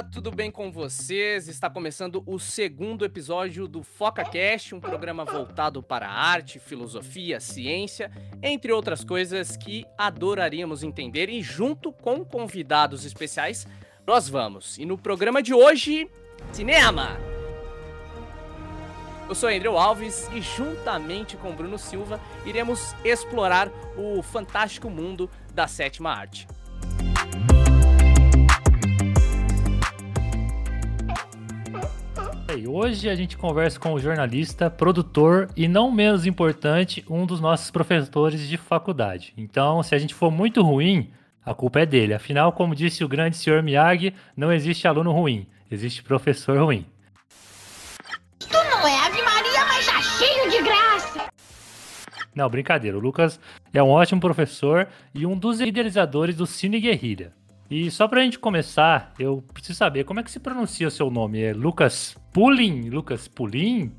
Olá, tudo bem com vocês? Está começando o segundo episódio do FocaCast, um programa voltado para arte, filosofia, ciência, entre outras coisas que adoraríamos entender e junto com convidados especiais, nós vamos. E no programa de hoje, cinema! Eu sou Andrew Alves e juntamente com Bruno Silva iremos explorar o fantástico mundo da sétima arte. E hoje a gente conversa com o jornalista, produtor e, não menos importante, um dos nossos professores de faculdade. Então, se a gente for muito ruim, a culpa é dele. Afinal, como disse o grande senhor Miyagi, não existe aluno ruim, existe professor ruim. Tu não é Ave Maria, mas já cheio de graça! Não, brincadeira. O Lucas é um ótimo professor e um dos idealizadores do Cine Guerrilha. E só pra gente começar, eu preciso saber como é que se pronuncia o seu nome? É Lucas Pulin? Lucas Pulin?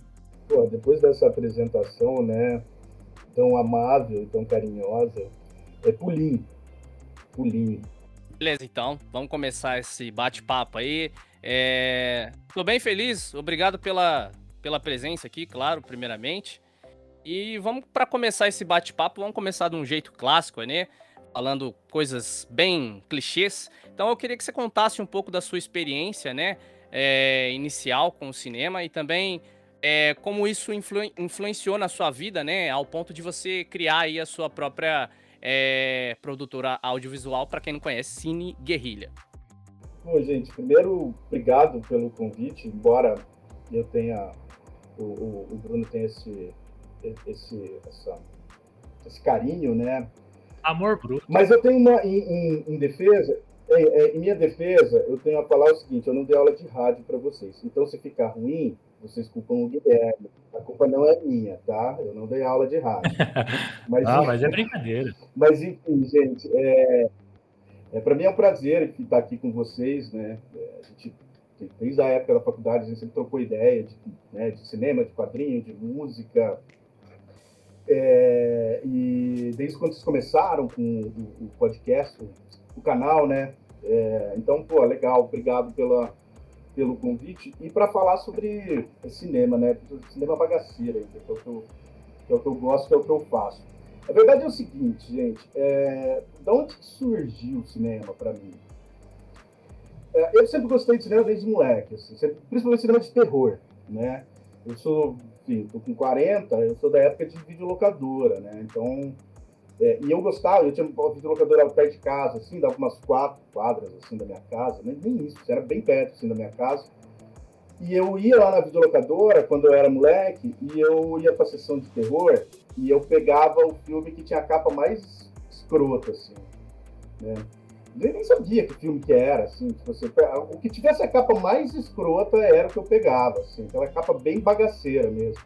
Pô, depois dessa apresentação, né, tão amável e tão carinhosa, é Pulim. Pulim. Beleza, então, vamos começar esse bate-papo aí. É... Tô bem feliz, obrigado pela, pela presença aqui, claro, primeiramente. E vamos para começar esse bate-papo, vamos começar de um jeito clássico, né? falando coisas bem clichês. Então eu queria que você contasse um pouco da sua experiência, né, é, inicial com o cinema e também é, como isso influ influenciou na sua vida, né, ao ponto de você criar aí a sua própria é, produtora audiovisual, para quem não conhece, Cine Guerrilha. Bom, gente, primeiro, obrigado pelo convite, embora eu tenha, o, o, o Bruno tenha esse, esse, essa, esse carinho, né, Amor bruto. Mas eu tenho uma, em, em, em defesa, em, em, minha defesa, eu tenho a falar o seguinte: eu não dei aula de rádio para vocês. Então, se ficar ruim, vocês culpam o Guilherme. A culpa não é minha, tá? Eu não dei aula de rádio. Mas, não, mas é brincadeira. Mas, enfim, gente, é, é, para mim é um prazer estar aqui com vocês, né? É, a gente, desde a época da faculdade, a gente sempre trocou ideia de, né, de cinema, de quadrinho, de música. É, e desde quando vocês começaram com o, o podcast, o, canal, né? É, então, pô, legal, obrigado pela, pelo convite. E para falar sobre cinema, né? Cinema bagaceira, que é, o que, eu, que é o que eu gosto, que é o que eu faço. A verdade é o seguinte, gente, é, da onde surgiu o cinema para mim? É, eu sempre gostei de cinema desde moleque, assim, sempre, principalmente cinema de terror, né? Eu sou enfim, tô com 40, eu sou da época de videolocadora, né? Então, é, e eu gostava, eu tinha uma videolocadora perto de casa, assim, dava umas quatro quadras, assim, da minha casa, nem, nem isso, era bem perto, assim, da minha casa. E eu ia lá na videolocadora, quando eu era moleque, e eu ia pra sessão de terror, e eu pegava o filme que tinha a capa mais escrota, assim, né? Eu nem sabia que filme que era, assim, tipo, assim, o que tivesse a capa mais escrota era o que eu pegava, assim, aquela capa bem bagaceira mesmo.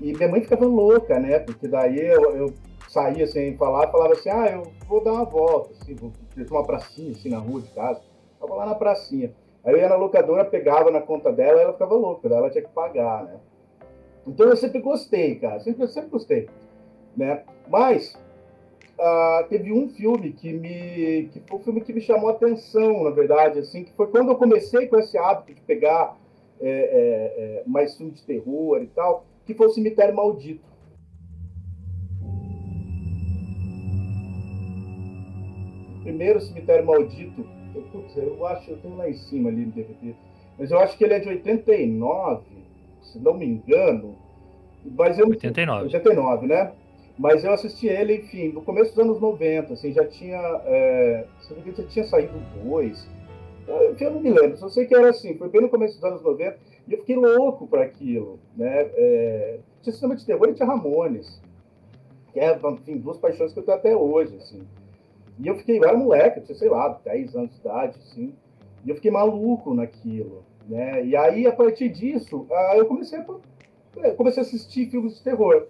E minha mãe ficava louca, né, porque daí eu, eu saía sem falar, falava assim, ah, eu vou dar uma volta, assim, vou uma pracinha, assim, na rua de casa. Eu vou lá na pracinha. Aí eu ia na locadora, pegava na conta dela, ela ficava louca, ela tinha que pagar, né. Então eu sempre gostei, cara, sempre, sempre gostei, né. Mas Uh, teve um filme que me que foi um filme que me chamou a atenção, na verdade, assim, que foi quando eu comecei com esse hábito de pegar é, é, é, mais filme de terror e tal, que foi o Cemitério Maldito. Primeiro Cemitério Maldito, eu, putz, eu acho, eu tenho lá em cima ali no DVD, mas eu acho que ele é de 89, se não me engano. Mas eu, 89. 89, né? Mas eu assisti ele, enfim, no começo dos anos 90, assim, já tinha. É, já tinha saído dois. Eu, eu não me lembro, só sei que era assim, foi bem no começo dos anos 90, e eu fiquei louco para aquilo. Né? É, tinha cinema de terror e tinha Ramones, que é, enfim, duas paixões que eu tenho até hoje, assim. E eu fiquei, eu era moleque, eu sei lá, 10 anos de idade, assim, e eu fiquei maluco naquilo. Né? E aí, a partir disso, eu comecei a, eu comecei a assistir filmes de terror.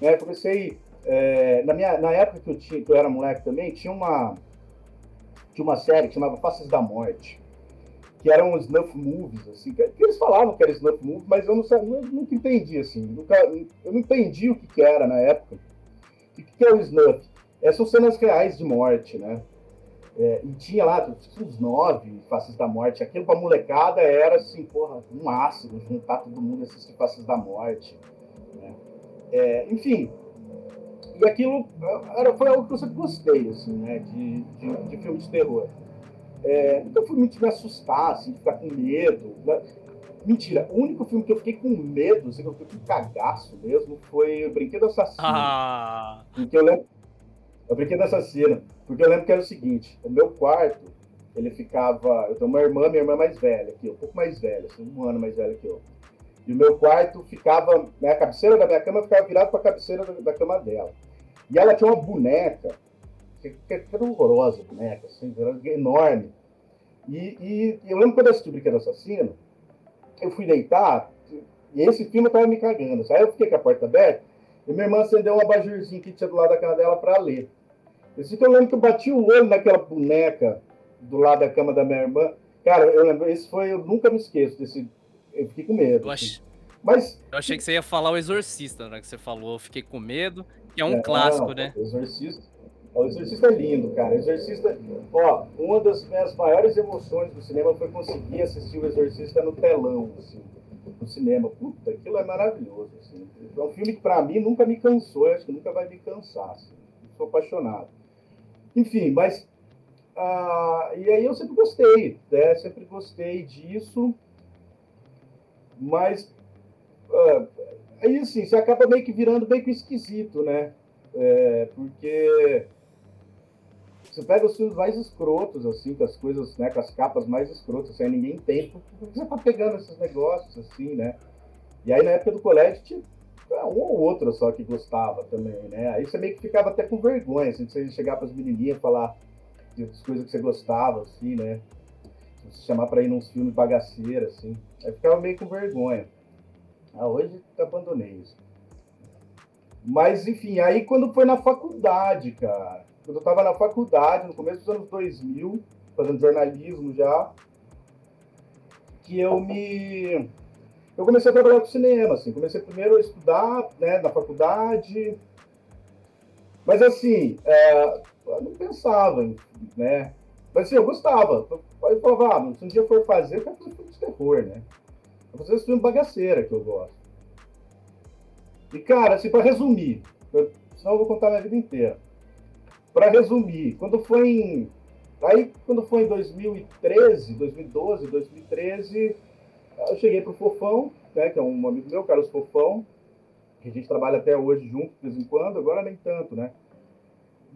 Né? Comecei é, na, minha, na época que eu, tinha, que eu era moleque também, tinha uma, tinha uma série que chamava Faces da Morte, que eram snuff movies, assim, que, eles falavam que era snuff movie, mas eu, não, eu nunca entendi, assim, nunca, eu não entendi o que, que era na época. O que, que é o snuff? É, são cenas reais de morte, né? É, e tinha lá uns nove Faces da Morte. Aquilo pra molecada era assim, porra, um ácido, juntar todo mundo e assistir Faces da Morte. Né? É, enfim, e aquilo era, foi algo que eu sempre gostei, assim, né, de, de, de filme de terror. É, nunca fui muito me assustar, assim, ficar com medo. Né? Mentira, o único filme que eu fiquei com medo, assim, que eu fiquei com cagaço mesmo, foi Brinquedo Assassino. Ah. Eu lembro. O Brinquedo Assassino. Porque eu lembro que era o seguinte: o meu quarto, ele ficava. Eu tenho uma irmã, minha irmã mais velha, que um pouco mais velha, assim, um ano mais velha que eu. E o meu quarto ficava. Né, a cabeceira da minha cama ficava virada para a cabeceira da, da, cama dela. E ela tinha uma boneca, que, era horrorosa, boneca, assim, enorme. E, e eu lembro quando eu assisti o Brinquedo Assassino, eu fui deitar, e esse filme tava me cagando. Aí eu fiquei com a porta aberta, e minha irmã acendeu um abajurzinho que tinha do lado da cama dela para ler. Esse que eu lembro que eu bati o olho naquela boneca do lado da cama da minha irmã. Cara, eu lembro, esse foi, eu nunca me esqueço desse. Eu fiquei com medo. Eu, ach... assim. Mas, eu achei que você ia falar o Exorcista, né? Que você falou, eu fiquei com medo, que é um clássico, não, né? O Exorcista. O Exorcista é lindo, cara. O Exorcista, ó, uma das minhas maiores emoções do cinema foi conseguir assistir o Exorcista no telão, assim, no cinema. Puta, aquilo é maravilhoso, assim. É um filme que pra mim nunca me cansou, eu acho que nunca vai me cansar, assim. Sou apaixonado. Enfim, mas ah, e aí eu sempre gostei, né? Sempre gostei disso, mas ah, aí assim, você acaba meio que virando meio que esquisito, né? É, porque você pega os filmes mais escrotos, assim, com as coisas, né, com as capas mais escrotas, assim, ninguém tem, por que você tá pegando esses negócios, assim, né? E aí na época do colégio um ou outro só que gostava também, né? Aí você meio que ficava até com vergonha, assim, de você chegar para as menininhas e falar das coisas que você gostava, assim, né? Se chamar para ir nos filmes bagaceiros, assim. Aí ficava meio com vergonha. Ah, hoje abandonei isso. Mas, enfim, aí quando foi na faculdade, cara, quando eu tava na faculdade, no começo dos anos 2000, fazendo jornalismo já, que eu me. Eu comecei a trabalhar com cinema, assim. Comecei primeiro a estudar, né, na faculdade. Mas, assim, é, eu não pensava, né? Mas, assim, eu gostava. Eu falava, ah, se um dia for fazer, eu quero fazer filme de terror, né? Eu vou fazer esse filme bagaceira que eu gosto. E, cara, assim, para resumir, eu, senão eu vou contar minha vida inteira para resumir, quando foi em aí quando foi em 2013, 2012, 2013, eu cheguei pro Fofão, né, que é um amigo meu, Carlos Fofão, que a gente trabalha até hoje junto de vez em quando, agora nem tanto, né?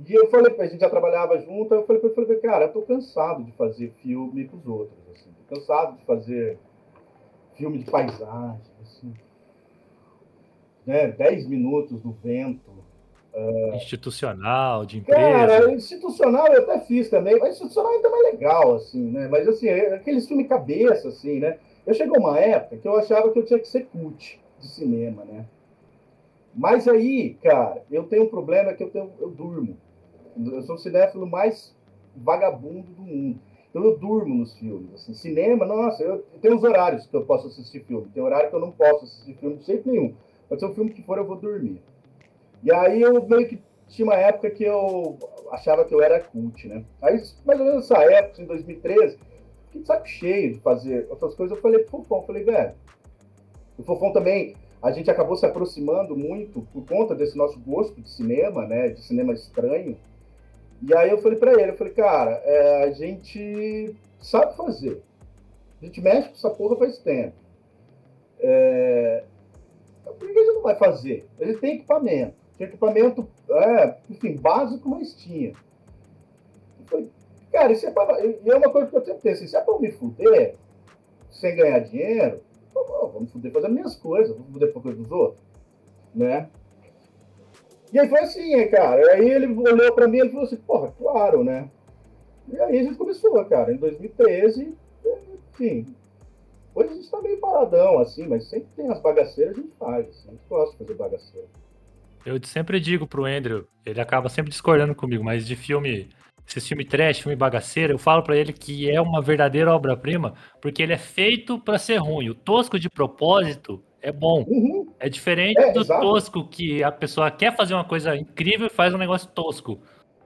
E eu falei, a gente já trabalhava junto, eu falei, eu falei, cara, eu tô cansado de fazer filme pros outros, assim, tô cansado de fazer filme de paisagem, assim, né, 10 minutos do vento, Institucional, de empresa. Cara, institucional eu até fiz também, mas institucional ainda é mais legal, assim, né? Mas assim, é aqueles filmes cabeça, assim, né? Eu chegou uma época que eu achava que eu tinha que ser cult de cinema, né? Mas aí, cara, eu tenho um problema que eu, tenho, eu durmo. Eu sou o cinéfilo mais vagabundo do mundo. Então eu durmo nos filmes. Assim, cinema, nossa, eu, eu tenho os horários que eu posso assistir filme. Tem horário que eu não posso assistir filme de nenhum. Mas se é um filme que for, eu vou dormir. E aí eu meio que tinha uma época que eu achava que eu era cult, né? Aí, mais ou menos nessa época, em 2013, fiquei de saco cheio de fazer outras coisas. Eu falei pro Fofão, falei, velho, o Fofão também, a gente acabou se aproximando muito por conta desse nosso gosto de cinema, né? De cinema estranho. E aí eu falei para ele, eu falei, cara, é, a gente sabe fazer. A gente mexe com essa porra faz tempo. É, por que a gente não vai fazer? A gente tem equipamento tinha equipamento, é, enfim, básico, mas tinha. Cara, isso é, pra, é uma coisa que eu sempre pensei, assim, se é para me fuder, sem ganhar dinheiro, vamos fuder fazendo minhas coisas, vamos fuder por coisa dos outros, né? E aí foi assim, cara, aí ele olhou para mim e falou assim, porra, claro, né? E aí a gente começou, cara, em 2013, enfim, Hoje a gente tá meio paradão, assim, mas sempre tem as bagaceiras, a gente faz. Assim, a gente gosta de fazer bagaceira. Eu sempre digo pro Andrew, ele acaba sempre discordando comigo, mas de filme, esse filme trash, filme bagaceiro, eu falo para ele que é uma verdadeira obra-prima, porque ele é feito para ser ruim. O tosco de propósito é bom. Uhum. É diferente é, do exato. tosco que a pessoa quer fazer uma coisa incrível e faz um negócio tosco.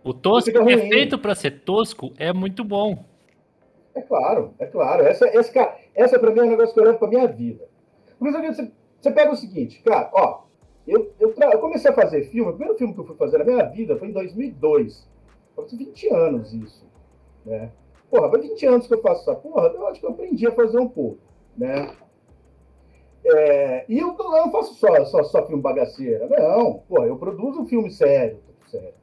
O tosco que é feito para ser tosco é muito bom. É claro, é claro. Essa, esse, cara, essa pra mim é um negócio que eu levo pra minha vida. Por isso você, você pega o seguinte, cara, ó, eu, eu, eu, comecei a fazer filme, o primeiro filme que eu fui fazer na minha vida foi em 2002. Faz 20 anos isso, né? Porra, faz 20 anos que eu faço essa porra, eu acho que eu aprendi a fazer um pouco, né? É, e eu, não faço só, só, só filme bagaceira, não. Porra, eu produzo um filme sério, sério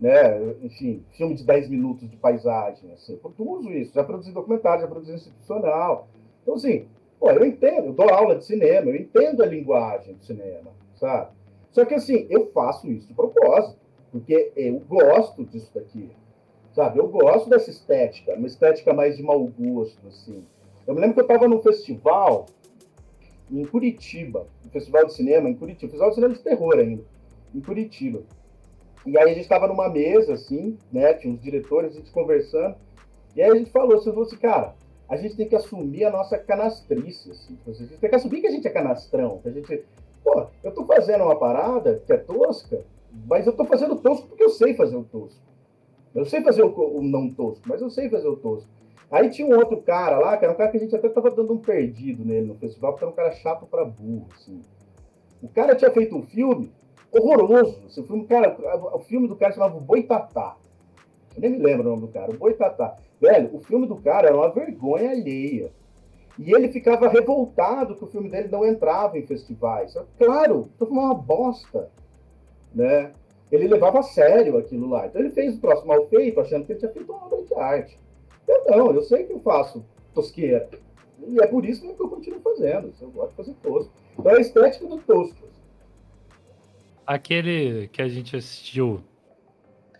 né? Enfim, filme de 10 minutos de paisagem, assim, eu produzo isso, já produzi documentário, já produzi institucional. Então, assim, pô, eu entendo, eu dou aula de cinema, eu entendo a linguagem do cinema, sabe? Só que, assim, eu faço isso de propósito, porque eu gosto disso daqui, sabe? Eu gosto dessa estética, uma estética mais de mau gosto, assim. Eu me lembro que eu estava num festival em Curitiba, um festival de cinema em Curitiba, festival de cinema de terror ainda, em Curitiba. E aí a gente estava numa mesa, assim, né? Tinha uns diretores, a gente conversando. E aí a gente falou, você falou assim, cara, a gente tem que assumir a nossa canastrice, assim. Tipo, a gente tem que assumir que a gente é canastrão, que a gente... Pô, eu tô fazendo uma parada que é tosca, mas eu tô fazendo tosco porque eu sei fazer o tosco. Eu sei fazer o, o não tosco, mas eu sei fazer o tosco. Aí tinha um outro cara lá, que era um cara que a gente até tava dando um perdido nele no festival, porque era um cara chato pra burro, assim. O cara tinha feito um filme horroroso. Esse filme, cara, o filme do cara chamava Boitatá. Eu nem me lembro o nome do cara, o Boitatá. Velho, o filme do cara era uma vergonha alheia. E ele ficava revoltado que o filme dele não entrava em festivais. Claro, foi uma bosta. Né? Ele levava a sério aquilo lá. Então ele fez o próximo mal feito, achando que ele tinha feito uma obra de arte. Eu não, eu sei que eu faço tosqueira. E é por isso que eu continuo fazendo. Eu gosto de fazer tosco. Então é a estética do tosco aquele que a gente assistiu,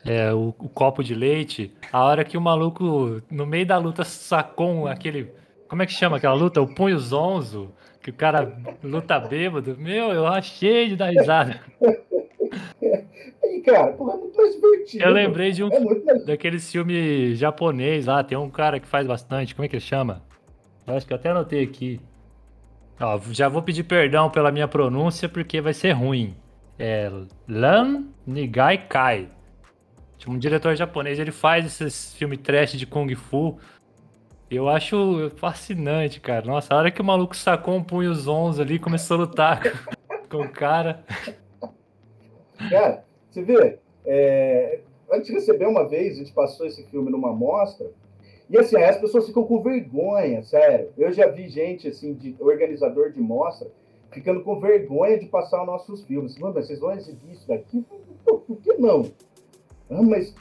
é, o, o, copo de leite, a hora que o maluco, no meio da luta, sacou aquele. Como é que chama aquela luta? O punho zonzo, que o cara luta bêbado. Meu, eu achei de dar risada. E, cara, porra, é muito mais divertido. Eu lembrei de um é mais... daqueles filme japonês lá, tem um cara que faz bastante. Como é que ele chama? Eu acho que eu até anotei aqui. Ó, já vou pedir perdão pela minha pronúncia, porque vai ser ruim é Lan Nigai Kai. Um diretor japonês, ele faz esses filmes trash de Kung Fu. Eu acho fascinante, cara. Nossa, a hora que o maluco sacou um punho zonzo ali e começou a lutar com o cara. Cara, você vê, é, antes de receber uma vez, a gente passou esse filme numa mostra, e assim, as pessoas ficam com vergonha, sério. Eu já vi gente, assim, de organizador de mostra, ficando com vergonha de passar os nossos filmes. Mano, mas vocês vão exibir isso daqui? Por que não? Ah, mas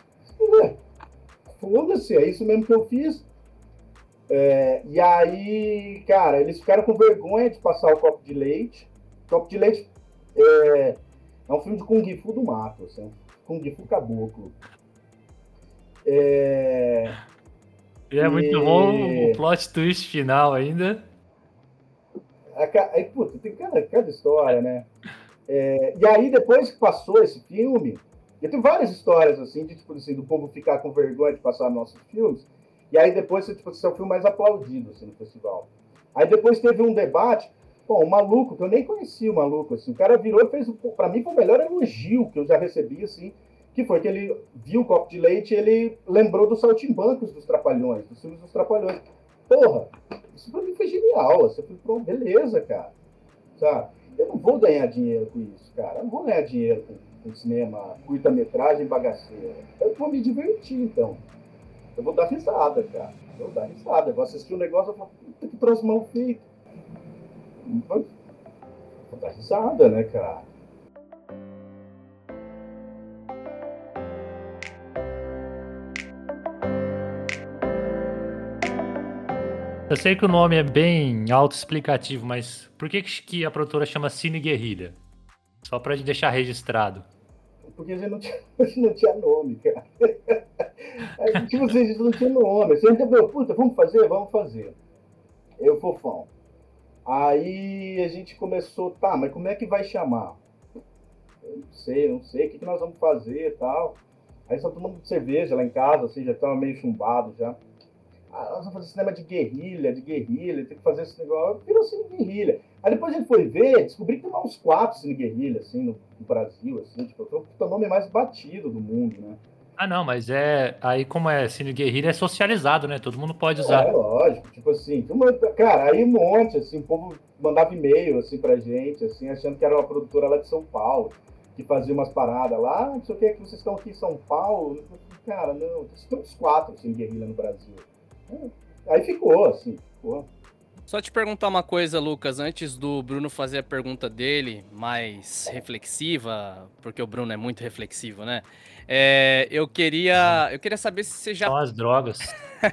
foda-se, é isso mesmo que eu fiz. É, e aí, cara, eles ficaram com vergonha de passar o copo de leite. O copo de leite é, é um filme de Kung Fu do mato, assim, Kung Fu caboclo. É, e é muito e... bom o plot twist final ainda. Aí, puta, tem cada, cada história, né? É, e aí, depois que passou esse filme, e tem várias histórias, assim, de, tipo, assim, do povo ficar com vergonha de passar nossos filmes, e aí depois, tipo, esse é o filme mais aplaudido, assim, no festival. Aí depois teve um debate, bom, um maluco, que eu nem conhecia o maluco, assim, o cara virou e fez, para mim, foi o melhor elogio que eu já recebi, assim, que foi que ele viu o copo de leite ele lembrou dos saltimbancos dos Trapalhões, dos filmes dos Trapalhões. Porra, isso pra mim foi genial. Você foi pronto, beleza, cara. Sabe? Eu não vou ganhar dinheiro com isso, cara. Eu não vou ganhar dinheiro com, com cinema, curta-metragem, bagaceira. Eu vou me divertir, então. Eu vou dar risada, cara. Eu vou dar risada. Eu vou assistir um negócio e vou falar, que trouxe mal feito. Vou dar risada, né, cara? Eu sei que o nome é bem autoexplicativo, mas por que, que a produtora chama Cine Guerrilha? Só pra gente deixar registrado. Porque a gente não tinha, gente não tinha nome, cara. A gente, tipo, a gente não tinha nome. Você entendeu? Puta, vamos fazer? Vamos fazer. Eu, fofão. Aí a gente começou, tá, mas como é que vai chamar? Eu não sei, não sei, o que, que nós vamos fazer e tal. Aí só tomando cerveja lá em casa, assim, já tava meio chumbado já. Ah, nós vamos fazer cinema de guerrilha, de guerrilha, tem que fazer esse negócio. Virou cine guerrilha. Aí depois a gente foi ver, descobri que tem uns quatro cine guerrilha, assim, no, no Brasil, assim, tipo, o nome mais batido do mundo, né? Ah, não, mas é. Aí, como é Cine Guerrilha, é socializado, né? Todo mundo pode usar. É, lógico. Tipo assim, cara, aí um monte, assim, o povo mandava e-mail, assim, pra gente, assim, achando que era uma produtora lá de São Paulo, que fazia umas paradas lá, não sei o que, é que vocês estão aqui em São Paulo. Cara, não, tem uns quatro, assim, Guerrilha no Brasil. É, aí ficou, assim, ficou. Só te perguntar uma coisa, Lucas, antes do Bruno fazer a pergunta dele, mais reflexiva, porque o Bruno é muito reflexivo, né? É, eu queria, eu queria saber se você já. São as drogas.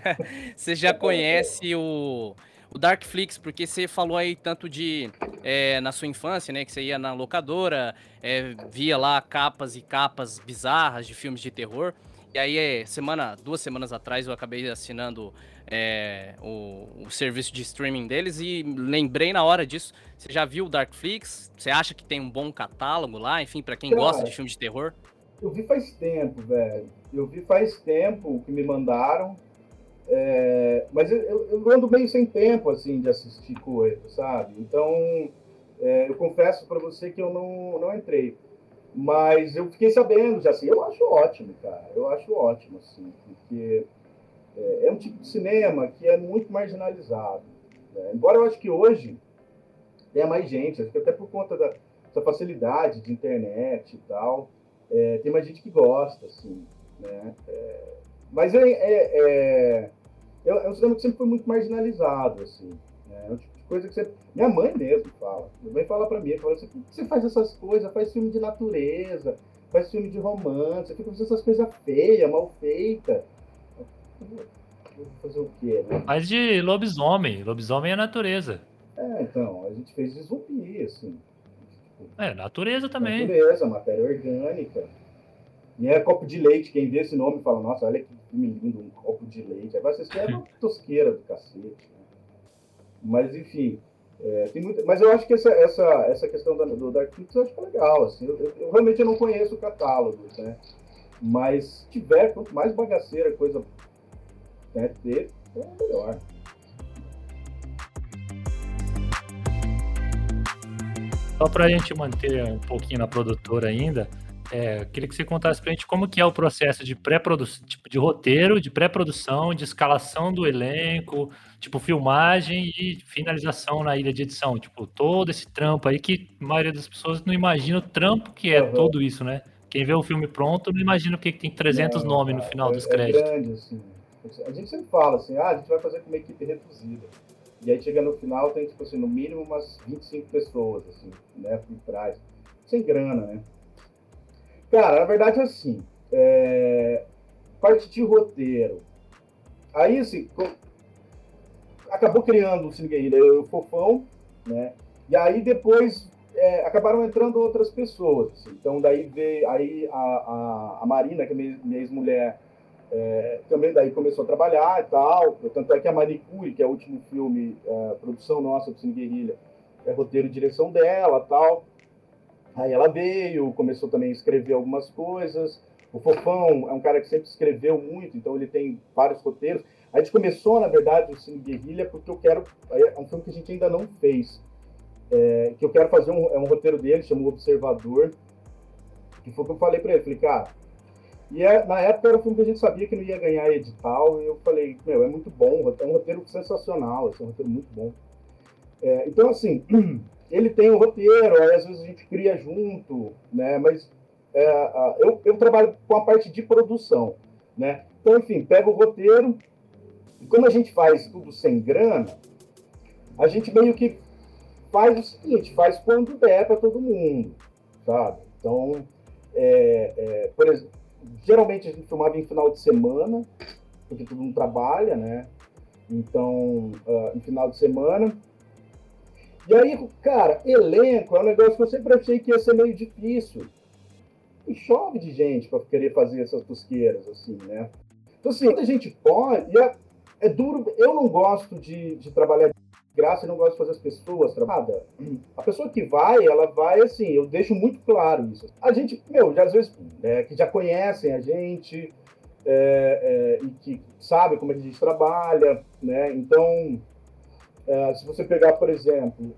você já conhece o, o Darkflix, porque você falou aí tanto de é, na sua infância, né? Que você ia na locadora, é, via lá capas e capas bizarras de filmes de terror. E aí, é, semana, duas semanas atrás, eu acabei assinando é, o, o, serviço de streaming deles e lembrei na hora disso. Você já viu o Darkflix? Você acha que tem um bom catálogo lá? Enfim, para quem Cara, gosta de filme de terror? Eu vi faz tempo, velho. Eu vi faz tempo que me mandaram. É, mas eu, eu, ando meio sem tempo, assim, de assistir coisa, sabe? Então, é, eu confesso para você que eu não, não entrei. Mas eu fiquei sabendo já, assim, eu acho ótimo, cara. Eu acho ótimo, assim, porque é, é um tipo de cinema que é muito marginalizado. Né? Embora eu acho que hoje tenha mais gente, acho que até por conta da, da facilidade de internet e tal, é, tem mais gente que gosta, assim, né? É, mas é, é, é, é, um cinema que sempre foi muito marginalizado, assim, né? É um tipo de coisa que você... Minha mãe mesmo fala, minha mãe fala pra mim, fala assim, por que você faz essas coisas? Faz filme de natureza, faz filme de romance, fica fazendo essas coisas feias, mal feitas fazer o quê, né? Mas de lobisomem. Lobisomem é natureza. É, então, a gente fez de zumbi, assim. É, natureza também. Natureza, matéria orgânica. E é copo de leite, quem vê esse nome fala, nossa, olha que filme lindo, um copo de leite. Agora vocês querem uma tosqueira do cacete. Né? Mas, enfim, é, tem muita, mas eu acho que essa, essa, essa questão do, do Dark eu acho que é legal. Assim, eu, eu, eu realmente não conheço o catálogo, né? Mas se tiver, quanto mais bagaceira, coisa é melhor. Só para a gente manter um pouquinho na produtora ainda, é, queria que você contasse para a gente como que é o processo de pré-produção, tipo, de roteiro, de pré-produção, de escalação do elenco, tipo, filmagem e finalização na ilha de edição. Tipo, todo esse trampo aí que a maioria das pessoas não imagina o trampo que é uhum. tudo isso, né? Quem vê o filme pronto não imagina porque tem 300 não, nomes no final é, dos créditos. É grande, assim. A gente sempre fala assim, ah, a gente vai fazer com uma equipe reduzida. E aí chega no final, tem, tipo assim, no mínimo umas 25 pessoas, assim, né, por trás. Sem grana, né? Cara, na verdade é assim, é... parte de roteiro. Aí, assim, acabou criando o Cine Guerrilha, o Fofão, né? E aí depois é, acabaram entrando outras pessoas. Assim. Então daí veio aí a, a, a Marina, que é minha ex-mulher, é, também daí começou a trabalhar e tal. Tanto é que a Manicure, que é o último filme, é, produção nossa do Cine Guerrilha, é roteiro e direção dela tal. Aí ela veio, começou também a escrever algumas coisas. O Fofão é um cara que sempre escreveu muito, então ele tem vários roteiros. A gente começou, na verdade, o Cine Guerrilha porque eu quero. É um filme que a gente ainda não fez. É, que eu quero fazer um, é um roteiro dele, chama O Observador. Que foi o que eu falei para ele. Falei, cara, e é, na época era um filme que a gente sabia que não ia ganhar edital, e eu falei, meu, é muito bom, é um roteiro sensacional, é um roteiro muito bom. É, então, assim, ele tem um roteiro, aí às vezes a gente cria junto, né, mas é, eu, eu trabalho com a parte de produção, né, então, enfim, pega o roteiro, e como a gente faz tudo sem grana, a gente meio que faz o seguinte, faz quando der para todo mundo, sabe? Então, é, é, por exemplo, geralmente a gente filmava em final de semana, porque todo mundo trabalha, né? Então, uh, em final de semana. E aí, cara, elenco é um negócio que eu sempre achei que ia ser meio difícil. E chove de gente para querer fazer essas tosqueiras, assim, né? Então, assim, quando a gente pode, é, é duro. Eu não gosto de, de trabalhar graça e não gosto de fazer as pessoas trabalhar. A pessoa que vai, ela vai assim, eu deixo muito claro isso. A gente, meu, já, às vezes, é, que já conhecem a gente é, é, e que sabe como é a gente trabalha, né? Então, é, se você pegar, por exemplo,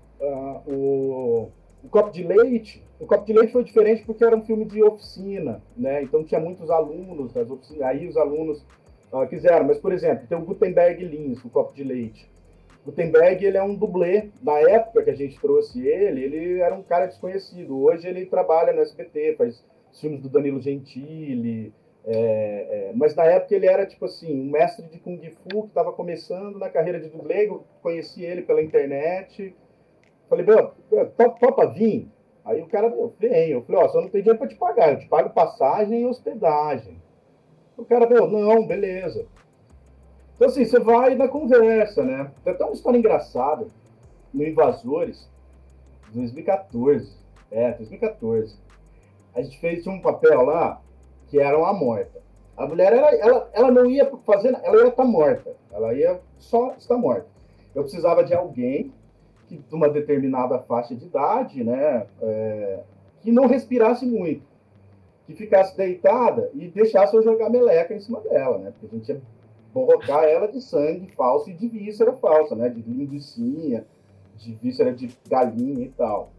o, o, copo de leite, o Copo de Leite foi diferente porque era um filme de oficina, né? Então tinha muitos alunos das oficinas. Aí os alunos uh, quiseram. Mas, por exemplo, tem o Gutenberg Lins, o Copo de Leite. Gutenberg, ele é um dublê. Na época que a gente trouxe ele, ele era um cara desconhecido. Hoje ele trabalha no SBT, faz filmes do Danilo Gentili. É, é, mas na época ele era, tipo assim, um mestre de Kung Fu que estava começando na carreira de dublê. Eu conheci ele pela internet. Falei, meu, topa vir? Aí o cara, meu, vem. Eu falei, ó, só não tem dinheiro para te pagar, eu te pago passagem e hospedagem. O cara, meu, não, beleza. Então, assim, você vai na conversa, né? Tem até uma história engraçada no Invasores, 2014. É, 2014. A gente fez um papel lá que era uma morta. A mulher, era, ela, ela não ia fazer, ela ia estar morta. Ela ia só estar morta. Eu precisava de alguém que, de uma determinada faixa de idade, né, é, que não respirasse muito, que ficasse deitada e deixasse eu jogar meleca em cima dela, né, porque a gente ia borrocar ela de sangue falso e de víscera falsa, né, de linguiça, de víscera de galinha e tal.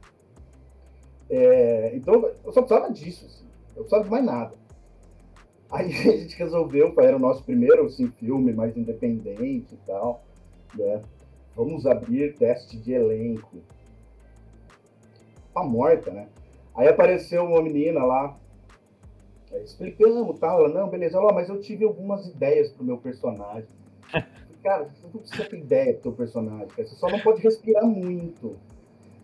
É, então, eu só precisava disso, assim. eu precisava de mais nada. Aí a gente resolveu, era o nosso primeiro assim, filme mais independente e tal, né? Vamos abrir teste de elenco. Tá morta, né? Aí apareceu uma menina lá, explicando tal. Ela, não, beleza, ela, mas eu tive algumas ideias pro meu personagem. cara, você não precisa ter ideia pro teu personagem, cara. você só não pode respirar muito.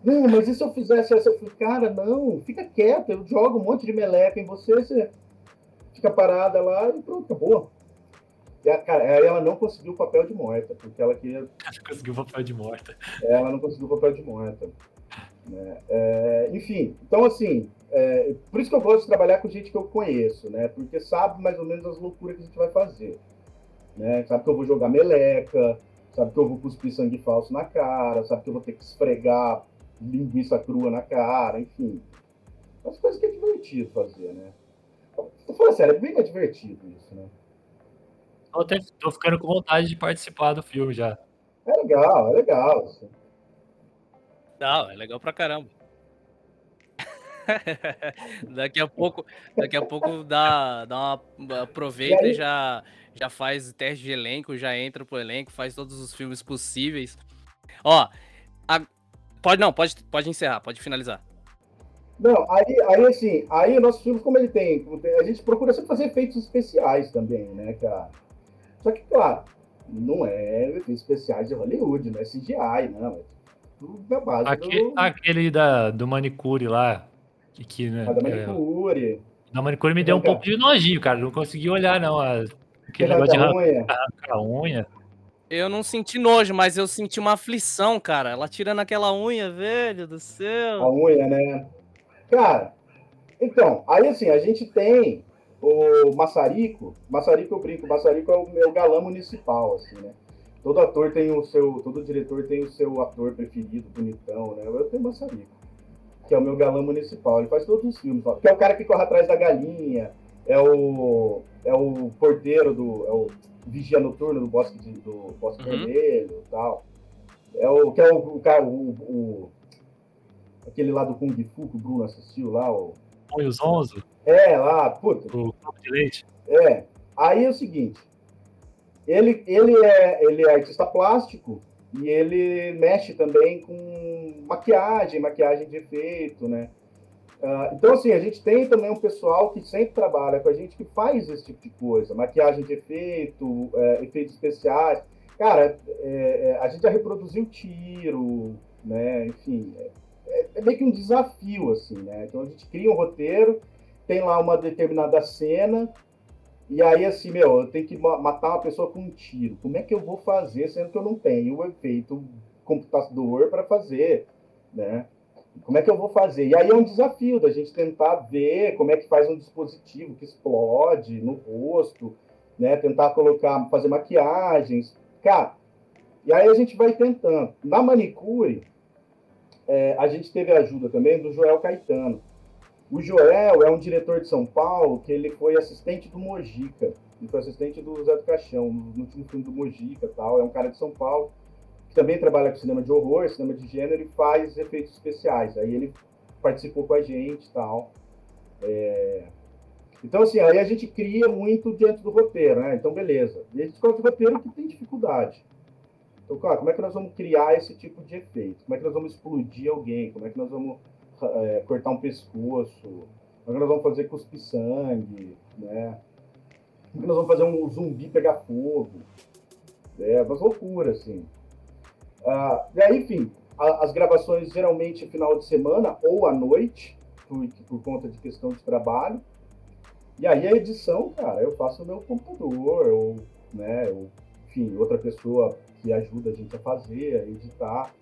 Não, mas e se eu fizesse essa? Eu falei, cara, não, fica quieto, eu jogo um monte de meleca em você, você fica parada lá e pronto, acabou. E a, cara, ela não conseguiu o papel de morta, porque ela queria. Ela conseguiu o papel de morta. Ela não conseguiu o papel de morta. Né? É, enfim, então assim, é, por isso que eu gosto de trabalhar com gente que eu conheço, né? Porque sabe mais ou menos as loucuras que a gente vai fazer. Né? Sabe que eu vou jogar meleca, sabe que eu vou cuspir sangue falso na cara, sabe que eu vou ter que esfregar linguiça crua na cara, enfim. As coisas que é divertido fazer, né? Tô falando sério, é bem divertido isso, né? Tô, até, tô ficando com vontade de participar do filme já. É legal, é legal. Assim. Não, é legal pra caramba. daqui a pouco, daqui a pouco dá, dá uma, aproveita e, e, já, já faz teste de elenco, já entra pro elenco, faz todos os filmes possíveis. Ó, a, pode não, pode, pode encerrar, pode finalizar. Não, aí, aí assim, aí o nosso filme, como ele tem, a gente procura sempre fazer efeitos especiais também, né, cara? Só que, claro, não é efeitos especiais de Hollywood, não é CGI, não. É da base Aqui, do... Aquele da, do manicure lá. Que, que, né, ah, da é, manicure. É, da manicure me deu um pouco de nojinho, cara. Não consegui olhar, não. Aquele negócio de unha. arrancar a unha. Eu não senti nojo, mas eu senti uma aflição, cara. Ela tirando aquela unha, velho do céu. A unha, né? Cara, então, aí assim, a gente tem o Massarico. Massarico eu brinco, Massarico é o meu galã municipal, assim, né? Todo ator tem o seu, todo diretor tem o seu ator preferido, bonitão, né? Eu tenho o Massarico, que é o meu galã municipal. Ele faz todos os filmes, que é o cara que corre atrás da galinha, é o, é o porteiro do, é o vigia noturno do Bosque, de, do Bosque uhum. Vermelho e tal. É o que é o, o cara, o, o aquele lá do Kung Fu que o Bruno assistiu lá, o. Põe os 11? É, lá, puta. O copo de leite? É. Aí é o seguinte, ele, ele, é, ele é artista plástico e ele mexe também com maquiagem, maquiagem de efeito, né? Uh, então, assim, a gente tem também um pessoal que sempre trabalha com a gente que faz esse tipo de coisa, maquiagem de efeito, é, efeitos especiais. Cara, é, é, a gente já reproduziu tiro, né? Enfim, é, é, meio que um desafio, assim, né? Então a gente cria um roteiro, tem lá uma determinada cena, e aí, assim, meu, eu tenho que matar uma pessoa com um tiro. Como é que eu vou fazer, sendo que eu não tenho o efeito computador para fazer, né? Como é que eu vou fazer? E aí é um desafio da gente tentar ver como é que faz um dispositivo que explode no rosto, né? Tentar colocar, fazer maquiagens. Cara, e aí a gente vai tentando. Na manicure, é, a gente teve a ajuda também do Joel Caetano. O Joel é um diretor de São Paulo que ele foi assistente do Mojica. Ele foi assistente do Zé do Caixão, no último filme do Mojica tal. É um cara de São Paulo que também trabalha com cinema de horror, cinema de gênero e faz efeitos especiais. Aí ele participou com a gente tal. É... Então, assim, aí a gente cria muito diante do roteiro, né? Então, beleza. E a gente coloca o roteiro que tem dificuldade. Então, claro, como é que nós vamos criar esse tipo de efeito? Como é que nós vamos explodir alguém? Como é que nós vamos é, cortar um pescoço? É que nós vamos fazer cuspir sangue? Né? É que nós vamos fazer um zumbi pegar fogo? É umas loucuras, assim. Ah, e aí, enfim, a, as gravações geralmente final de semana ou à noite, por, por conta de questão de trabalho. E aí a edição, cara, eu faço no meu computador, ou, né, ou, enfim, outra pessoa que ajuda a gente a fazer, a editar.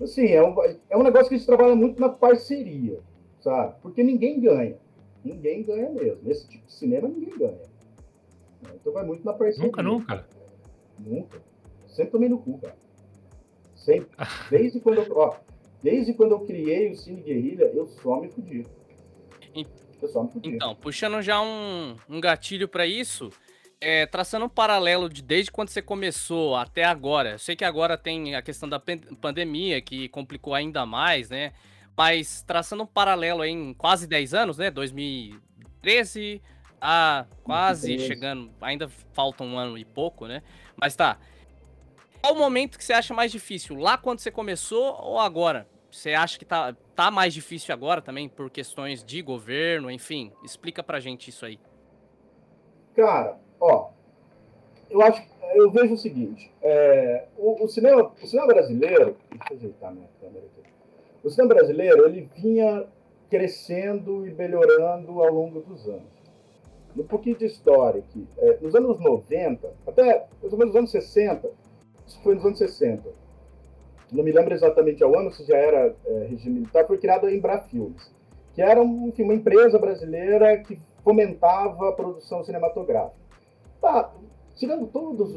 Assim, é um, é um negócio que a gente trabalha muito na parceria, sabe? Porque ninguém ganha. Ninguém ganha mesmo. Nesse tipo de cinema, ninguém ganha. Então vai muito na parceria. Nunca, nunca. Nunca. Sempre tomei no cu, cara. Sempre. Desde quando eu, ó, desde quando eu criei o Cine Guerrilha, eu só me fudi. Eu só me fudi. Então, puxando já um, um gatilho para isso, é, traçando um paralelo de desde quando você começou até agora. Eu sei que agora tem a questão da pandemia que complicou ainda mais, né? Mas traçando um paralelo em quase 10 anos, né? 2013 a quase chegando, ainda falta um ano e pouco, né? Mas tá. Qual o momento que você acha mais difícil? Lá quando você começou ou agora? Você acha que tá, tá mais difícil agora também por questões de governo, enfim? Explica pra gente isso aí. Cara, ó, eu acho, eu vejo o seguinte, é, o, o, cinema, o cinema brasileiro, deixa eu ajeitar minha câmera aqui. O cinema brasileiro, ele vinha crescendo e melhorando ao longo dos anos. Um pouquinho de história aqui. É, nos anos 90, até mais ou menos nos anos 60, isso foi nos anos 60, não me lembro exatamente ao ano, se já era é, regime militar, foi criada a Embrafilmes, que era enfim, uma empresa brasileira que fomentava a produção cinematográfica. Tá, tirando todas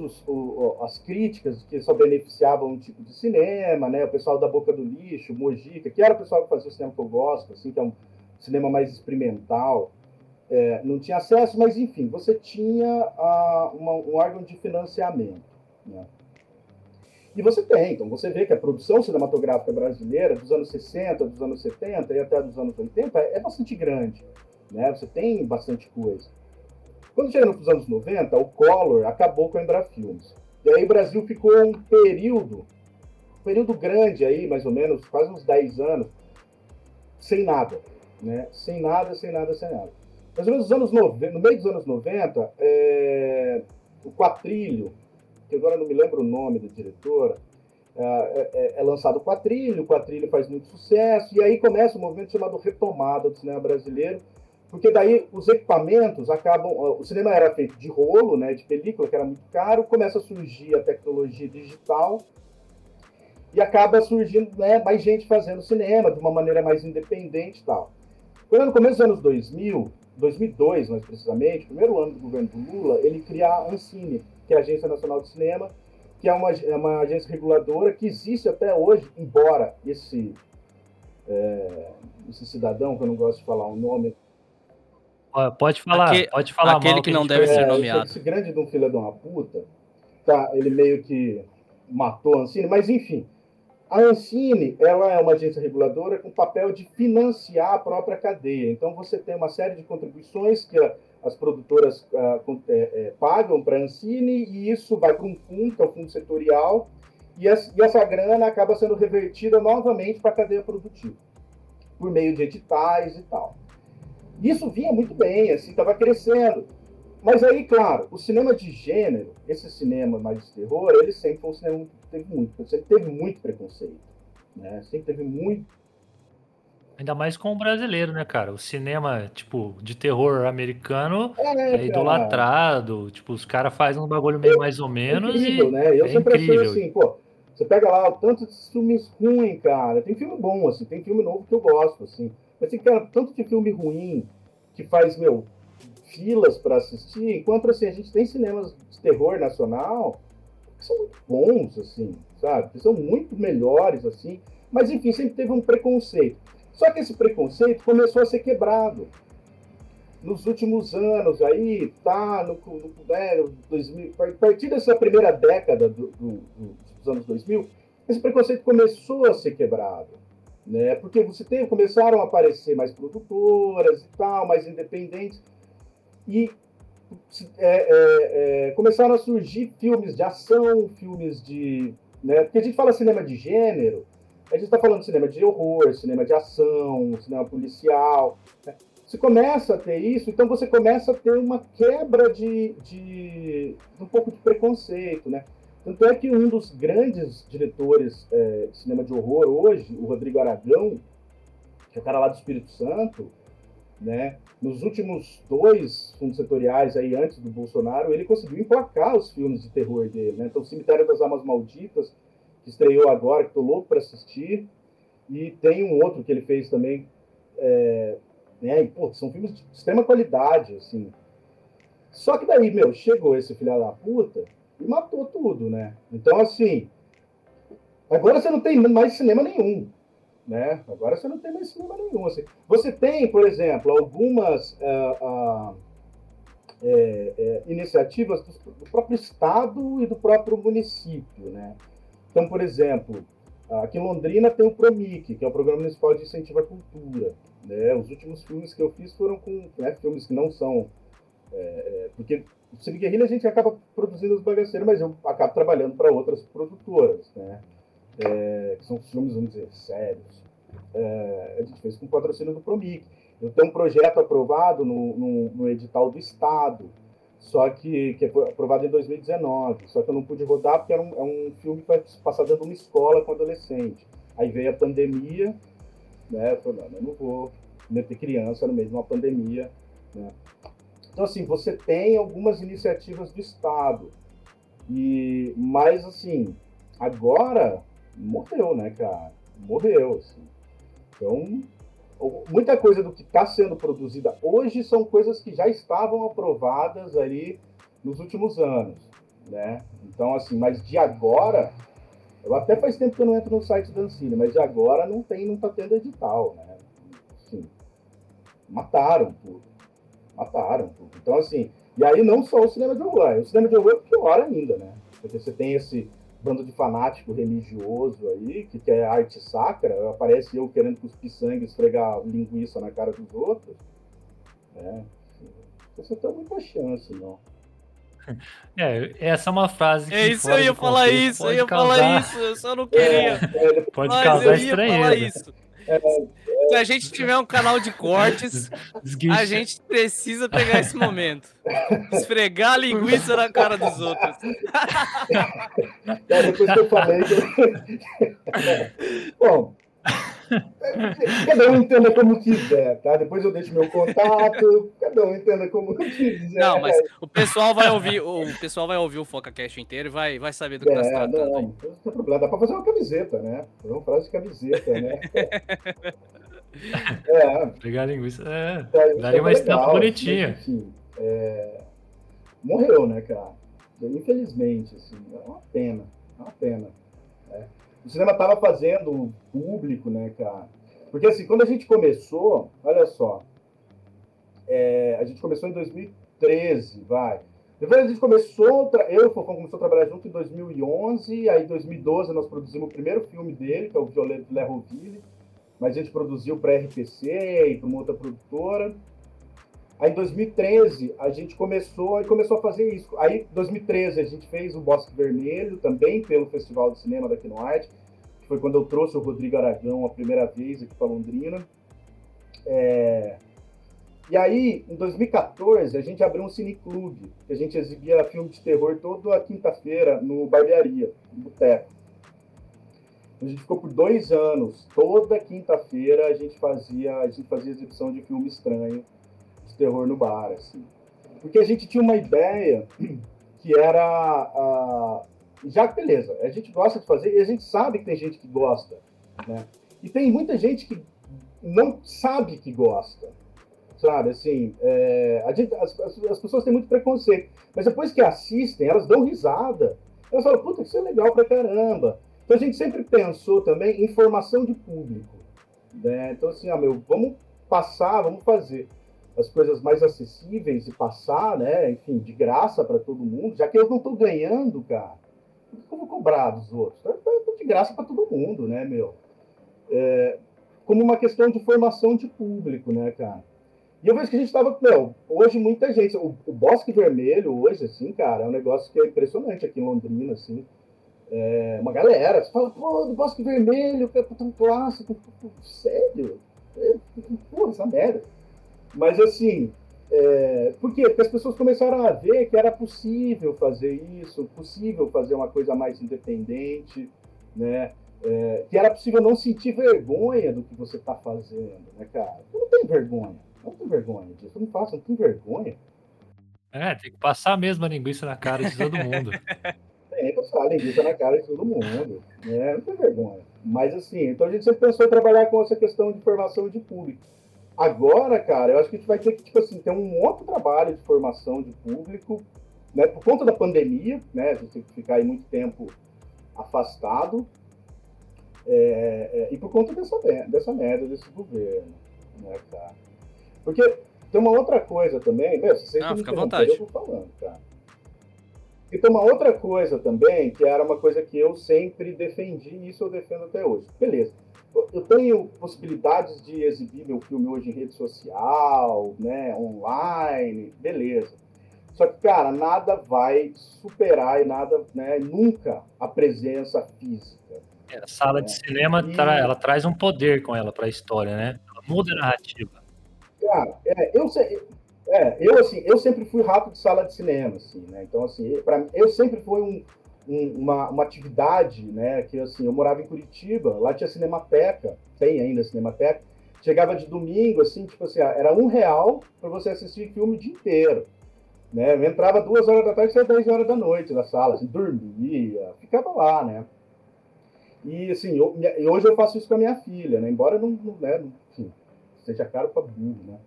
as críticas que só beneficiavam um tipo de cinema, né? O pessoal da Boca do Lixo, Mojica, que era o pessoal que fazia o cinema que eu gosto, assim, que é um cinema mais experimental, é, não tinha acesso, mas enfim, você tinha ah, uma, um órgão de financiamento. Né? E você tem, então você vê que a produção cinematográfica brasileira dos anos 60, dos anos 70 e até dos anos 80 é bastante grande. Né? Você tem bastante coisa. Quando chega nos anos 90, o Collor acabou com a Embrafilmes. E aí o Brasil ficou um período, um período grande aí, mais ou menos, quase uns 10 anos, sem nada. Né? Sem nada, sem nada, sem nada. Mais ou menos nos anos 90, no meio dos anos 90, é, o Quatrilho, que agora não me lembro o nome da diretora, é, é, é, é lançado o Quatrilho, o Quatrilho faz muito sucesso, e aí começa um movimento chamado Retomada do Cinema Brasileiro, porque daí os equipamentos acabam. O cinema era feito de rolo, né, de película, que era muito caro, começa a surgir a tecnologia digital e acaba surgindo né, mais gente fazendo cinema de uma maneira mais independente e tal. Quando no começo dos anos 2000, 2002 mais precisamente, primeiro ano do governo do Lula, ele cria a Ancine, que é a Agência Nacional de Cinema, que é uma, é uma agência reguladora que existe até hoje, embora esse, é, esse cidadão, que eu não gosto de falar o nome, Pode falar, Aque, pode falar Aquele mal, que, que não deve ser nomeado. Esse grande de um filho de uma puta, tá, ele meio que matou a Ancine, mas enfim. A Ancine, ela é uma agência reguladora com papel de financiar a própria cadeia. Então, você tem uma série de contribuições que as produtoras uh, é, é, pagam para a Ancine e isso vai para um fundo, que é o fundo setorial, e, essa, e essa grana acaba sendo revertida novamente para a cadeia produtiva, por meio de editais e tal. Isso vinha muito bem, assim, estava crescendo. Mas aí, claro, o cinema de gênero, esse cinema mais de terror, ele sempre foi um cinema que teve muito, sempre teve muito preconceito, né? Sempre teve muito. Ainda mais com o brasileiro, né, cara? O cinema, tipo, de terror americano é, é idolatrado. Tipo, os caras fazem um bagulho meio mais ou menos. É incrível, e né? Eu é sempre incrível. achei assim, pô, você pega lá o tanto de filmes ruins, cara. Tem filme bom, assim, tem filme novo que eu gosto, assim. Mas tem cara, tanto de filme ruim que faz, meu, filas para assistir, enquanto assim, a gente tem cinemas de terror nacional que são muito bons, assim, sabe? Que são muito melhores, assim. Mas, enfim, sempre teve um preconceito. Só que esse preconceito começou a ser quebrado. Nos últimos anos, aí, tá, no, no né, 2000, a partir dessa primeira década do, do, dos anos 2000, esse preconceito começou a ser quebrado. Né? Porque você tem, começaram a aparecer mais produtoras e tal, mais independentes, e é, é, é, começaram a surgir filmes de ação, filmes de. Né? Porque a gente fala cinema de gênero, a gente está falando de cinema de horror, cinema de ação, cinema policial. Né? Você começa a ter isso, então você começa a ter uma quebra de, de, de um pouco de preconceito, né? Tanto é que um dos grandes diretores é, de cinema de horror hoje, o Rodrigo Aragão, que é o cara lá do Espírito Santo, né? Nos últimos dois fundos setoriais aí antes do Bolsonaro, ele conseguiu emplacar os filmes de terror dele, né? Então, Cemitério das Almas Malditas, que estreou agora, que estou louco para assistir, e tem um outro que ele fez também, é, né? E, pô, são filmes de extrema qualidade, assim. Só que daí, meu, chegou esse filho da puta e matou tudo, né? Então, assim, agora você não tem mais cinema nenhum, né? Agora você não tem mais cinema nenhum. Assim. Você tem, por exemplo, algumas é, é, iniciativas do, do, próprio Estado e do próprio município, né? Então, por exemplo, aqui em Londrina tem o PROMIC, que é o Programa Municipal de Incentivo à Cultura. Né? Os últimos filmes que eu fiz foram com né, filmes que não são... É porque o Cine Guerrilha a gente acaba produzindo os bagaceiros, mas eu acabo trabalhando para outras produtoras, né? É, que são filmes, vamos dizer, sérios. É, a gente fez com patrocínio do Promic. Eu tenho um projeto aprovado no, no, no, edital do Estado, só que, que foi aprovado em 2019, só que eu não pude rodar porque era um, é um filme que vai passar dentro de uma escola com adolescente. Aí veio a pandemia, né? Eu falei, não, eu não vou meter criança no meio de uma pandemia, né? Então, assim, você tem algumas iniciativas do Estado. E, mas, assim, agora morreu, né, cara? Morreu, assim. Então, muita coisa do que está sendo produzida hoje são coisas que já estavam aprovadas aí nos últimos anos, né? Então, assim, mas de agora, eu até faz tempo que eu não entro no site da Ancine, mas de agora não tem, não tá tendo edital, né? Assim, mataram tudo mataram. Então, assim, e aí não só o cinema de horror, o cinema de horror é pior ainda, né? Porque você tem esse bando de fanático religioso aí, que quer arte sacra, aparece eu querendo cuspir sangue, esfregar linguiça na cara dos outros. Né? Você tem muita chance, não. É, essa é uma frase que. É isso, eu ia falar isso, eu ia causar... falar isso, eu só não queria. É, é, pode causar estranheza. É, Se a gente tiver um canal de cortes, a gente precisa pegar esse momento. Esfregar a linguiça na cara dos outros. É, depois que eu falei. Bom, Cada um entenda como quiser, tá? Depois eu deixo meu contato, cada um entenda como quiser. Não, mas o pessoal vai ouvir, o pessoal vai ouvir o FocaCast inteiro e vai, vai saber do que é, tá se tratando. Não, não tem problema, dá pra fazer uma camiseta, né? Fazer uma frase de camiseta, né? é. Pegar a linguiça, é, é daria uma estampa bonitinha. Enfim, é, morreu, né, cara? Infelizmente, assim, é uma pena, é uma pena. Né? o cinema estava fazendo público, né, cara? Porque assim, quando a gente começou, olha só, é, a gente começou em 2013, vai. Depois a gente começou, eu e o Fofão começou a trabalhar junto em 2011, aí em 2012 nós produzimos o primeiro filme dele, que é o Violento Lerroville, mas a gente produziu para RPC e para uma outra produtora. Aí em 2013 a gente começou e começou a fazer isso. Aí em 2013 a gente fez o Bosque Vermelho também pelo Festival de Cinema daqui no Arte, que foi quando eu trouxe o Rodrigo Aragão a primeira vez aqui para Londrina. É... E aí em 2014 a gente abriu um cineclube, que a gente exibia filme de terror toda quinta-feira no Barbearia, no Boteco. A gente ficou por dois anos, toda quinta-feira a gente fazia a gente fazia exibição de filme estranho terror no bar, assim. Porque a gente tinha uma ideia que era. Uh, já beleza, a gente gosta de fazer e a gente sabe que tem gente que gosta, né? E tem muita gente que não sabe que gosta, sabe? Assim, é, gente, as, as, pessoas têm muito preconceito, mas depois que assistem, elas dão risada. Elas falam, puta, isso é legal pra caramba. Então a gente sempre pensou também em formação de público. Né? Então, assim, ó, meu, vamos passar, vamos fazer as coisas mais acessíveis e passar, né, enfim, de graça para todo mundo, já que eu não estou ganhando, cara, vou cobrar dos outros? Tá de graça para todo mundo, né, meu? É, como uma questão de formação de público, né, cara? E eu vejo que a gente estava, meu, hoje muita gente, o, o, Bosque Vermelho hoje, assim, cara, é um negócio que é impressionante aqui em Londrina, assim. É, uma galera, você fala, pô, do Bosque Vermelho, que é tão clássico, sério? Pô, essa merda. Mas assim, é, por quê? Porque as pessoas começaram a ver que era possível fazer isso, possível fazer uma coisa mais independente, né? É, que era possível não sentir vergonha do que você está fazendo, né, cara? Eu não tem vergonha, não tem vergonha disso, eu não faço, não tem vergonha. É, tem que passar mesmo a linguiça na cara de todo mundo. tem que passar a linguiça na cara de todo mundo, né? Não tem vergonha. Mas assim, então a gente sempre pensou em trabalhar com essa questão de formação de público. Agora, cara, eu acho que a gente vai ter que, tipo assim, ter um outro trabalho de formação de público, né? Por conta da pandemia, né? A gente tem que ficar aí muito tempo afastado. É, é, e por conta dessa, dessa merda desse governo, né, cara? Porque tem uma outra coisa também, meu, se vocês não, fica à vontade. eu vou falando, cara. E tem uma outra coisa também, que era uma coisa que eu sempre defendi, e isso eu defendo até hoje. Beleza eu tenho possibilidades de exibir meu filme hoje em rede social, né, online, beleza. Só que, cara, nada vai superar e nada, né, nunca a presença física. É, a sala né? de cinema, e... tra ela traz um poder com ela para a história, né? Ela muda a narrativa. Cara, é, eu, é, eu, assim, eu sempre fui rato de sala de cinema, assim, né? Então, assim, pra, eu sempre fui um, um, uma, uma atividade, né? Que assim, eu morava em Curitiba, lá tinha Cinemateca, tem ainda Cinemateca. Chegava de domingo, assim, tipo assim, ah, era um real para você assistir filme o dia inteiro. Né? Eu entrava duas horas da tarde e saia dez horas da noite na sala, assim, dormia, ficava lá, né? E assim, eu, hoje eu faço isso com a minha filha, né? Embora não, não, né, enfim, seja caro para burro, né?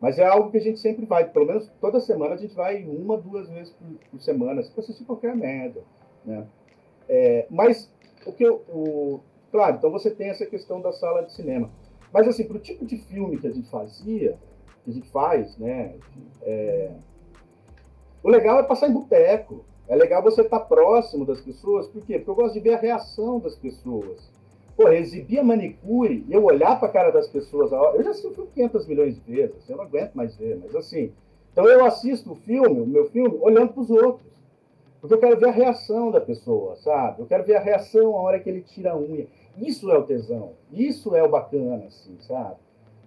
Mas é algo que a gente sempre vai, pelo menos toda semana a gente vai uma, duas vezes por, por semana, assim, para assistir qualquer merda. Né? É, mas o que eu, o, claro, então você tem essa questão da sala de cinema. Mas assim, para o tipo de filme que a gente fazia, que a gente faz, né? É, o legal é passar em boteco. É legal você estar tá próximo das pessoas. Por quê? Porque eu gosto de ver a reação das pessoas. Pô, exibir a manicure e eu olhar para a cara das pessoas. Eu já assisti o filme 500 milhões de vezes. Eu não aguento mais ver, mas assim. Então eu assisto o filme, o meu filme, olhando para os outros. Porque eu quero ver a reação da pessoa, sabe? Eu quero ver a reação a hora que ele tira a unha. Isso é o tesão. Isso é o bacana, assim, sabe?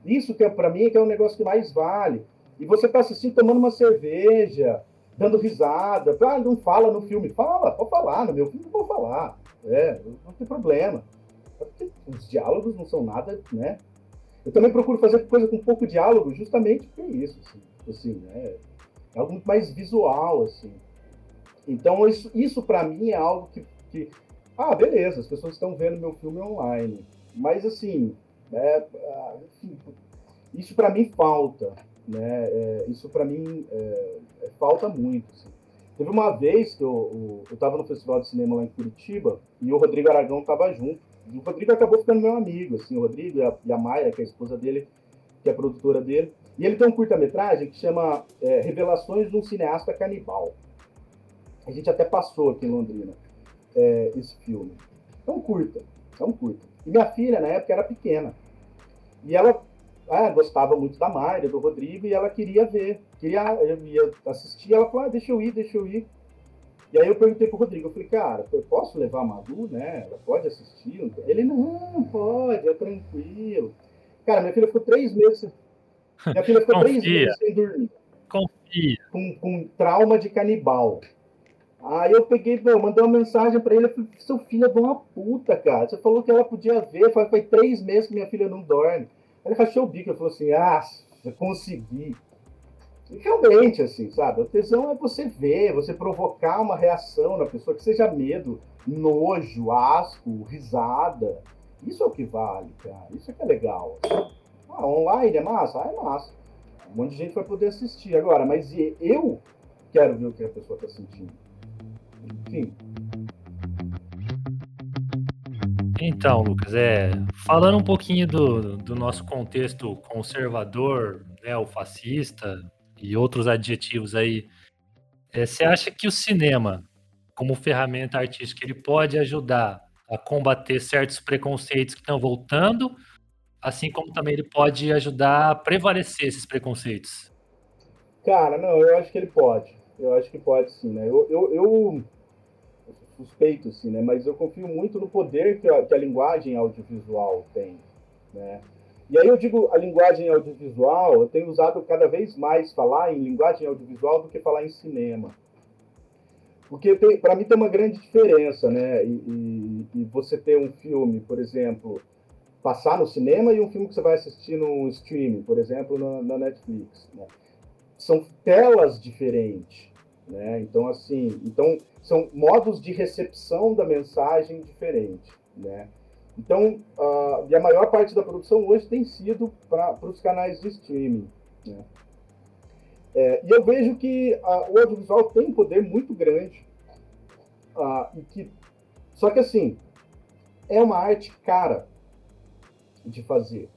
Isso que é, para mim, que é o negócio que mais vale. E você tá assistindo tomando uma cerveja, dando risada. Ah, não fala no filme. Fala, pode falar. No meu filme, vou falar. É, não tem problema. Os diálogos não são nada, né? Eu também procuro fazer coisa com pouco diálogo, justamente por isso, assim. assim né? É algo muito mais visual, assim. Então, isso, isso para mim é algo que, que, Ah, beleza, as pessoas estão vendo meu filme online. Mas, assim, é, enfim, isso para mim falta. Né? É, isso para mim é, é, falta muito. Assim. Teve uma vez que eu estava no Festival de Cinema lá em Curitiba e o Rodrigo Aragão estava junto. O Rodrigo acabou ficando meu amigo, assim, o Rodrigo e a, e a Maia, que é a esposa dele, que é a produtora dele. E ele tem um curta-metragem que chama é, Revelações de um Cineasta Canibal. A gente até passou aqui em Londrina é, esse filme. É um curta, é um curta. E minha filha, na época, era pequena. E ela ah, gostava muito da Mayra, do Rodrigo, e ela queria ver. Queria, eu ia assistir, ela falou, ah, deixa eu ir, deixa eu ir. E aí eu perguntei pro Rodrigo, eu falei, cara, eu posso levar a Madu, né? Ela pode assistir? Ele, não, pode, é tranquilo. Cara, minha filha ficou três meses. Minha filha ficou três meses sem dormir. Confia. Com, com trauma de canibal. Aí eu peguei, meu, mandei uma mensagem para ele, eu falei, seu filho é de uma puta, cara. Você falou que ela podia ver, foi, foi três meses que minha filha não dorme. Aí ele rachou o bico, ele falou assim, ah, eu consegui. Realmente, assim, sabe, o tesão é você ver, você provocar uma reação na pessoa, que seja medo, nojo, asco, risada. Isso é o que vale, cara. Isso é que é legal. Ah, online é massa? Ah, é massa. Um monte de gente vai poder assistir agora, mas eu quero ver o que a pessoa está sentindo. Sim. Então, Lucas, é, falando um pouquinho do, do nosso contexto conservador, né, o fascista e outros adjetivos aí, é, você acha que o cinema, como ferramenta artística, ele pode ajudar a combater certos preconceitos que estão voltando assim como também ele pode ajudar a prevalecer esses preconceitos. Cara, não, eu acho que ele pode. Eu acho que pode sim, né? Eu, eu, eu suspeito, sim, né? Mas eu confio muito no poder que a, que a linguagem audiovisual tem, né? E aí eu digo a linguagem audiovisual, eu tenho usado cada vez mais falar em linguagem audiovisual do que falar em cinema. Porque para mim tem uma grande diferença, né? E, e, e, você ter um filme, por exemplo, passar no cinema e um filme que você vai assistir no streaming, por exemplo, na, na Netflix. Né? São telas diferentes, né? Então, assim, então são modos de recepção da mensagem diferente, né? Então, uh, e a maior parte da produção hoje tem sido para os canais de streaming. Né? É, e eu vejo que uh, o audiovisual tem um poder muito grande. Uh, e que, só que, assim, é uma arte cara de fazer.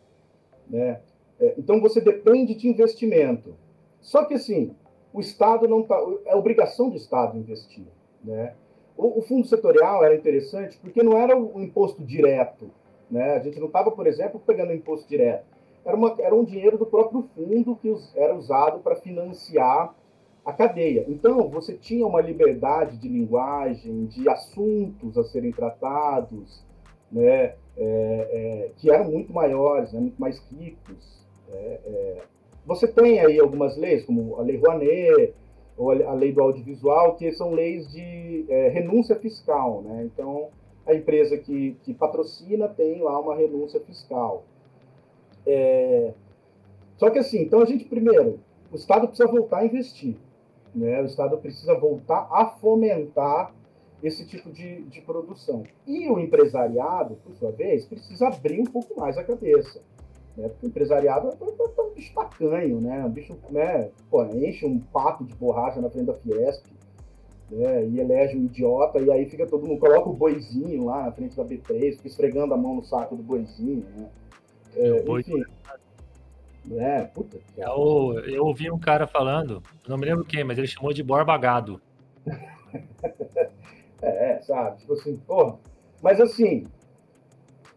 Né? É, então, você depende de investimento. Só que, assim, o Estado não está. É obrigação do Estado investir. Né? O, fundo setorial era interessante porque não era um imposto direto. Né? A gente não estava, por exemplo, pegando imposto direto. Era, uma, era um dinheiro do próprio fundo que era usado para financiar a cadeia. Então, você tinha uma liberdade de linguagem, de assuntos a serem tratados, né, é, é, que eram muito maiores, né, muito mais ricos. É, é. você tem aí algumas leis, como a Lei Rouanet, ou a lei do audiovisual, que são leis de é, renúncia fiscal. Né? Então, a empresa que, que patrocina tem lá uma renúncia fiscal. É... Só que assim, então a gente, primeiro, o Estado precisa voltar a investir. Né? O Estado precisa voltar a fomentar esse tipo de, de produção. E o empresariado, por sua vez, precisa abrir um pouco mais a cabeça. Né? Porque o empresariado é, é, é um bicho tacanho, né? Um bicho, né? Pô, enche um pato de borracha na frente da Fiesp, né? E elege um idiota, e aí fica todo mundo, coloca o boizinho lá na frente da B3, fica esfregando a mão no saco do boizinho, né? É, enfim. É, puta. Eu, eu ouvi um cara falando, não me lembro quem, mas ele chamou de borbagado. é, sabe? Tipo assim, porra. Mas assim,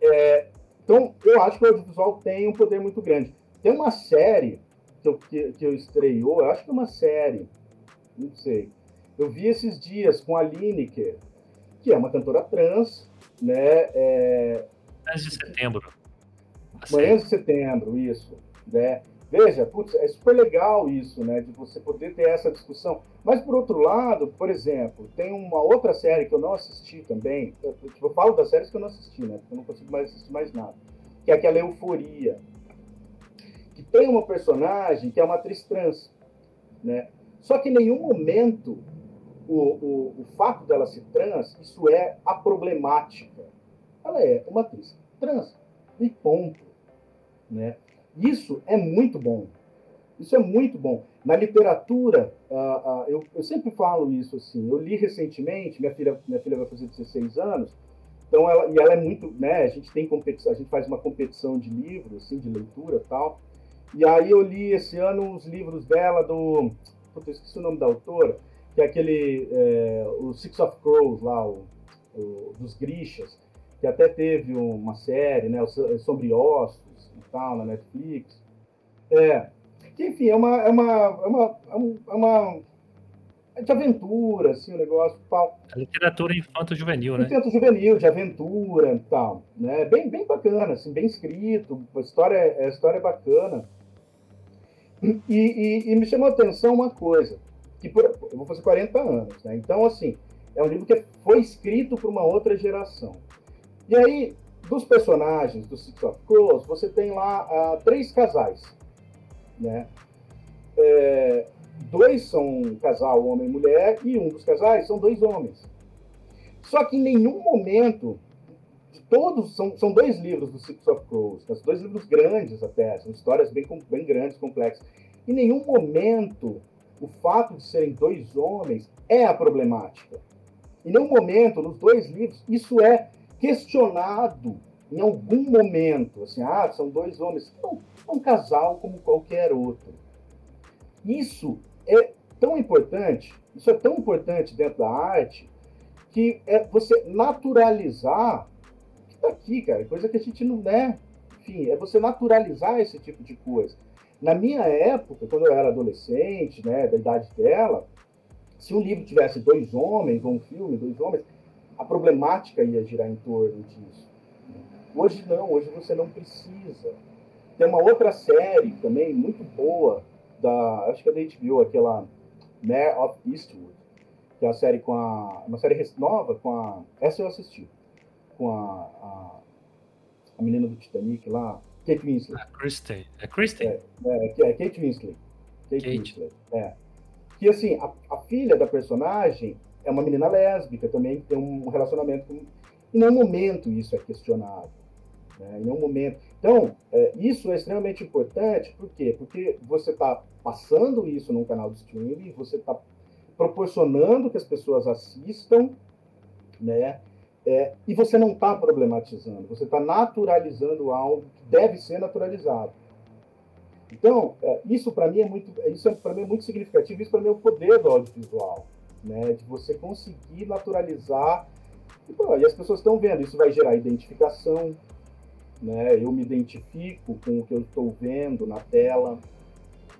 é, então, eu acho que o audiovisual tem um poder muito grande. Tem uma série que eu, que, que eu estreou, eu acho que é uma série, não sei. Eu vi esses dias com a Lineker, que é uma cantora trans, né? É... de setembro. Manhã de setembro, isso. Né? Veja, putz, é super legal isso, né? De você poder ter essa discussão. Mas, por outro lado, por exemplo, tem uma outra série que eu não assisti também. Eu, tipo, eu falo das séries que eu não assisti, né? Porque eu não consigo mais assistir mais nada. Que é aquela Euforia. Que tem uma personagem que é uma atriz trans, né? Só que em nenhum momento o, o, o fato dela ser trans, isso é a problemática. Ela é uma atriz trans. E ponto. Né? Isso é muito bom. Isso é muito bom. Na literatura, uh, uh, eu, eu, sempre falo isso assim. Eu li recentemente, minha filha, minha filha vai fazer 16 anos, então ela, e ela é muito, né? A gente tem competição, a gente faz uma competição de livros, assim, de leitura, tal. E aí eu li esse ano os livros dela do, eu esqueci o nome da autora, que é aquele, é, o Six of Crows lá, o, o, dos Grishas, que até teve uma série, né? O Sombriossos tal, na Netflix. É, que, enfim, é uma, é uma, é uma, é uma é de aventura, assim, o negócio tal. A literatura infanto-juvenil, né? Infanto-juvenil, de aventura e tal, né? Bem, bem bacana, assim, bem escrito, a história, a história é bacana. E, e, e me chamou a atenção uma coisa, que por, eu vou fazer 40 anos, né? Então, assim, é um livro que foi escrito por uma outra geração. E aí, dos personagens do Six of Crows, você tem lá uh, três casais, né? É, dois são um casal homem e mulher e um dos casais são dois homens. Só que em nenhum momento todos são, são dois livros do Six of Crows, são dois livros grandes até, são histórias bem, bem grandes, complexas. Em nenhum momento o fato de serem dois homens é a problemática. Em nenhum momento nos dois livros isso é questionado em algum momento, assim, ah, são dois homens, não, é um casal como qualquer outro. Isso é tão importante, isso é tão importante dentro da arte, que é você naturalizar que está aqui, cara, coisa que a gente não é. enfim, é você naturalizar esse tipo de coisa. Na minha época, quando eu era adolescente, né, da idade dela, se um livro tivesse dois homens, ou um filme, dois homens, a problemática ia girar em torno disso. Hoje não, hoje você não precisa. Tem uma outra série também muito boa, da, acho que é da HBO, aquela Mare of Eastwood, que é a série com a. Uma série nova com a. Essa eu assisti. Com a, a, a menina do Titanic lá, Kate Winslet. A Kristen. É Kristen? É, é, é Kate Winslet. Kate, Kate. Winslet. É. Que assim, a, a, filha da personagem é uma menina lésbica também, que tem um relacionamento com. Em nenhum momento isso é questionado. Né? Em nenhum momento. Então, é, isso é extremamente importante, por quê? Porque você está passando isso num canal de streaming, você está proporcionando que as pessoas assistam, né? É, e você não está problematizando, você está naturalizando algo que deve ser naturalizado. Então, é, isso para mim é muito, isso é, para mim é muito significativo, isso para mim é o poder do audiovisual, né? De você conseguir naturalizar e, pô, e as pessoas estão vendo, isso vai gerar identificação, né? Eu me identifico com o que eu estou vendo na tela,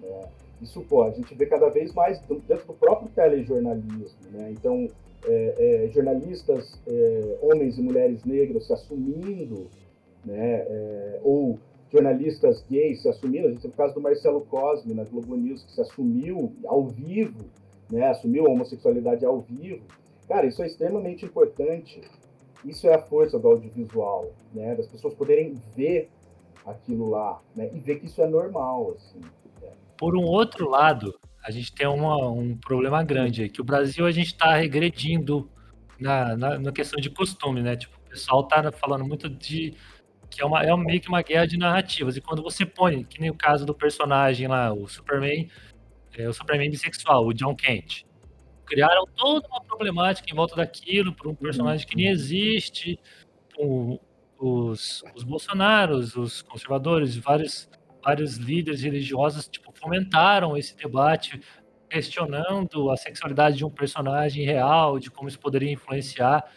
né? Isso, pô, a gente vê cada vez mais dentro do próprio telejornalismo, né? Então, é, é, jornalistas, é, homens e mulheres negros se assumindo, né? É, ou jornalistas gays se assumindo. A gente tem o caso do Marcelo Cosme na Globo News, que se assumiu ao vivo, né? Assumiu a homossexualidade ao vivo. Cara, isso é extremamente importante. Isso é a força do audiovisual, né? Das pessoas poderem ver aquilo lá, né? E ver que isso é normal, assim. Por um outro lado, a gente tem uma, um problema grande aí, que o Brasil a gente está regredindo na, na, na, questão de costume, né? Tipo, o pessoal tá falando muito de que é, uma, é meio que uma guerra de narrativas. E quando você põe, que nem o caso do personagem lá, o Superman, é, o Superman bissexual, o John Kent, criaram toda uma problemática em volta daquilo, para um personagem que nem existe, os, os Bolsonaros, os conservadores, vários vários líderes religiosos tipo, fomentaram esse debate, questionando a sexualidade de um personagem real, de como isso poderia influenciar.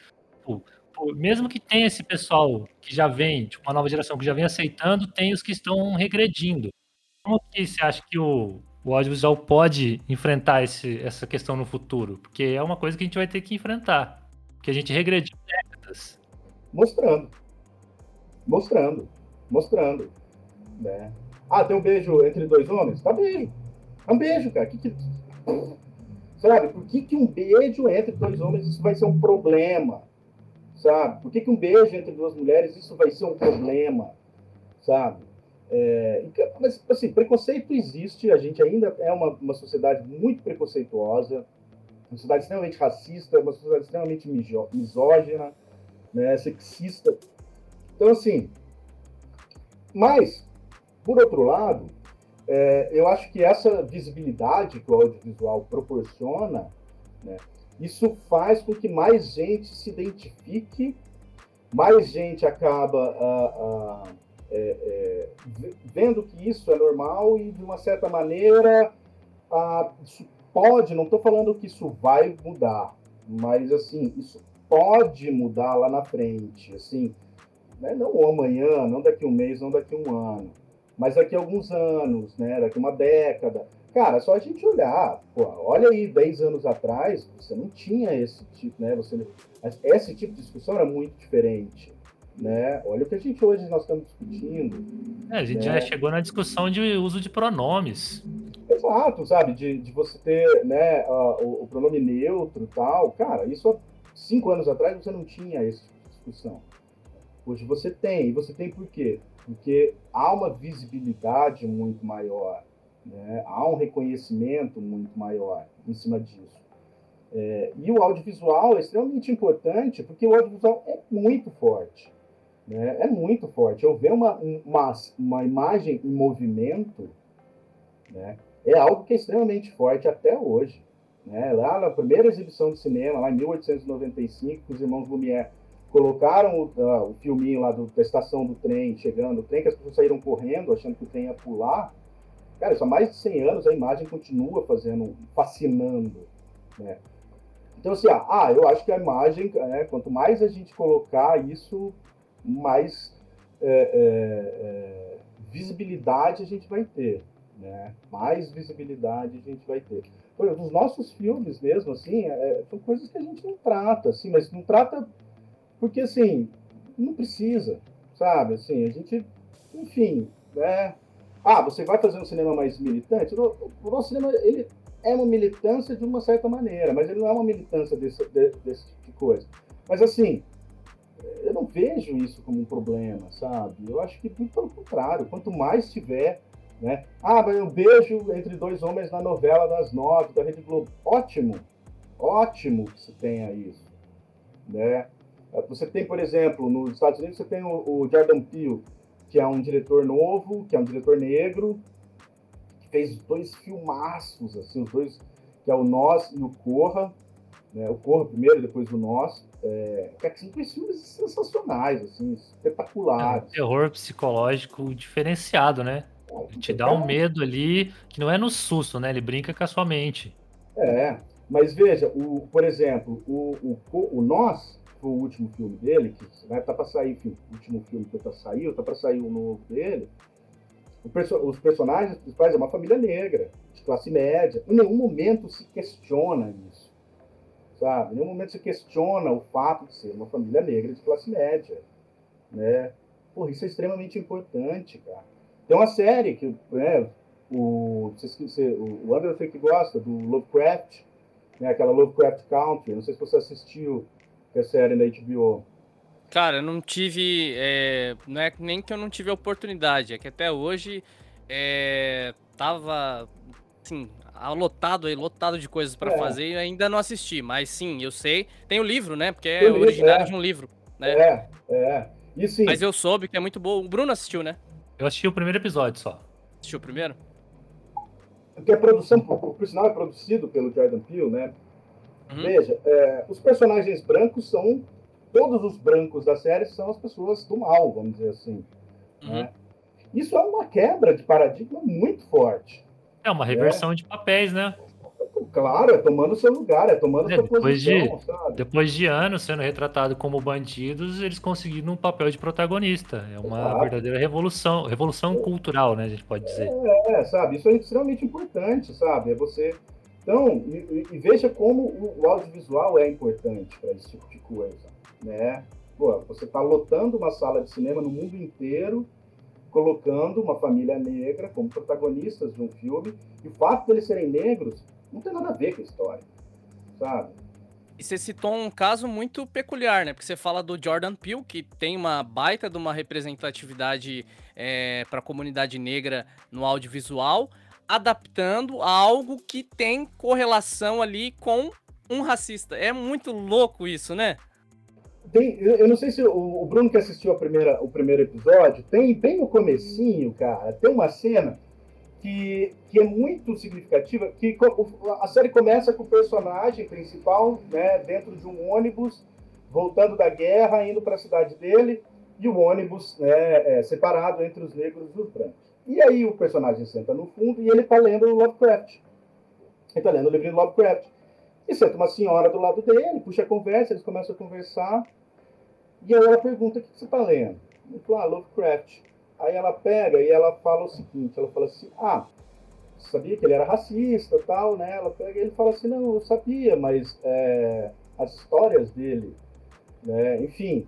Mesmo que tenha esse pessoal que já vem, tipo, uma nova geração que já vem aceitando, tem os que estão regredindo. Como que você acha que o, o audiovisual pode enfrentar esse, essa questão no futuro? Porque é uma coisa que a gente vai ter que enfrentar. Porque a gente regrediu décadas. Mostrando. Mostrando. Mostrando. Né? Ah, tem um beijo entre dois homens? Tá beijo. É um beijo, cara. Que que... Sabe? Por que, que um beijo entre dois homens isso vai ser um problema? Sabe? Por que, que um beijo entre duas mulheres isso vai ser um problema? Sabe? É, mas, assim, preconceito existe, a gente ainda é uma, uma sociedade muito preconceituosa, uma sociedade extremamente racista, uma sociedade extremamente misógina, né, sexista. Então, assim, mas por outro lado, é, eu acho que essa visibilidade que o audiovisual proporciona, né, isso faz com que mais gente se identifique, mais gente acaba ah, ah, é, é, vendo que isso é normal e, de uma certa maneira, ah, isso pode, não estou falando que isso vai mudar, mas, assim, isso pode mudar lá na frente, assim, né, não amanhã, não daqui a um mês, não daqui a um ano, mas daqui a alguns anos, né, daqui a uma década. Cara, só a gente olhar, pô, olha aí, 10 anos atrás, você não tinha esse tipo, né, você, esse tipo de discussão era muito diferente, né, olha o que a gente hoje nós estamos discutindo. É, a gente né? já chegou na discussão de uso de pronomes. Exato, sabe, de, de você ter, né, uh, o, o, pronome neutro e tal, cara, isso há cinco anos atrás você não tinha essa discussão. Hoje você tem, e você tem por quê? porque há uma visibilidade muito maior, né? há um reconhecimento muito maior em cima disso. É, e o audiovisual é extremamente importante, porque o audiovisual é muito forte. Né? É muito forte. Eu ver uma, uma, uma imagem em movimento né? é algo que é extremamente forte até hoje. Né? Lá na primeira exibição de cinema, lá em 1895, com os irmãos Lumière colocaram o, uh, o filminho lá do, da estação do trem, chegando o trem, que as pessoas saíram correndo, achando que o trem ia pular. Cara, isso há mais de 100 anos a imagem continua fazendo, fascinando, né? Então, assim, ah, ah eu acho que a imagem, né, quanto mais a gente colocar isso, mais é, é, é, visibilidade a gente vai ter, né? Mais visibilidade a gente vai ter. Os nossos filmes mesmo, assim, é, são coisas que a gente não trata, assim, mas não trata porque, assim, não precisa, sabe? Assim, a gente, enfim, né? Ah, você vai fazer um cinema mais militante? O, nosso cinema, ele é uma militância de uma certa maneira, mas ele não é uma militância desse, desse tipo de coisa. Mas, assim, vejo isso como um problema, sabe? Eu acho que, pelo contrário, quanto mais tiver né? Ah, mas um beijo entre dois homens na novela das nove da Rede Globo. Ótimo, ótimo que se tenha isso. Né? Você tem, por exemplo, nos Estados Unidos, você tem o, o Jordan Peele, que é um diretor novo, que é um diretor negro, que fez dois filmaços, assim, os dois, que é o Nós e o Corra, né? o Corra primeiro, depois o Nós, é, que são filmes sensacionais, assim, espetaculares. É um terror psicológico diferenciado, né? te dá um medo ali que não é no susto, né? Ele brinca com a sua mente. É, mas veja, o, por exemplo, o, o, o Nós, foi o último filme dele, que vai estar tá para sair, enfim, o último filme que tá saiu, tá para sair o novo dele. Perso os personagens principais é uma família negra, de classe média. Em nenhum momento se questiona isso, sabe? Em nenhum momento se questiona o fato de ser uma família negra de classe média, né? Porra, isso é extremamente importante, cara. Tem uma série que né, o, o Anderson que gosta, do Lovecraft, né, aquela Lovecraft Country. Não sei se você assistiu é a série da HBO. Cara, eu não tive. É, não é nem que eu não tive a oportunidade, é que até hoje é, tava assim, lotado aí, lotado de coisas para é. fazer e ainda não assisti. Mas sim, eu sei. Tem o livro, né? Porque é originário é. de um livro. Né? É, é. E, sim, Mas eu soube que é muito bom. O Bruno assistiu, né? Eu assisti o primeiro episódio só. Assistiu o primeiro? Porque a produção, por sinal, é produzido pelo Jordan Peele, né? Uhum. Veja, é, os personagens brancos são. Todos os brancos da série são as pessoas do mal, vamos dizer assim. Uhum. Né? Isso é uma quebra de paradigma muito forte. É uma reversão é. de papéis, né? Claro, é tomando seu lugar, é tomando é, sua depois posição, de, sabe? Depois de anos sendo retratado como bandidos, eles conseguiram um papel de protagonista. É uma Exato. verdadeira revolução, revolução cultural, né, a gente pode dizer. É, é, sabe? Isso é extremamente importante, sabe? É você... Então, e, e veja como o, o, audiovisual é importante para esse tipo de coisa, né? Pô, você está lotando uma sala de cinema no mundo inteiro, colocando uma família negra como protagonistas de um filme, e o fato de eles serem negros não tem nada a ver com a história, sabe? E você citou um caso muito peculiar, né? Porque você fala do Jordan Peele, que tem uma baita de uma representatividade é, para a comunidade negra no audiovisual, adaptando a algo que tem correlação ali com um racista. É muito louco isso, né? Tem, eu não sei se o, Bruno que assistiu a primeira, o primeiro episódio, tem bem no comecinho, cara, tem uma cena que, que é muito significativa, que a série começa com o personagem principal né, dentro de um ônibus, voltando da guerra, indo para a cidade dele, e o ônibus né, é separado entre os negros e os brancos. E aí o personagem senta no fundo e ele está lendo o Lovecraft. Ele está lendo o livro de Lovecraft. E senta uma senhora do lado dele, puxa a conversa, eles começam a conversar. E aí ela pergunta, o que você está lendo? Ele fala, ah, Lovecraft. Aí ela pega e ela fala o seguinte, ela fala assim, ah, sabia que ele era racista tal, né? Ela pega e ele fala assim, não, eu sabia, mas é, as histórias dele, né? Enfim,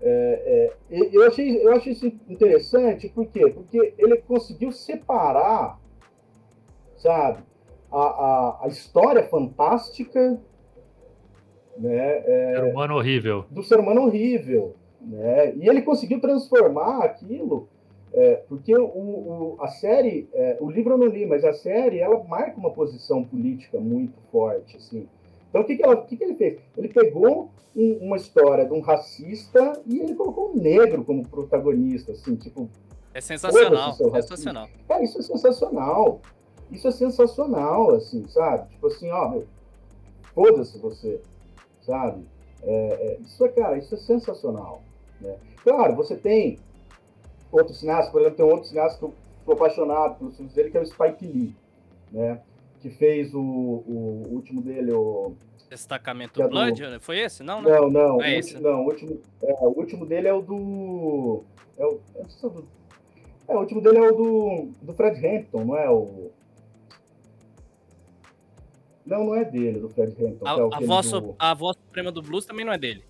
é, é, eu, achei, eu achei isso interessante, por quê? Porque ele conseguiu separar, sabe, a, a, a história fantástica né, é, ser humano horrível. do ser humano horrível. Né? E ele conseguiu transformar aquilo, é, porque o, o, a série, é, o livro eu não li, mas a série ela marca uma posição política muito forte. Assim. Então o que, que, ela, o que, que ele fez? Ele pegou um, uma história de um racista e ele colocou um negro como protagonista, assim, tipo. É sensacional, sensacional. Cara, isso é sensacional. Isso é sensacional, assim, sabe? Tipo assim, ó, foda-se você, sabe? É, é, isso é, cara, isso é sensacional. Né? Claro, você tem outros cineastas, por exemplo, tem outro cineasta que eu sou apaixonado pelos filmes dele, que é o Spike Lee, né? que fez o, o último dele, o Destacamento é do- Blood? Foi esse? Não, né? Não, não. É o esse, último, não, o último, é, o último dele é o do. É o, não é, o do, é, o último dele é o do, do Fred Hampton, não é o. Não, não é dele, do Fred Hampton. A, é a voz, do- a voz suprema do blues também não é dele.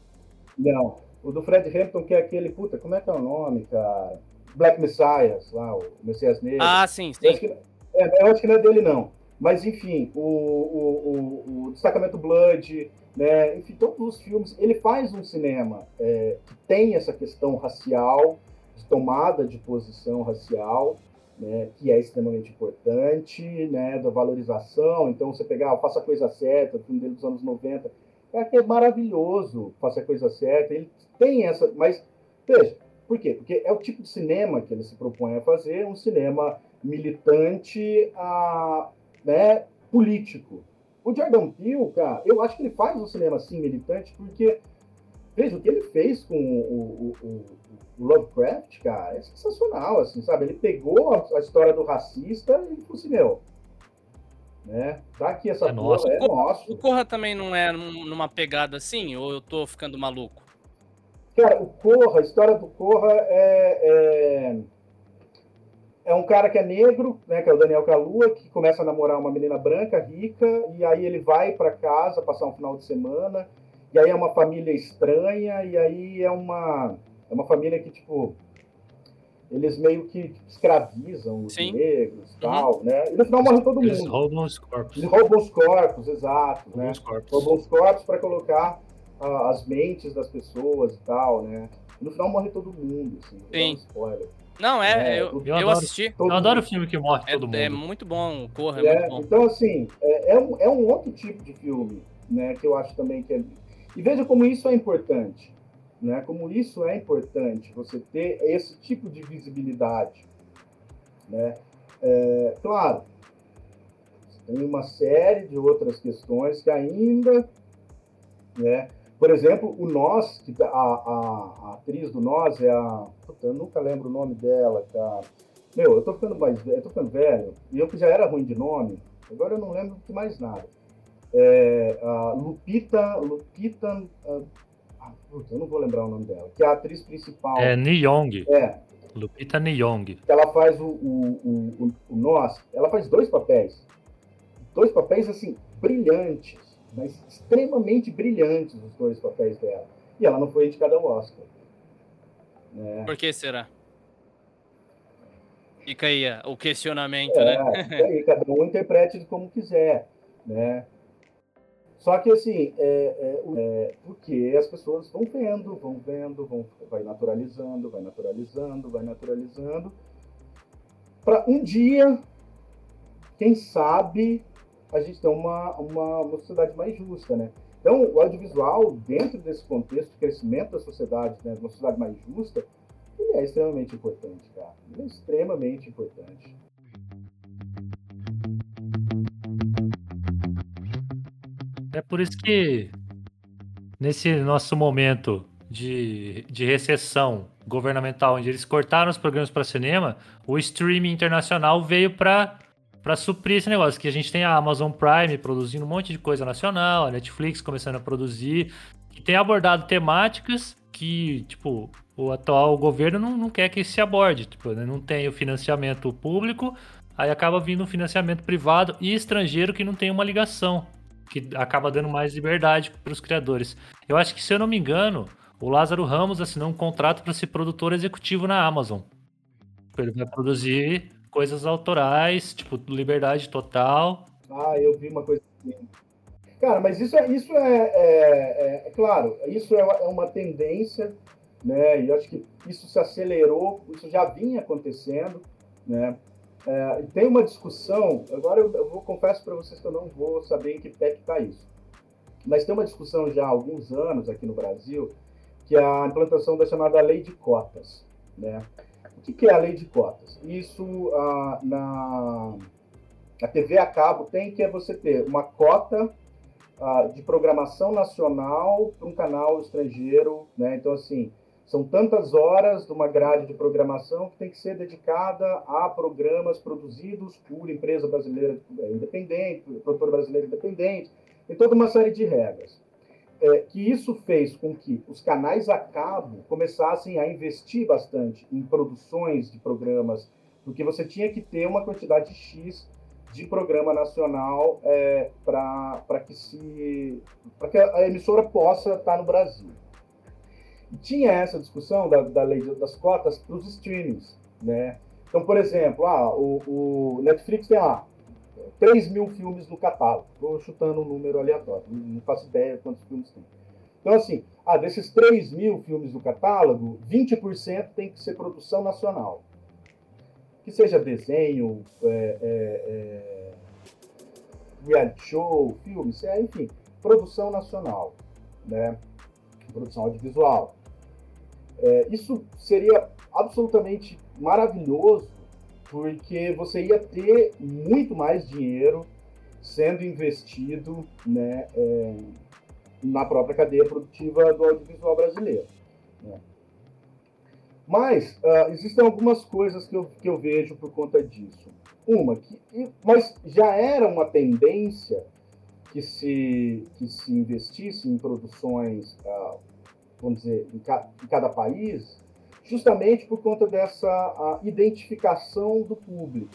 Não, o do Fred Hampton, que é aquele. Puta, como é que é o nome, cara? Black Messiah, lá, o Messias Negro. Ah, sim, Eu sim. acho, que, é, eu acho que não é dele, não. Mas, enfim, o, o, o, o Destacamento Blood, né? Enfim, todos os filmes. Ele faz um cinema é, que tem essa questão racial, de tomada de posição racial, né? Que é extremamente importante, né? Da valorização. Então, você pegar o Faça a Coisa Certa, filme dele dos anos 90, é que é maravilhoso, Faça a Coisa Certa. Ele tem essa. Mas, veja, por quê? Porque é o tipo de cinema que ele se propõe a fazer, um cinema militante, a, né, político. O Jordan Peele, cara, eu acho que ele faz um cinema assim militante porque, veja, o que ele fez com o, o- o Lovecraft, cara, é sensacional, assim, sabe? Ele pegou a, a história do racista e falou assim, meu, né? Tá aqui essa É porra, nosso. é O nosso. Corra também não é num- numa pegada assim? Ou eu tô ficando maluco? Cara, o Corra, a história do Corra é, é, é um cara que é negro, né, que é o Daniel Kalua, que começa a namorar uma menina branca, rica, e aí ele vai para casa passar um final de semana, e aí é uma família estranha, e aí é uma, é uma família que, tipo, eles meio que escravizam os Sim. negros e tal, né? E no final morre todo Eles mundo. roubam os corpos. Eles roubam os corpos, exato, Roubam né? os corpos. roubam os corpos para colocar ah, as mentes das pessoas e tal, né? E no final morre todo mundo, assim, Sim. spoiler. Não, é, É, eu, eu eu, adoro- assisti. Eu adoro mundo. filme que morre É, todo mundo. é muito bom, o Corra é, É, muito bom. então, assim, é, é um, é um outro tipo de filme, né? Que eu acho também que é. E veja como isso é importante, né? Como isso é importante, você ter esse tipo de visibilidade, né? É, claro, tem uma série de outras questões que ainda, né? Por exemplo, o Nós, que tá- a, a, a atriz do Nós é a. Eu nunca lembro o nome dela, cara. Meu, eu tô ficando mais velho, eu tô ficando velho, e eu que já era ruim de nome, agora eu não lembro de mais nada. É, a Lupita. Lupita. Puta, eu não vou lembrar o nome dela, que é a atriz principal. É Nyong. É, Lupita Nyong. que ela faz o, o, o, o, o Nós, ela faz dois papéis. Dois papéis, assim, brilhantes, mas extremamente brilhantes os dois papéis dela. E ela não foi indicada ao Oscar. Né? Por que será? Fica aí ah, o questionamento, né? É, aí, cada um interprete como quiser, né? Só que assim, é, é, é, porque as pessoas vão vendo, vão vendo, vão, vai naturalizando, vai naturalizando, vai naturalizando, para um dia, quem sabe, a gente ter uma, uma, uma sociedade mais justa, né? Então, o audiovisual, dentro desse contexto de crescimento da sociedade, né, uma sociedade mais justa, ele é extremamente importante, cara. Ele é extremamente importante. É por isso que nesse nosso momento de, de recessão governamental, onde eles cortaram os programas para cinema, o streaming internacional veio para para suprir esse negócio. Que a gente tem a Amazon Prime produzindo um monte de coisa nacional, a Netflix começando a produzir, que tem abordado temáticas que, tipo, o atual governo não, não quer que se aborde. Tipo, né, não tem o financiamento público, aí acaba vindo um financiamento privado e estrangeiro que não tem uma ligação que acaba dando mais liberdade para os criadores. Eu acho que, se eu não me engano, o Lázaro Ramos assinou um contrato para ser produtor executivo na Amazon. Ele vai produzir coisas autorais, tipo, liberdade total. Ah, eu vi uma coisa assim. Cara, mas isso é, isso é, é, é- é claro, isso é uma, é uma tendência, né? E acho que isso se acelerou, isso já vinha acontecendo, né? É, tem uma discussão, agora eu, eu vou confesso para vocês que eu não vou saber em que pé que está isso, mas tem uma discussão já há alguns anos aqui no Brasil, que é a implantação da chamada lei de cotas, né? O que, que é a lei de cotas? Isso ah, na a TV a cabo tem que é você ter uma cota ah, de programação nacional para um canal estrangeiro, né? Então assim são tantas horas de uma grade de programação que tem que ser dedicada a programas produzidos por empresa brasileira independente, produtora brasileira independente. tem toda uma série de regras. É, que isso fez com que os canais a cabo começassem a investir bastante em produções de programas, porque você tinha que ter uma quantidade X de programa nacional é, para que se que a emissora possa estar no Brasil. Tinha essa discussão da, da lei das cotas para os streamings, né? Então, por exemplo, ah, o, o Netflix tem lá 3 mil filmes no catálogo. Estou chutando um número aleatório, não faço ideia quantos filmes tem. Então, assim, ah, desses 3 mil filmes no catálogo, 20% tem que ser produção nacional. Que seja desenho, é, é, é, reality show, filmes, é, enfim, produção nacional, né? produção audiovisual. É, isso seria absolutamente maravilhoso porque você ia ter muito mais dinheiro sendo investido né, é, na própria cadeia produtiva do audiovisual brasileiro. Né. Mas uh, existem algumas coisas que eu, que eu vejo por conta disso. Uma, que, mas já era uma tendência que se, que se investisse em produções, uh, vamos dizer, em, ca, em cada país, justamente por conta dessa identificação do público,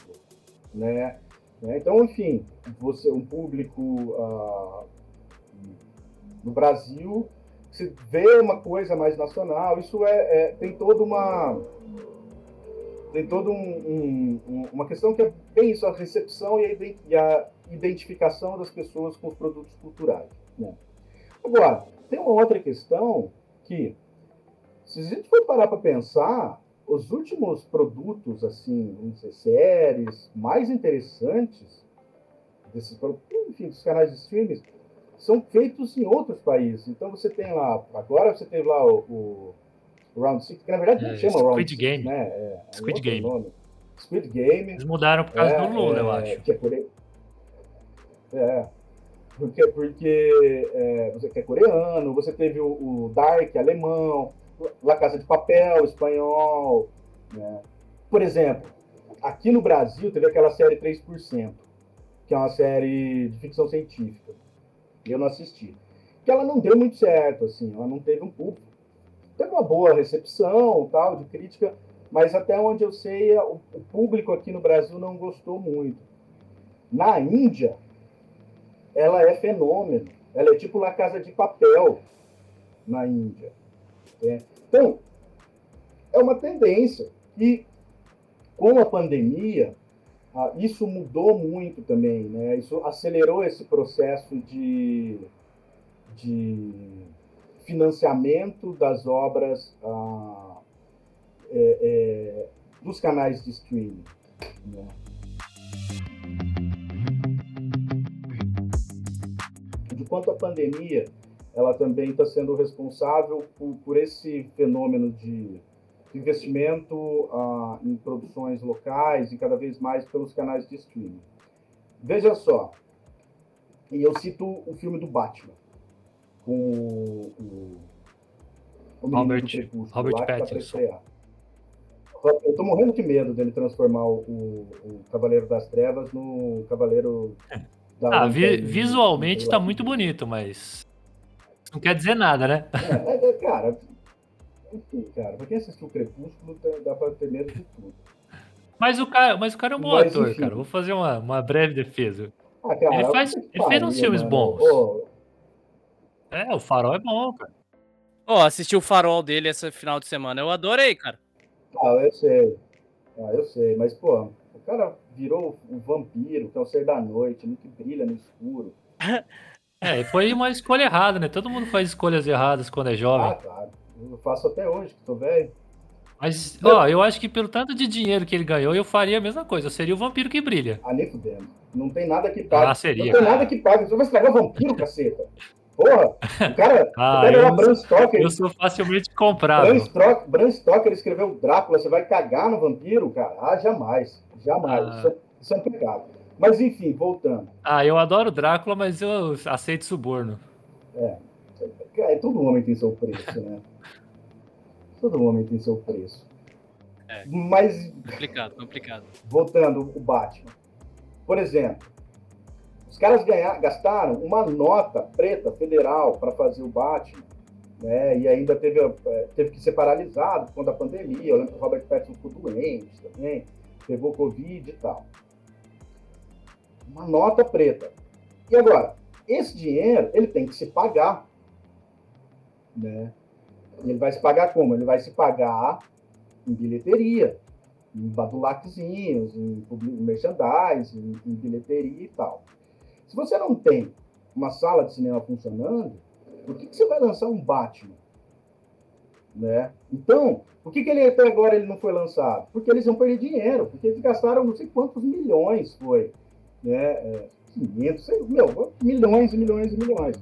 né? né? Então, enfim, você um público uh, no Brasil se vê uma coisa mais nacional, isso é, é tem toda uma tem toda um, um, uma questão que é bem isso, a recepção e a, identificação das pessoas com os produtos culturais. Né? Agora, tem uma outra questão que se a gente for parar para pensar, os últimos produtos, assim, vamos dizer, séries mais interessantes desses enfim, dos canais de streaming, são feitos em outros países. Então você tem lá, agora você teve lá o, o Round Six, que na verdade não é, chama Squid Round Game. Six, né? É, é Squid Game. Nome. Squid Game. Eles mudaram por causa é, do Lula, eu é, acho. Que é, por... é, porque, porque é, você é coreano, você teve o, o Dark alemão, La Casa de Papel, espanhol. Né? Por exemplo, aqui no Brasil teve aquela série 3%, que é uma série de ficção científica. Eu não assisti. Que ela não deu muito certo, assim, ela não teve um público. Teve uma boa recepção, tal, de crítica, mas até onde eu sei, o, o público aqui no Brasil não gostou muito. Na Índia, ela é fenômeno. Ela é tipo La Casa de Papel na Índia. Né? Então, é uma tendência. E com a pandemia, isso mudou muito também. Né? Isso acelerou esse processo de, de financiamento das obras é, é, dos canais de streaming. Né? Enquanto a pandemia ela também está sendo responsável por, por, esse fenômeno de investimento uh, em produções locais e cada vez mais pelos canais de streaming. Veja só, e eu cito o filme do Batman, com o, o, o Robert, Robert tá Pattinson. Eu estou morrendo de medo dele transformar o, o, Cavaleiro das Trevas no Cavaleiro é. Ah, vi, visualmente está muito bonito, mas não quer dizer nada, né? É, é, é cara, enfim, cara, pra quem assistiu o Crepúsculo, dá pra ter medo de tudo. Mas o cara, mas o cara é um bom mas, ator, enfim. cara. Vou fazer uma, uma breve defesa. Ah, cara, ele faz, ele fez uns filmes mano. bons. Oh. É, o Farol é bom, cara. Ó, oh, assisti o Farol dele esse final de semana. Eu adorei, cara. Ah, eu sei. Ah, eu sei. Mas, pô, o cara virou um vampiro, que é o ser da noite, que brilha no escuro. É, foi uma escolha errada, né? Todo mundo faz escolhas erradas quando é jovem. Ah, claro. Eu faço até hoje, que tô velho. Mas, ó, eu acho que pelo tanto de dinheiro que ele ganhou, eu faria a mesma coisa. Eu seria o vampiro que brilha. Ah, nem fudendo. Não tem nada que pague. Ah, seria. Não tem cara. nada que pague. Você vai estragar o vampiro, caceta. Porra, o cara, ah, o cara é Bram Stoker. Eu sou facilmente comprável. Bram Stoker, Bram Stoker escreveu Drácula, você vai cagar no vampiro, cara? Ah, jamais. Jamais. Ah. Isso, é, isso é um pecado. Mas enfim, voltando. Ah, eu adoro Drácula, mas eu aceito suborno. É. é todo homem tem seu preço, né? todo homem tem seu preço. É. Mas. Complicado, complicado. Voltando, o Batman. Por exemplo, Os caras ganhar, gastaram uma nota preta federal para fazer o Batman, né? E ainda teve, é, teve que ser paralisado por conta da pandemia. Eu lembro que o Robert Pattinson ficou doente também, pegou Covid e tal. Uma nota preta. E agora, esse dinheiro ele tem que se pagar, né? Ele vai se pagar como? Ele vai se pagar em bilheteria, em badulaquezinhos, em merchandising, em bilheteria e tal. Se você não tem uma sala de cinema funcionando, por que, que você vai lançar um Batman? Né? Então, por que, que ele até agora ele não foi lançado? Porque eles iam perder dinheiro, porque eles gastaram não sei quantos milhões foi. Né? É, 500, sei, meu, milhões e milhões e milhões.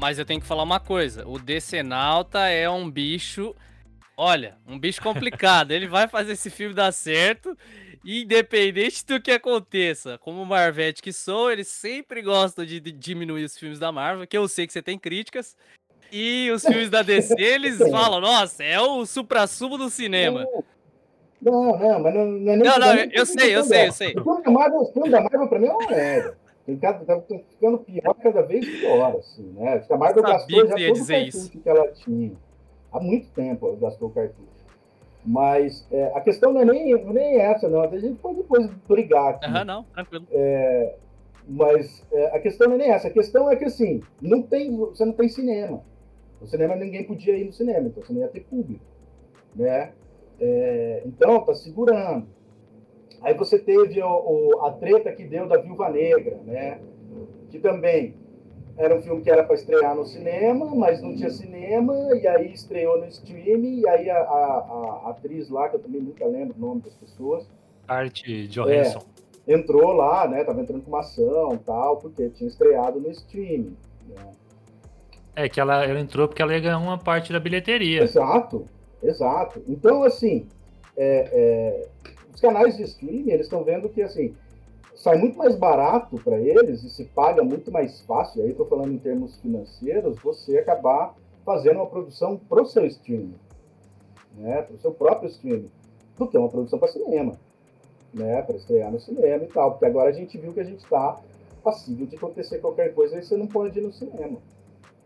Mas eu tenho que falar uma coisa: o Decenalta é um bicho. Olha, um bicho complicado. Ele vai fazer esse filme dar certo independente do que aconteça, como Marvete que sou, eles sempre gostam de, de, diminuir os filmes da Marvel, que eu sei que você tem críticas. E os filmes da DC, eles falam, nossa, é o supra-sumo do cinema. Não, não, mas não, não é nem Não, não, eu, eu sei, eu sei, eu sei. O filme da Marvel, o filme da Marvel pra mim é uma merda. Tá, tá ficando pior cada vez pior, assim, né? A Marvel gastou já todo o cartucho isso. que ela tinha. Há muito tempo ela gastou o cartucho. Mas é, a questão não é nem, nem essa, não. A gente pode depois brigar aqui. Uhum, não, tranquilo. É, mas é, a questão não é nem essa. A questão é que, assim, não tem, você não tem cinema. No cinema ninguém podia ir no cinema, então você não ia ter público. Né? É, então, tá segurando. Aí você teve o, o, a treta que deu da Viúva Negra, né? Que também era um filme que era para estrear no cinema, mas não tinha cinema, e aí estreou no streaming, e aí a, a, a atriz lá, que eu também nunca lembro o nome das pessoas. Art Johansson. É, entrou lá, né? Tava entrando com uma ação e tal, porque tinha estreado no streaming. Né? É, que ela, ela entrou porque ela ia ganhar uma parte da bilheteria. Exato, exato. Então, assim, é, é, os canais de streaming, eles estão vendo que, assim, sai muito mais barato para eles e se paga muito mais fácil, aí estou falando em termos financeiros, você acabar fazendo uma produção para o seu streaming, né, para o seu próprio streaming, do que uma produção para cinema, né, para estrear no cinema e tal, porque agora a gente viu que a gente está passível de acontecer qualquer coisa e você não pode ir no cinema.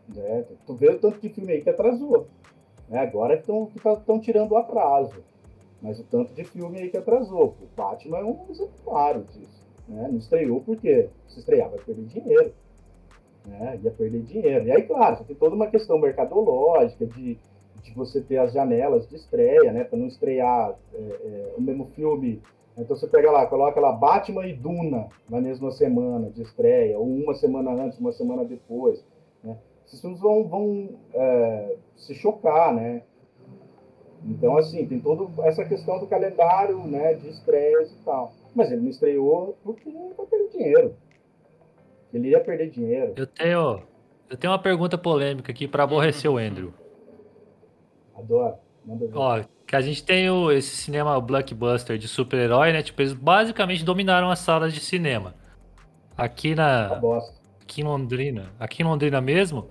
Né? Tu vê o tanto de filme aí que atrasou. Né? Agora estão tirando o atraso. Mas o tanto de filme aí que atrasou. O Batman é um exemplo disso. Né? Não estreou porque se estrear vai perder dinheiro. Né? Ia perder dinheiro. E aí, claro, tem toda uma questão mercadológica de, de você ter as janelas de estreia, né? Para não estrear é, é, o mesmo filme. Então você pega lá, coloca lá Batman e Duna na mesma semana de estreia, ou uma semana antes, uma semana depois. Né? Esses filmes vão, vão é, se chocar, né? Então, assim, tem toda essa questão do calendário né, de estreias e tal. Mas ele não estreou porque ele ia perder dinheiro. Ele ia perder dinheiro. Eu tenho, eu tenho uma pergunta polêmica aqui para aborrecer o Andrew. Adoro. Manda ver. Ó, que a gente tem o, esse cinema blockbuster de super-herói, né? Tipo, eles basicamente dominaram as salas de cinema. Aqui na. Aqui em Londrina. Aqui em Londrina mesmo,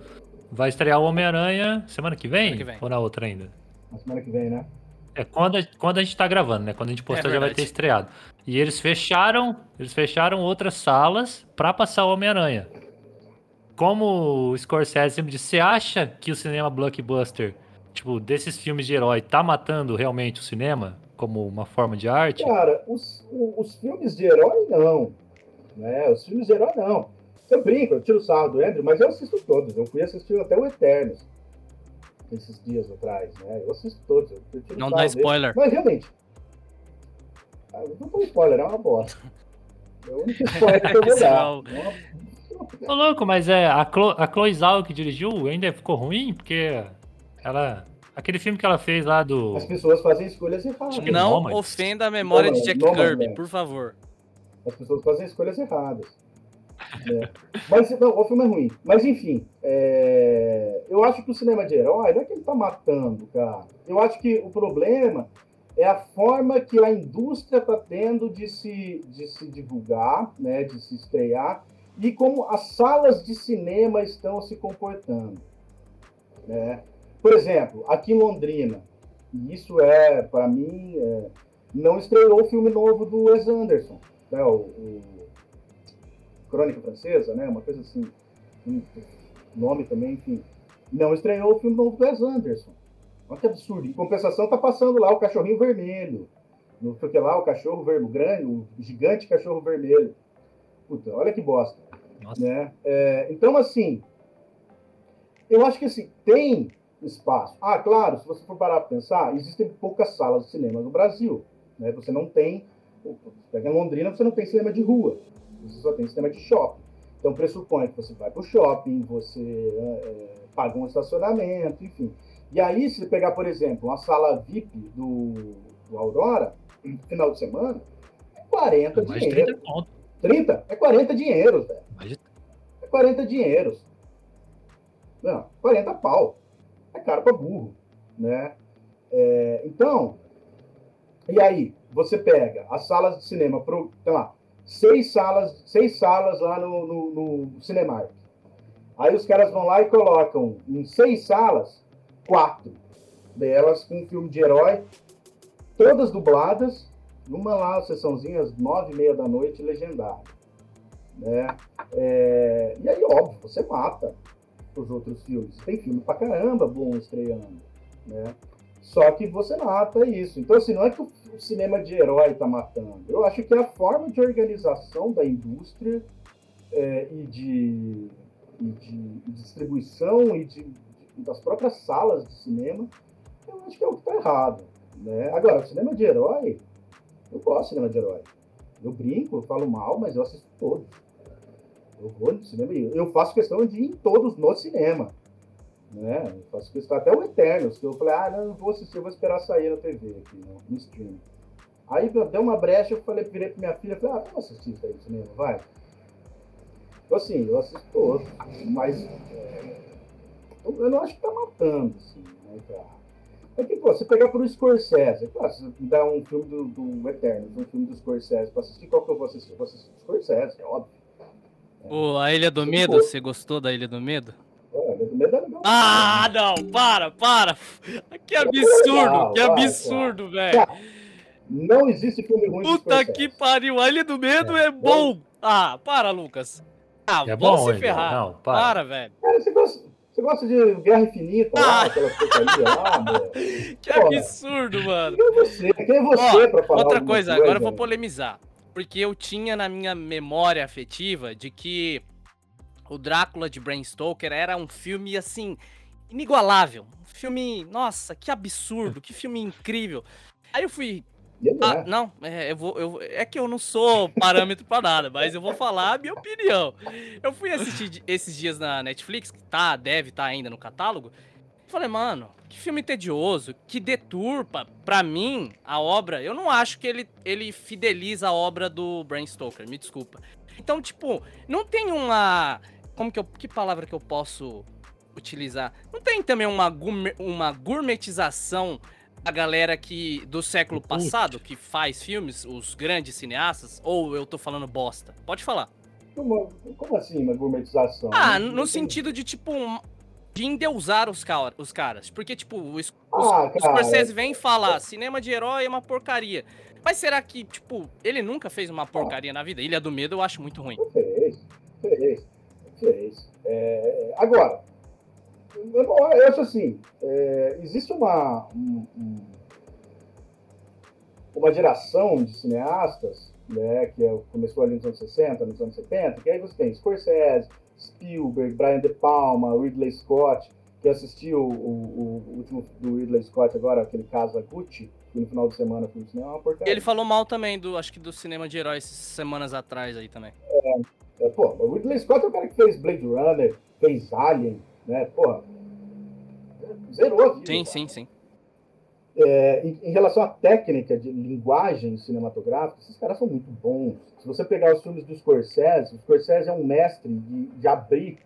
vai estrear o Homem-Aranha semana que vem? Semana que vem? Ou na outra ainda? Na semana que vem, né? É quando a, quando a gente tá gravando, né? Quando a gente postar é já vai ter estreado. E eles fecharam, eles fecharam outras salas para passar o Homem-Aranha. Como o Scorsese sempre disse, você acha que o cinema blockbuster, tipo, desses filmes de herói, tá matando realmente o cinema como uma forma de arte? Cara, os, os filmes de herói não. Né? Os filmes de herói não. Eu brinco, eu tiro o sarro do Andrew, mas eu assisto todos. Eu fui assistir até o Eternos esses dias atrás, né? Eu assisto todos. Eu não dá spoiler. Mas realmente. Ah, não foi spoiler, é uma bosta. É o único spoiler que eu vou dar. Tô louco, mas é, a, Clo a Chloe Zhao que dirigiu ainda ficou ruim, porque ela. Aquele filme que ela fez lá do. As pessoas fazem escolhas erradas. Não ofenda a memória de Jack Kirby, por favor. As pessoas fazem escolhas erradas. É. Mas não, o filme é ruim. Mas enfim, é... eu acho que o cinema de herói não é que ele tá matando, cara. Eu acho que o problema é a forma que a indústria está tendo de se, de se divulgar, né, de se estrear, e como as salas de cinema estão se comportando. Né? Por exemplo, aqui em Londrina, e isso é, para mim, é... não estreou o filme novo do Wes Anderson. né, o, o Crônica Francesa, né, uma coisa assim, nome também, enfim, não estreou o filme novo do Wes Anderson. Olha que absurdo. Em compensação, tá passando lá o cachorrinho vermelho. No que lá, o cachorro vermelho, grande, o gigante cachorro vermelho. Puta, olha que bosta. Né? É, então, assim, eu acho que assim, tem espaço. Ah, claro, se você for parar para pensar, existem poucas salas de cinema no Brasil. Né? Você não tem. Pega em Londrina, você não tem cinema de rua. Você só tem cinema de shopping. Então pressupõe que você vai para o shopping, você é, é, paga um estacionamento, enfim. E aí, se você pegar, por exemplo, uma sala VIP do, do Aurora, no final de semana, é 40 é dinheiros. 30 pontos. 30? É 40 dinheiros, velho. De... É 40 dinheiros. Não, 40 pau. É caro para burro, né? É, então, e aí, você pega as salas de cinema, pro, sei lá, seis salas, seis salas lá no, no, no Cinemark. Aí os caras vão lá e colocam em seis salas, quatro delas com um filme de herói, todas dubladas, numa lá, sessãozinha, às nove e meia da noite, legendado. Né? É, e aí, óbvio, você mata os outros filmes. Tem filme pra caramba bom estreando, né? Só que você mata isso. Então, assim, não é que o cinema de herói está matando. Eu acho que é a forma de organização da indústria é, e, de, e de distribuição e de, das próprias salas de cinema, eu acho que é o que está errado. Né? Agora, o cinema de herói, eu gosto de cinema de herói. Eu brinco, eu falo mal, mas eu assisto todos. Eu vou no cinema eu faço questão de ir em todos no cinema. Né? Eu faço questão até o Eternos, que eu falei, ah, não, não vou assistir, eu vou esperar sair na TV aqui, no, no stream. Aí deu uma brecha, eu falei, virei pra minha filha, falei, ah, vamos assistir isso aí no cinema, vai. Então assim, eu assisto todos, mas é, eu não acho que tá matando, assim, né, cara? É que, pô, você pegar pro Scorsese, claro, se me dá um filme do, do Eternos, um filme do Scorsese pra assistir, qual que eu vou assistir? Eu vou assistir o Scorsese, é óbvio. Pô, a Ilha do Medo, você gostou da Ilha do Medo? É. Ah, não, para, para! Que absurdo, que absurdo, velho! Não existe filme ruim Puta que pariu, a Ilha do Medo é, é bom! Ah, para, Lucas! Ah, é vamos bom, se ferrar. Não, para. para, velho. Cara, você gosta, você gosta de Guerra Infinita ah. lá, aquelas meu? Que Pô, absurdo, mano. Quem é você? Quem é você Ó, pra falar Outra coisa, coisa, agora eu vou polemizar porque eu tinha na minha memória afetiva de que o Drácula de Bram Stoker era um filme assim inigualável, um filme, nossa, que absurdo, que filme incrível. Aí eu fui ah, não, é, eu vou, eu, é que eu não sou parâmetro para nada, mas eu vou falar a minha opinião. Eu fui assistir esses dias na Netflix, que tá, deve estar tá ainda no catálogo, Falei, mano, que filme tedioso, que deturpa, pra mim, a obra. Eu não acho que ele, ele fideliza a obra do Bram Stoker, me desculpa. Então, tipo, não tem uma. Como que eu. Que palavra que eu posso utilizar? Não tem também uma, gourmet, uma gourmetização da galera que. do século passado, que faz filmes, os grandes cineastas? Ou eu tô falando bosta? Pode falar. Como, como assim, uma gourmetização? Ah, no sentido de, tipo, de endeusar os, cara, os caras. Porque, tipo, o, ah, o Scorsese vem falar, cinema de herói é uma porcaria. Mas será que, tipo, ele nunca fez uma porcaria ah. na vida? Ilha do Medo eu acho muito ruim. Fez, fez, fez. É, agora, eu, não, eu acho assim, é, existe uma, um, uma geração de cineastas, né, que é, começou ali nos anos 60, nos anos 70, que aí você tem Scorsese, Spielberg, Brian De Palma, Ridley Scott, que assistiu o, o, o, último do Ridley Scott agora, aquele caso a Gucci, que no final de semana foi no cinema, é uma porcaria. Ele falou mal também, do, acho que do cinema de heróis semanas atrás aí também. É, é, pô, o Ridley Scott é o cara que fez Blade Runner, fez Alien, né, pô, zerou a vida. Sim, cara. sim, sim. É, em, em, relação à técnica de linguagem cinematográfica, esses caras são muito bons. Se você pegar os filmes do Scorsese, o Scorsese é um mestre de, de abrir,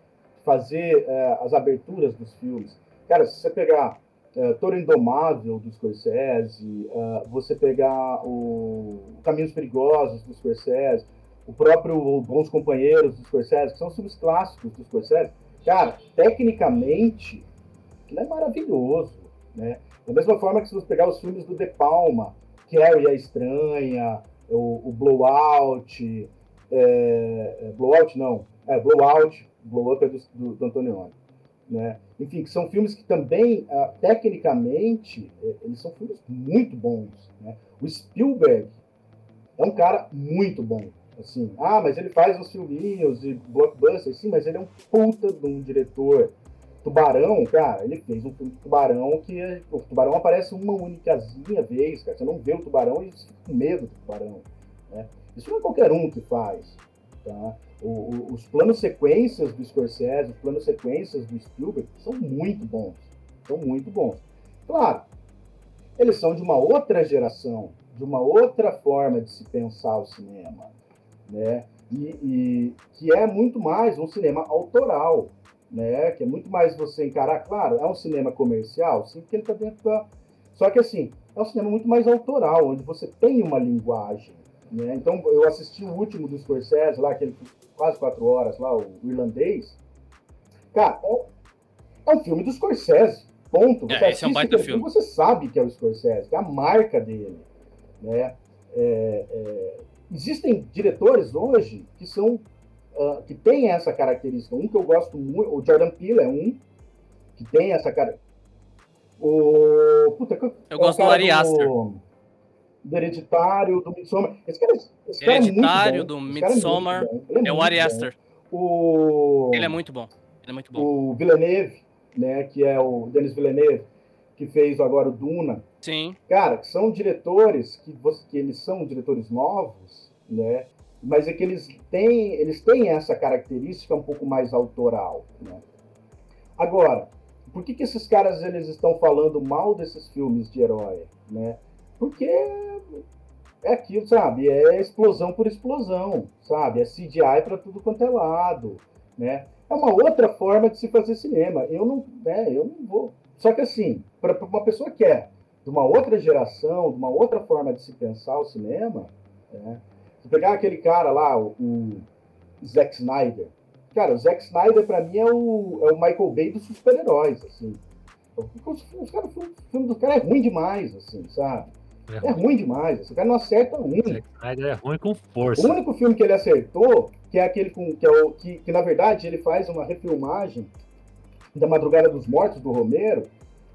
fazer é, as aberturas dos filmes. Cara, se você pegar é, Toro Indomável do Scorsese, é, você pegar o Caminhos Perigosos do Scorsese, o próprio Bons Companheiros do Scorsese, que são filmes clássicos do Scorsese, cara, tecnicamente, aquilo é maravilhoso, né? Da mesma forma que se você pegar os filmes do De Palma, Carrie a Estranha, o, o Blowout, é, é, Blowout não, é Blowout, Blowout é do, do, do Antonioni, né? Enfim, que são filmes que também, uh, tecnicamente, é, eles são filmes muito bons, né? O Spielberg é um cara muito bom, assim. Ah, mas ele faz uns filminhos de blockbusters, sim, mas ele é um puta de um diretor. Tubarão, cara, ele fez um filme de tubarão que o tubarão aparece uma únicazinha vez, cara. Você não vê o tubarão e fica com medo do tubarão. Né? Isso não é qualquer um que faz. Tá? O, o, os planos sequências do Scorsese, os planos sequências do Spielberg são muito bons. São muito bons. Claro, eles são de uma outra geração, de uma outra forma de se pensar o cinema, né? E, e que é muito mais um cinema autoral, né? Que é muito mais você encarar, claro, é um cinema comercial, sim, porque ele está dentro da. Só que assim, é um cinema muito mais autoral, onde você tem uma linguagem, né? Então, eu assisti o último do Scorsese, lá, aquele quase quatro horas, lá, o, irlandês. Cara, é, é um filme do Scorsese, ponto. Você é, esse é um baita filme. Você sabe que é o Scorsese, que é a marca dele, né? É, é, existem diretores hoje que são uh, que têm essa característica. Um que eu gosto muito, o Jordan Peele é um que tem essa cara. O puta, eu é gosto do Ari Aster. Do, do Hereditário, do Midsommar. Esse cara, esse Hereditário, cara é do Midsommar, é, é, o Ari Aster. O... Ele é muito bom. Ele é muito bom. O Villeneuve, né, que é o Denis Villeneuve, que fez agora o Duna. Sim. Cara, que são diretores que, que eles são diretores novos, né? Mas é que eles têm, eles têm essa característica um pouco mais autoral, né? Agora, por que, que esses caras eles estão falando mal desses filmes de herói, né? Porque é aquilo, sabe? É explosão por explosão, sabe? É CGI para tudo quanto é lado, né? É uma outra forma de se fazer cinema. Eu não, né, eu não vou. Só que assim, para uma pessoa que é de uma outra geração, de uma outra forma de se pensar o cinema, né? Se pegar aquele cara lá, o, o Zack Snyder, cara, o Zack Snyder para mim é o, é o Michael Bay dos super-heróis, assim. Os, cara, o filme do cara é ruim demais, assim, sabe? É, é ruim demais. Esse cara não acerta um. Snyder é ruim com força. O único filme que ele acertou, que é aquele com, que, é o, que, que na verdade ele faz uma refilmagem da Madrugada dos Mortos do Romero,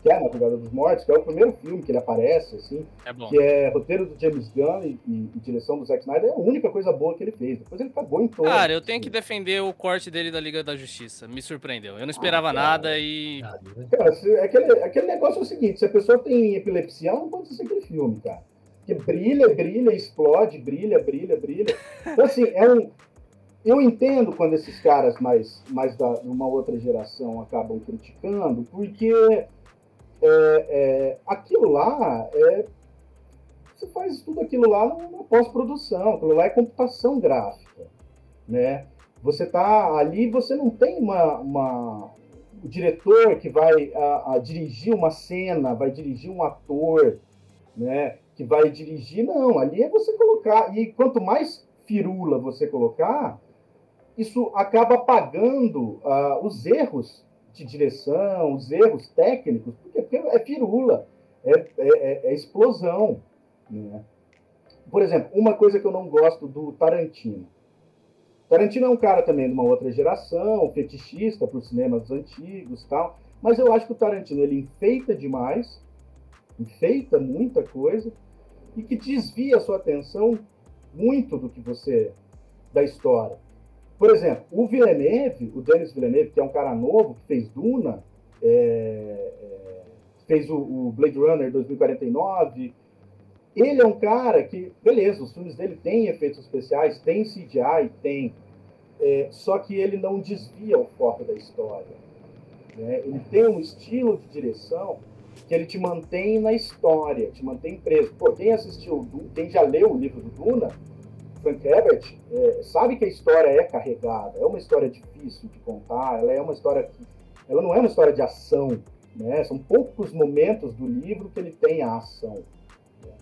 que é a Madrugada dos Mortos, que é o primeiro filme que ele aparece, assim, é que é roteiro do James Gunn e, e, e, direção do Zack Snyder, é a única coisa boa que ele fez. Depois ele cagou em todo. Cara, eu tenho assim. que defender o corte dele da Liga da Justiça. Me surpreendeu. Eu não esperava ah, nada e. Cara, aquele, aquele negócio é o seguinte: se a pessoa tem epilepsia, não pode ser aquele filme, cara. Que brilha, brilha, explode, brilha, brilha, brilha. Então, assim, é um. Eu entendo quando esses caras mais, mais da, uma outra geração acabam criticando, porque é, é, aquilo lá é. Você faz tudo aquilo lá na pós-produção, aquilo lá é computação gráfica. Né? Você tá ali, você não tem uma, uma o diretor que vai a, a dirigir uma cena, vai dirigir um ator, né? Que vai dirigir, não. Ali é você colocar. E quanto mais firula você colocar, isso acaba apagando uh, os erros de direção, os erros técnicos, porque, é firula, é, é, é, é explosão. Né? Por exemplo, uma coisa que eu não gosto do Tarantino. Tarantino é um cara também de uma outra geração, fetichista por cinemas antigos tal, mas eu acho que o Tarantino ele enfeita demais, enfeita muita coisa e que desvia a sua atenção muito do que você da história. Por exemplo, o Villeneuve, o Denis Villeneuve, que é um cara novo, que fez Duna, é, é, fez o, o, Blade Runner 2049. Ele é um cara que, beleza, os filmes dele têm efeitos especiais, tem CGI, tem. É, só que ele não desvia o foco da história. Né? Ele tem um estilo de direção que ele te mantém na história, te mantém preso. Pô, quem assistiu, quem já leu o livro do Duna, Frank Herbert é, sabe que a história é carregada, é uma história difícil de contar, ela é uma história que, ela não é uma história de ação, né? São poucos momentos do livro que ele tem a ação. Né?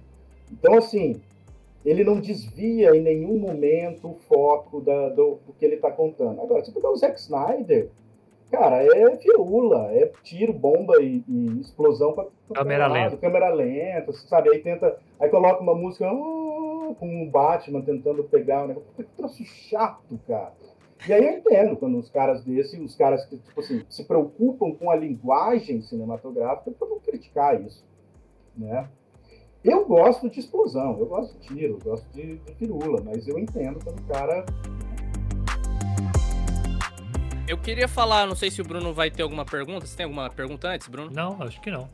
Então, assim, ele não desvia em nenhum momento o foco da, do, do, que ele está contando. Agora, se pegar o Zack Snyder, cara, é firula, é tiro, bomba e, e explosão para câmera lenta, câmera lenta, sabe? Aí tenta, aí coloca uma música, oh, com, com o Batman tentando pegar o negócio. Que troço chato, cara. E aí eu entendo quando os caras desses, os caras que tipo assim, se preocupam com a linguagem cinematográfica, para não criticar isso. Né? Eu gosto de explosão, eu gosto de tiro, eu gosto de, de firula, mas eu entendo quando o cara. Eu queria falar, não sei se o Bruno vai ter alguma pergunta. Você tem alguma pergunta antes, Bruno? Não, acho que não.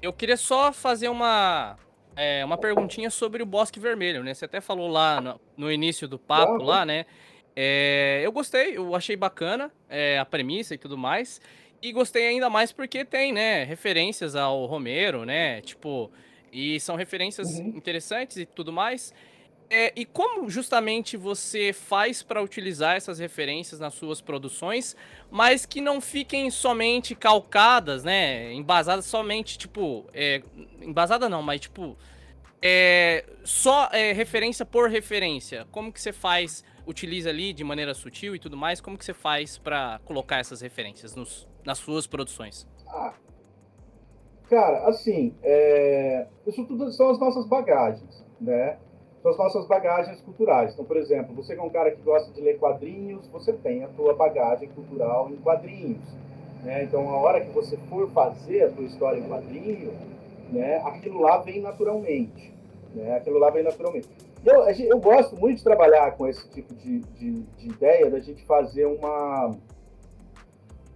Eu queria só fazer uma, é, uma perguntinha sobre o Bosque Vermelho, né? Você até falou lá no, no início do papo, lá, né? É, eu gostei, eu achei bacana é, a premissa e tudo mais. E gostei ainda mais porque tem, né, referências ao Romero, né? Tipo, e são referências uhum. interessantes e tudo mais. É, e como justamente você faz para utilizar essas referências nas suas produções, mas que não fiquem somente calcadas, né? Embasadas somente, tipo. É, embasada não, mas tipo. É, só é, referência por referência. Como que você faz utiliza ali de maneira sutil e tudo mais, como que você faz para colocar essas referências nos, nas suas produções? Ah, cara, assim, é... isso tudo são as nossas bagagens, né? São as nossas bagagens culturais. Então, por exemplo, você que é um cara que gosta de ler quadrinhos, você tem a tua bagagem cultural em quadrinhos. Né? Então, a hora que você for fazer a tua história em quadrinho, né, aquilo lá vem naturalmente. Né? Aquilo lá vem naturalmente. Eu, eu gosto muito de trabalhar com esse tipo de, de, de ideia, da gente fazer uma,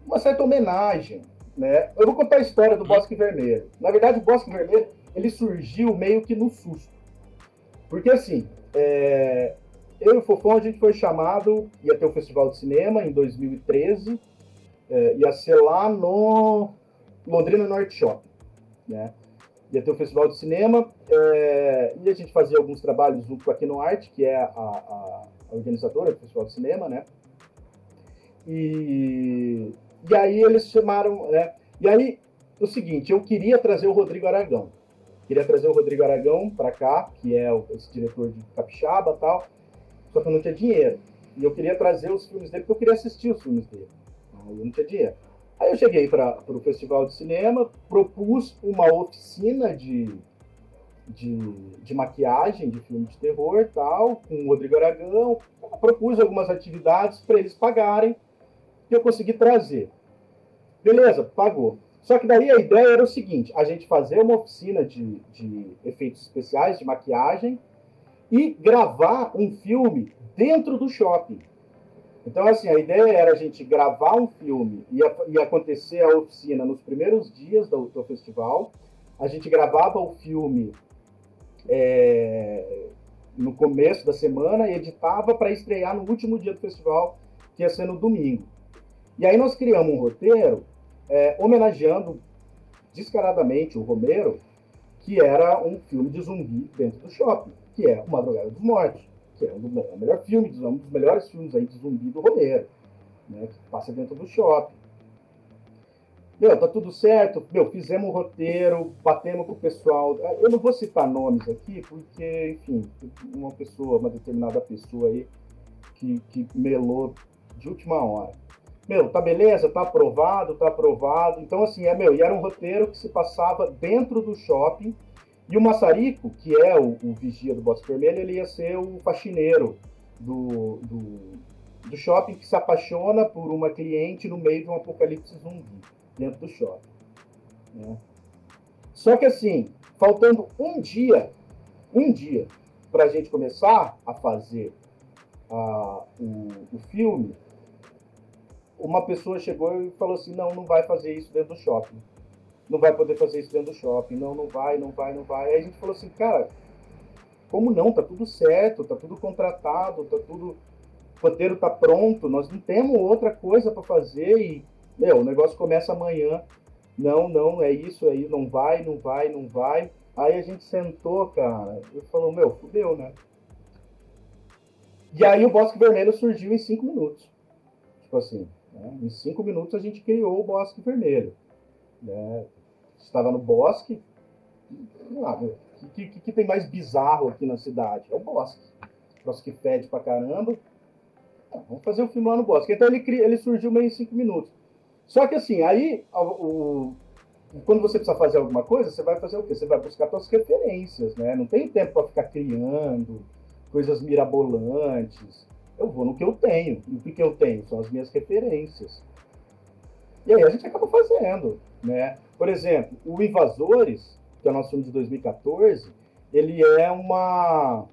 uma certa homenagem. Né? Eu vou contar a história do Bosque Vermelho. Na verdade, o Bosque Vermelho ele surgiu meio que no susto. Porque assim, é, eu e o Fofão, a gente foi chamado, ia ter o um Festival de Cinema em 2013, é, ia ser lá no Londrina Norte Shopping. Né? ia ter o um festival de cinema é, e a gente fazia alguns trabalhos junto com a Kino Art, que é a, a, a, organizadora do festival de cinema, né? E, e aí eles chamaram, né? E aí, o seguinte, eu queria trazer o Rodrigo Aragão. Queria trazer o Rodrigo Aragão para cá, que é o, esse diretor de Capixaba tal, só que eu não tinha dinheiro. E eu queria trazer os filmes dele, porque eu queria assistir os filmes dele. Eu não tinha dinheiro. Aí eu cheguei para o Festival de Cinema, propus uma oficina de, de, de, maquiagem de filme de terror tal, com o Rodrigo Aragão, propus algumas atividades para eles pagarem, e eu consegui trazer. Beleza, pagou. Só que daí a ideia era o seguinte, a gente fazer uma oficina de, de efeitos especiais, de maquiagem, e gravar um filme dentro do shopping. Então, assim, a ideia era a gente gravar um filme, ia, ia acontecer a oficina nos primeiros dias do, do festival, a gente gravava o filme é, no começo da semana e editava para estrear no último dia do festival, que ia ser no domingo. E aí nós criamos um roteiro é, homenageando descaradamente o Romero, que era um filme de zumbi dentro do shopping, que é O Madrugada dos Mortos que é o melhor filme, um dos melhores filmes aí de zumbi do Romero, né, que passa dentro do shopping. Meu, tá tudo certo. Meu, fizemos um roteiro, batemos com o pessoal. Eu não vou citar nomes aqui, porque, enfim, uma pessoa, uma determinada pessoa aí que, que melou de última hora. Meu, tá beleza? Tá aprovado, tá aprovado. Então, assim, é meu, e era um roteiro que se passava dentro do shopping e o Massarico, que é o, o vigia do Bosque Vermelho, ele ia ser o faxineiro do, do, do, shopping que se apaixona por uma cliente no meio de um apocalipse zumbi dentro do shopping. Né? Só que assim, faltando um dia, um dia, para a gente começar a fazer a, o, o filme, uma pessoa chegou e falou assim, não, não vai fazer isso dentro do shopping não vai poder fazer isso dentro do shopping, não, não vai, não vai, não vai. Aí a gente falou assim, cara, como não? Tá tudo certo, tá tudo contratado, tá tudo. O roteiro tá pronto, nós não temos outra coisa para fazer e, meu, o negócio começa amanhã. Não, não, é isso aí, não vai, não vai, não vai. Aí a gente sentou, cara, e falou, meu, fudeu, né? E aí o Bosque Vermelho surgiu em cinco minutos. Tipo assim, né? em cinco minutos a gente criou o Bosque Vermelho. Né? estava no bosque. O que, que, que, tem mais bizarro aqui na cidade? É o bosque. O bosque fede pra caramba. Ah, vamos fazer o um filme lá no bosque. Então ele, ele surgiu meio em cinco minutos. Só que assim, aí o, quando você precisa fazer alguma coisa, você vai fazer o quê? Você vai buscar suas referências, né? Não tem tempo para ficar criando coisas mirabolantes. Eu vou no que eu tenho. E o que, eu tenho? São as minhas referências. E aí a gente acaba fazendo, né? Por exemplo, o Invasores, que é o nosso filme de 2014, ele é uma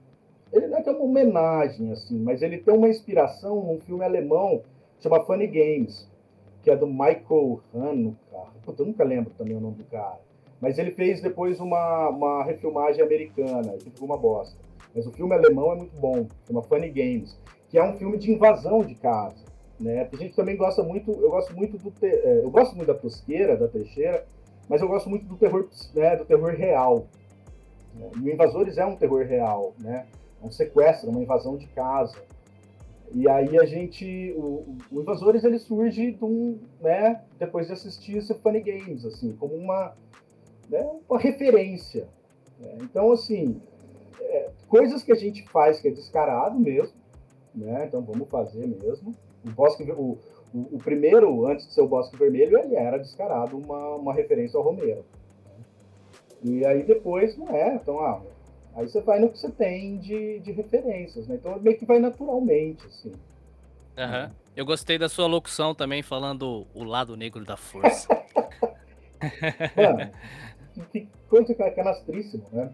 ele não é é uma homenagem assim, mas ele tem uma inspiração num filme alemão chama Funny Games, que é do Michael Hanukkah. Puta, eu nunca lembro também o nome do cara. Mas ele fez depois uma, uma refilmagem americana, que ficou uma bosta. Mas o filme alemão é muito bom, chama Funny Games, que é um filme de invasão de casa. Né? A gente também gosta muito, eu gosto muito do te, é, eu gosto muito da tosqueira, da trecheira, mas eu gosto muito do terror, né, do terror real. Né? E o Invasores é um terror real, né? É um sequestro, uma invasão de casa. E aí a gente, o, o Invasores ele surge de um, né, depois de assistir Funny Games, assim, como uma, né, uma referência. Né? Então, assim, é, coisas que a gente faz que é descarado mesmo, né? Então vamos fazer mesmo. O Bosque, o, o, o, primeiro, antes de ser o Bosque Vermelho, ele era descarado uma, uma referência ao Romero. E aí depois não é, então, ah, aí você vai no que você tem de, de referências, né? Então meio que vai naturalmente, assim. Uhum. Eu gostei da sua locução também, falando o lado negro da força. Mano, que coisa canastríssima, né?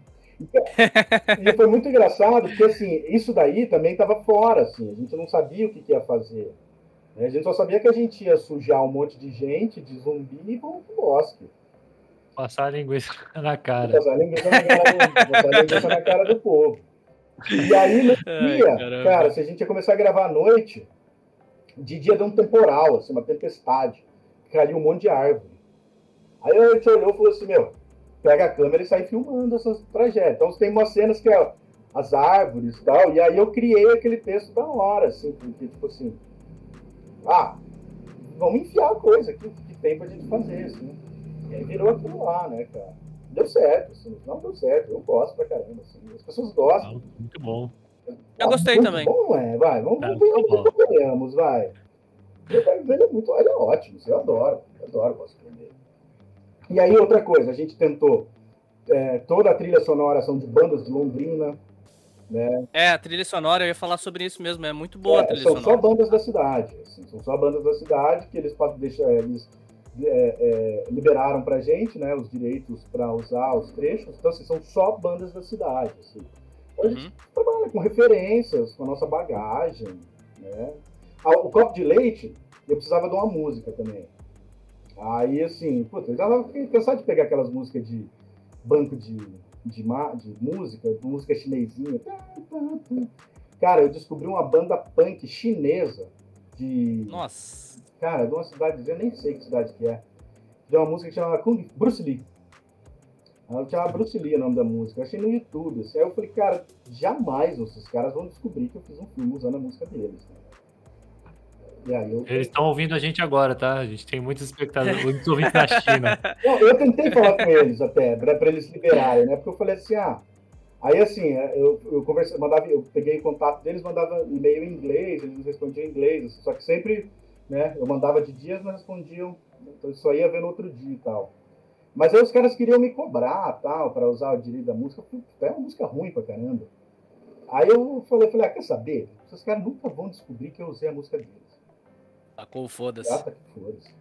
E foi muito engraçado, porque assim, isso daí também estava fora, assim, a gente não sabia o que, que ia fazer. Né? A gente só sabia que a gente ia sujar um monte de gente, de zumbi e vamos pro bosque. Passar a linguiça na cara. Passar a linguiça na cara do, na cara do povo. E aí, no dia, cara, se a gente ia começar a gravar à noite, de dia deu um temporal, assim, uma tempestade. Caiu um monte de árvore. Aí a gente olhou e falou assim, meu, pega a câmera e sai filmando essas tragédias. Então tem umas cenas que é as árvores e tal, e aí eu criei aquele texto da hora, assim, porque, tipo assim, ah, vamos enfiar a coisa, que, que tem pra gente fazer, assim. E aí virou aquilo lá, né, cara. Deu certo, assim, final deu certo, eu gosto pra caramba, assim, as pessoas gostam. Muito bom. Eu gostei muito também. Bom, é, vai, vamos, tá, ver o que vai. Ele é muito, ele é ótimo, eu adoro, eu adoro o Vermelho. E aí, outra coisa, a gente tentou. É, toda a trilha sonora são de bandas de Londrina. Né? É, a trilha sonora, eu ia falar sobre isso mesmo, é muito boa é, a trilha são sonora. São só bandas da cidade, assim, são só bandas da cidade que eles podem deixar, eles é, é, liberaram pra gente, né, os direitos para usar os trechos, então assim, são só bandas da cidade, assim. Então, a gente uhum. trabalha com referências, com a nossa bagagem, né. Ah, o copo de leite, eu precisava de uma música também. Aí, assim, puta, eu já tava cansado de pegar aquelas músicas de banco de, de, de música, música chinesinha. Cara, eu descobri uma banda punk chinesa de. Nossa! Cara, de uma cidade, eu nem sei que cidade que é. De uma música que chama Kung Bruce Lee. Ela chama Bruce Lee o nome da música. Eu achei no YouTube. Assim, aí eu falei, cara, jamais esses caras vão descobrir que eu fiz um filme usando a música deles. Né? Eu... Eles estão ouvindo a gente agora, tá? A gente tem muitos espectadores, muitos ouvintes na China. Não, eu tentei falar com eles até, para eles liberarem, né? Porque eu falei assim, ah. Aí assim, eu, eu conversei, mandava, eu peguei contato deles, mandava e-mail em inglês, eles respondiam em inglês, só que sempre, né? Eu mandava de dias, mas respondiam, então só ia ver no outro dia e tal. Mas aí os caras queriam me cobrar, tal, para usar o direito da música. É uma música ruim pra caramba. Aí eu falei, falei, ah, quer saber? Esses caras nunca vão descobrir que eu usei a música deles. Tacou foda-se. Ah, tá que foda-se.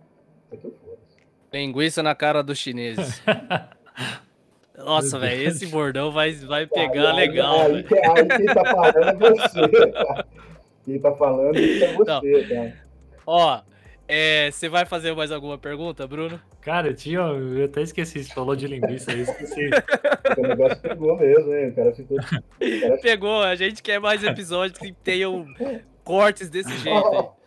Tá foda-se. Linguiça na cara dos chineses. Nossa, velho, esse bordão vai, vai pegar aí, legal. Aí, aí, aí, quem tá falando é você, tá? Quem tá falando é você, tá? Ó, é, você vai fazer mais alguma pergunta, Bruno? Cara, eu tinha. Eu até esqueci, você falou de linguiça aí, esqueci. o negócio pegou mesmo, hein? O cara ficou. O cara... Pegou, a gente quer mais episódios que tenham cortes desse jeito aí.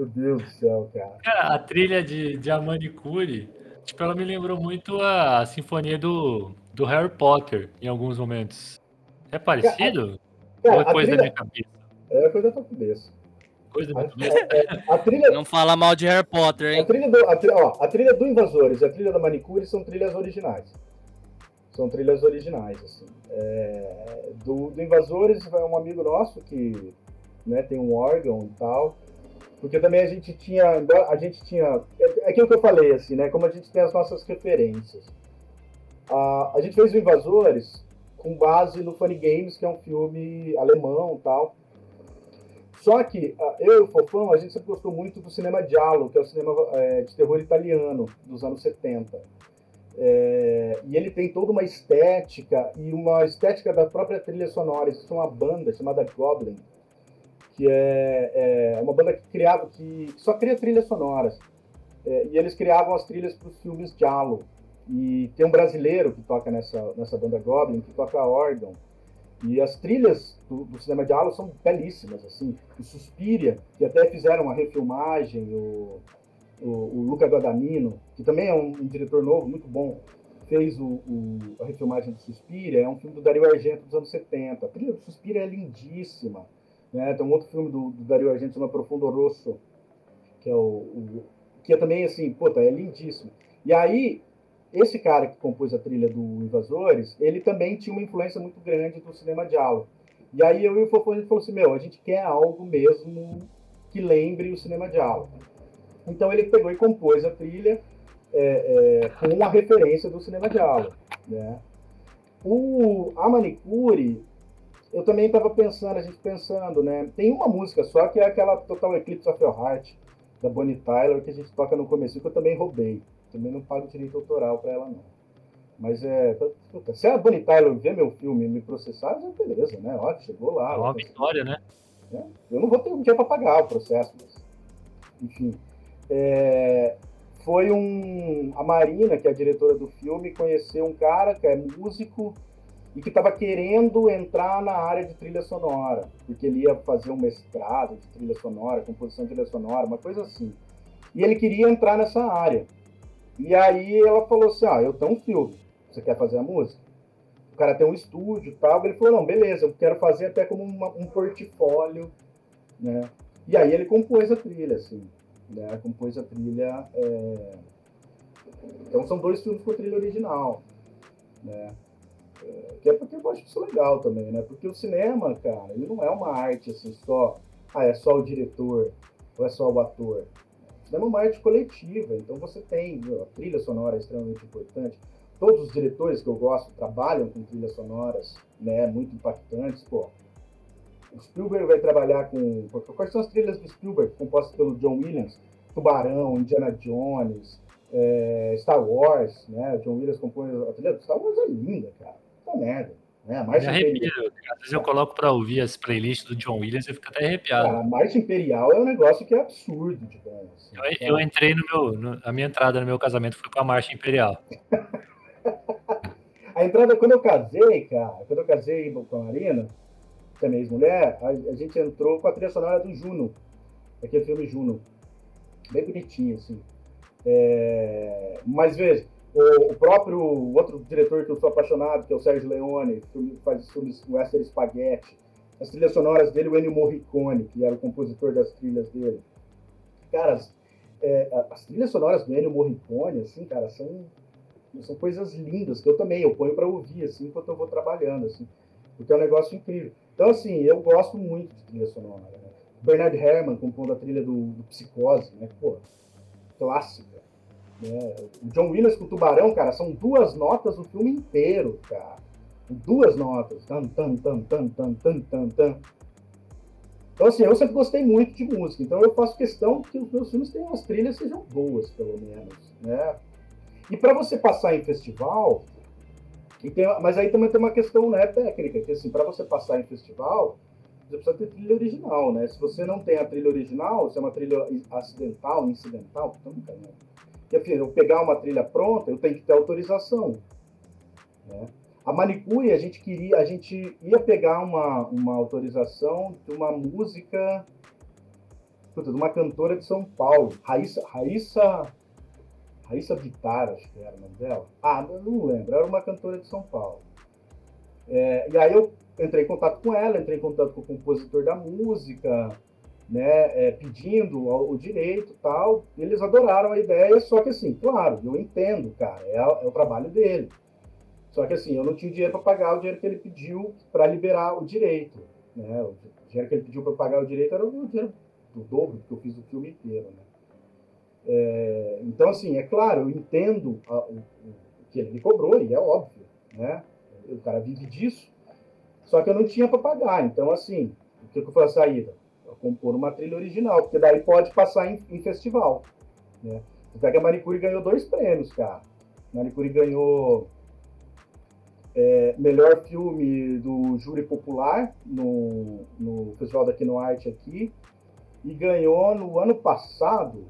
Meu Deus do céu, cara. Cara, a trilha de, de Amanicuri, tipo, ela me lembrou muito a, a sinfonia do, do Harry Potter em alguns momentos. É parecido? Cara, Ou é coisa trilha... da minha cabeça? É coisa da tua cabeça. Coisa da minha cabeça. É, a trilha... Não fala mal de Harry Potter, hein? A trilha, do, a, trilha, ó, a trilha do Invasores e a trilha da Manicure são trilhas originais. São trilhas originais, assim. É, do, do Invasores é um amigo nosso que né, tem um órgão e tal. Porque também a gente tinha, a gente tinha, é, é aquilo que eu falei, assim, né? Como a gente tem as nossas referências. a a gente fez o Invasores com base no Funny Games, que é um filme alemão tal. Só que eu e o Fofão, a gente sempre gostou muito do cinema giallo, que é o cinema é, de terror italiano dos anos 70. É, e ele tem toda uma estética e uma estética da própria trilha sonora. Existe uma banda chamada Goblin, que é, é uma banda que criava, que só cria trilhas sonoras. É, e eles criavam as trilhas para os filmes Giallo. E tem um brasileiro que toca nessa, nessa banda Goblin, que toca órgão. E as trilhas do, do cinema Giallo são belíssimas, assim. O Suspiria, que até fizeram uma refilmagem, o, o, o Luca Guadagnino, que também é um, um diretor novo, muito bom, fez o, o, a refilmagem do Suspiria, é um filme do Dario Argento dos anos 70. A trilha do Suspiria é lindíssima. Né? Tem um outro filme do, do Dario Argento chamado Profundo Rosso, que é o, o, que é também assim, puta, é lindíssimo. E aí, esse cara que compôs a trilha do Invasores, ele também tinha uma influência muito grande do cinema diálogo. E aí eu e o Fofo, a gente falou assim, meu, a gente quer algo mesmo que lembre o cinema diálogo. Então ele pegou e compôs a trilha é, é, com uma referência do cinema diálogo. Né? O, a Manicure, eu também estava pensando, a gente pensando, né? Tem uma música só que é aquela Total Eclipse of Your Heart, da Bonnie Tyler, que a gente toca no começo, que eu também roubei. Também não pago direito autoral para ela, não. Mas é. Puta, se a Bonnie Tyler ver meu filme e me processar, já beleza, né? Ó, chegou lá. É uma vitória, né? É, eu não vou ter um dia para pagar o processo, mas. Enfim. É, foi um. A Marina, que é a diretora do filme, conheceu um cara que é músico e que estava querendo entrar na área de trilha sonora, porque ele ia fazer um mestrado de trilha sonora, composição de trilha sonora, uma coisa assim. E ele queria entrar nessa área. E aí ela falou assim: Ah, eu tenho um filme, você quer fazer a música? O cara tem um estúdio e tal. Ele falou: Não, beleza, eu quero fazer até como uma, um portfólio, né? E aí ele compôs a trilha, assim, né? Compôs a trilha. É... Então são dois filmes com trilha original, né? Que é porque eu acho isso legal também, né? Porque o cinema, cara, ele não é uma arte assim só, ah, é só o diretor ou é só o ator. O cinema é uma arte coletiva, então você tem, meu, a trilha sonora é extremamente importante. Todos os diretores que eu gosto trabalham com trilhas sonoras, né, muito impactantes, pô. O Spielberg vai trabalhar com. Quais são as trilhas do Spielberg, compostas pelo John Williams? Tubarão, Indiana Jones, é, Star Wars, né? John Williams compõe a trilha do Star Wars é linda, cara puta merda. Né? Marcha Imperial. Às vezes eu coloco para ouvir as playlists do John Williams e fico até arrepiado. A Marcha Imperial é um negócio que é absurdo bom. Assim, eu, eu, entrei no meu. No, a minha entrada no meu casamento foi com a Marcha Imperial. a entrada, quando eu casei, cara, quando eu casei com a Marina, que é minha ex-mulher, a, a, gente entrou com a trilha sonora do Juno, aquele filme Juno. Bem bonitinho, assim. É... Mas veja, o, próprio outro diretor que eu sou apaixonado, que é o Sérgio Leone, que faz filmes Western Spaghetti. As trilhas sonoras dele, o Ennio Morricone, que era o compositor das trilhas dele. Cara, as, é, as trilhas sonoras do Ennio Morricone, assim, cara, são, são coisas lindas, que eu também, eu ponho para ouvir, assim, enquanto eu vou trabalhando, assim. Porque é um negócio incrível. Então, assim, eu gosto muito de trilha sonora. Né? Bernard Herrmann compondo a trilha do, do Psicose, né? Pô, clássica. Né? O John Williams com o Tubarão, cara, são duas notas o filme inteiro, cara. Duas notas. Tan, tan, tan, tan, tan, tan, tan, tan. Então, assim, eu sempre gostei muito de música. Então, eu faço questão que os meus filmes tenham as trilhas sejam boas, pelo menos, né? E para você passar em festival, tem, mas aí também tem uma questão né, técnica, que assim, para você passar em festival, você precisa ter trilha original, né? Se você não tem a trilha original, se é uma trilha acidental, incidental, então nunca, né? Que enfim, eu pegar uma trilha pronta, eu tenho que ter autorização. Né? A manicure, a gente queria, a gente ia pegar uma, uma autorização de uma música, de uma cantora de São Paulo, Raíssa, Raíssa, Raíssa Bittar, acho que era o nome dela. Ah, não lembro, era uma cantora de São Paulo. É, e aí eu entrei em contato com ela, entrei em contato com o compositor da música, né, é, pedindo o, o direito tal, eles adoraram a ideia, só que assim, claro, eu entendo, cara, é, é o trabalho dele. Só que assim, eu não tinha dinheiro para pagar o dinheiro que ele pediu para liberar o direito. Né? O dinheiro que ele pediu para pagar o direito era o dinheiro do dobro, porque eu fiz o filme inteiro, né? É, então, assim, é claro, eu entendo a, o, o, que ele me cobrou, e é óbvio, né? O cara vive disso, só que eu não tinha para pagar. Então, assim, o que, que foi a saída? Compor uma trilha original, porque daí pode passar em, em festival, né? Até que a Manicure ganhou dois prêmios, cara. A Manicure ganhou é, melhor filme do júri popular no, no Festival da Kino Arte aqui e ganhou no ano passado,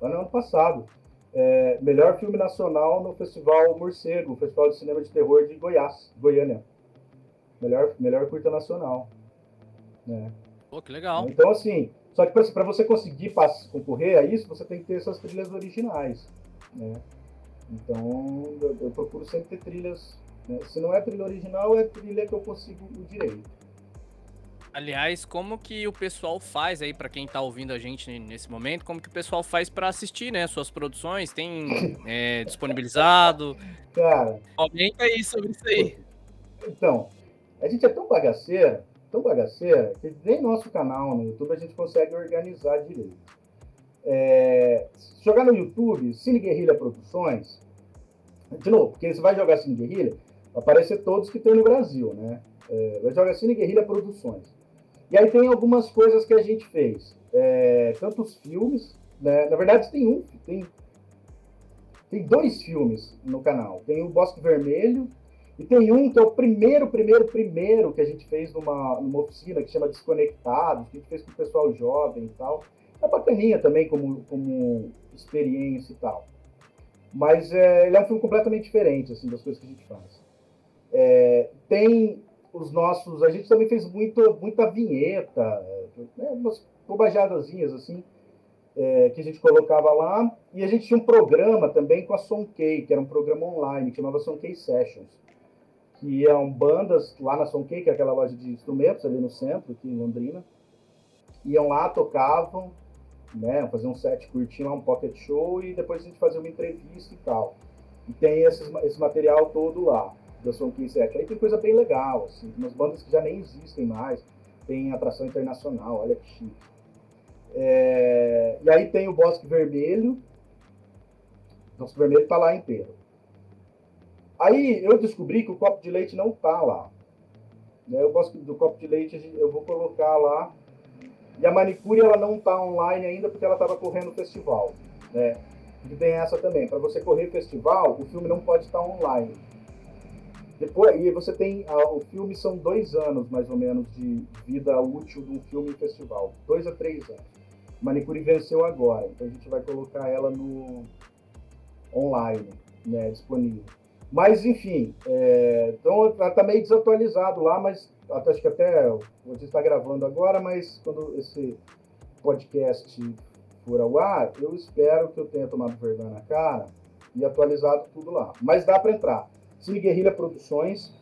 no ano passado, é, melhor filme nacional no Festival Morcego, Festival de Cinema de Terror de Goiás, Goiânia. Melhor, melhor curta nacional. Né? Pô, que legal. Então, assim, só que para você conseguir concorrer a isso, você tem que ter essas trilhas originais. Né? Então, eu, eu procuro sempre ter trilhas né? Se não é trilha original, é trilha que eu consigo o direito. Aliás, como que o pessoal faz aí para quem tá ouvindo a gente nesse momento? Como que o pessoal faz para assistir, né, suas produções? Tem é, disponibilizado? Cara, comenta aí sobre isso aí. Então, a gente é tão bagaceira, tão bagaceira que nem nosso canal no YouTube a gente consegue organizar direito. É, jogar no YouTube, Cine Guerrilha Produções, de novo, porque você vai jogar Cine Guerrilha, aparecer todos que tem no Brasil, né? É, vai jogar Cine Guerrilha Produções. E aí tem algumas coisas que a gente fez. É, tantos filmes, né? Na verdade tem um, tem, tem dois filmes no canal. Tem o Bosque Vermelho e tem um que é o primeiro, primeiro, primeiro que a gente fez numa, numa oficina que chama Desconectados, que a gente fez com o pessoal jovem e tal. É bacaninha também como, como experiência e tal. Mas é, ele é um filme completamente diferente assim, das coisas que a gente faz. É, tem os nossos. A gente também fez muito, muita vinheta, né, umas bobajadazinhas assim, é, que a gente colocava lá. E a gente tinha um programa também com a Sonkei, que era um programa online, que chamava Sonkei Sessions. Que iam bandas lá na Sonkei, que é aquela loja de instrumentos ali no centro, aqui em Londrina. Iam lá, tocavam, né, faziam um set curtinho lá, um pocket show, e depois a gente fazia uma entrevista e tal. E tem esses, esse material todo lá da Som 157. Aí tem coisa bem legal, assim, umas bandas que já nem existem mais, tem atração internacional, olha que chique. É, e aí tem o Bosque Vermelho, o Bosque Vermelho tá lá inteiro. Aí eu descobri que o copo de leite não tá lá. Né, o Bosque do copo de leite eu vou colocar lá. E a manicure ela não tá online ainda porque ela estava correndo festival. Né? E tem essa também. Para você correr festival, o filme não pode estar online. Depois, e você tem. A, o filme são dois anos, mais ou menos, de vida útil de um filme em festival. Dois a três anos. Manicure venceu agora, então a gente vai colocar ela no online, né, disponível. Mas, enfim, é, então está meio desatualizado lá, mas acho que até gente está gravando agora, mas quando esse podcast for ao ar, eu espero que eu tenha tomado vergonha na cara e atualizado tudo lá. Mas dá para entrar. Cine Guerrilha Produções,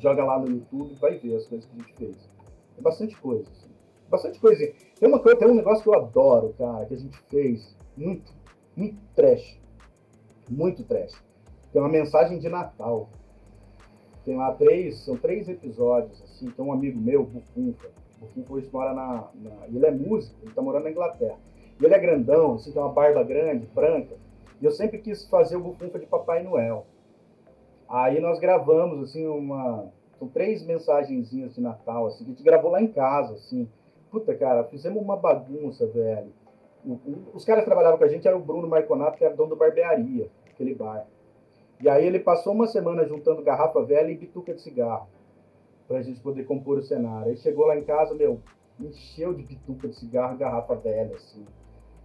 joga lá no YouTube, vai ver as coisas que a gente fez. É bastante coisa. Assim. Bastante coisa. Tem uma coisa, tem um negócio que eu adoro, cara, que a gente fez. Muito, muito trash. Muito trash. Tem uma mensagem de Natal. Tem lá três, são três episódios, assim. Tem um amigo meu, Bufunfa. Bufunfa hoje mora na, na. Ele é músico, ele tá morando na Inglaterra. E ele é grandão, assim, tem uma barba grande, branca. E eu sempre quis fazer o Bufunfa de Papai Noel. Aí nós gravamos, assim, uma. São três mensagenzinhas de Natal, assim, que a gente gravou lá em casa, assim. Puta, cara, fizemos uma bagunça, velho. Os caras que trabalhavam com a gente era o Bruno Marconato, que era dono da barbearia, aquele bar. E aí ele passou uma semana juntando garrafa velha e bituca de cigarro, pra gente poder compor o cenário. Aí chegou lá em casa, meu, encheu de bituca de cigarro, garrafa velha, assim.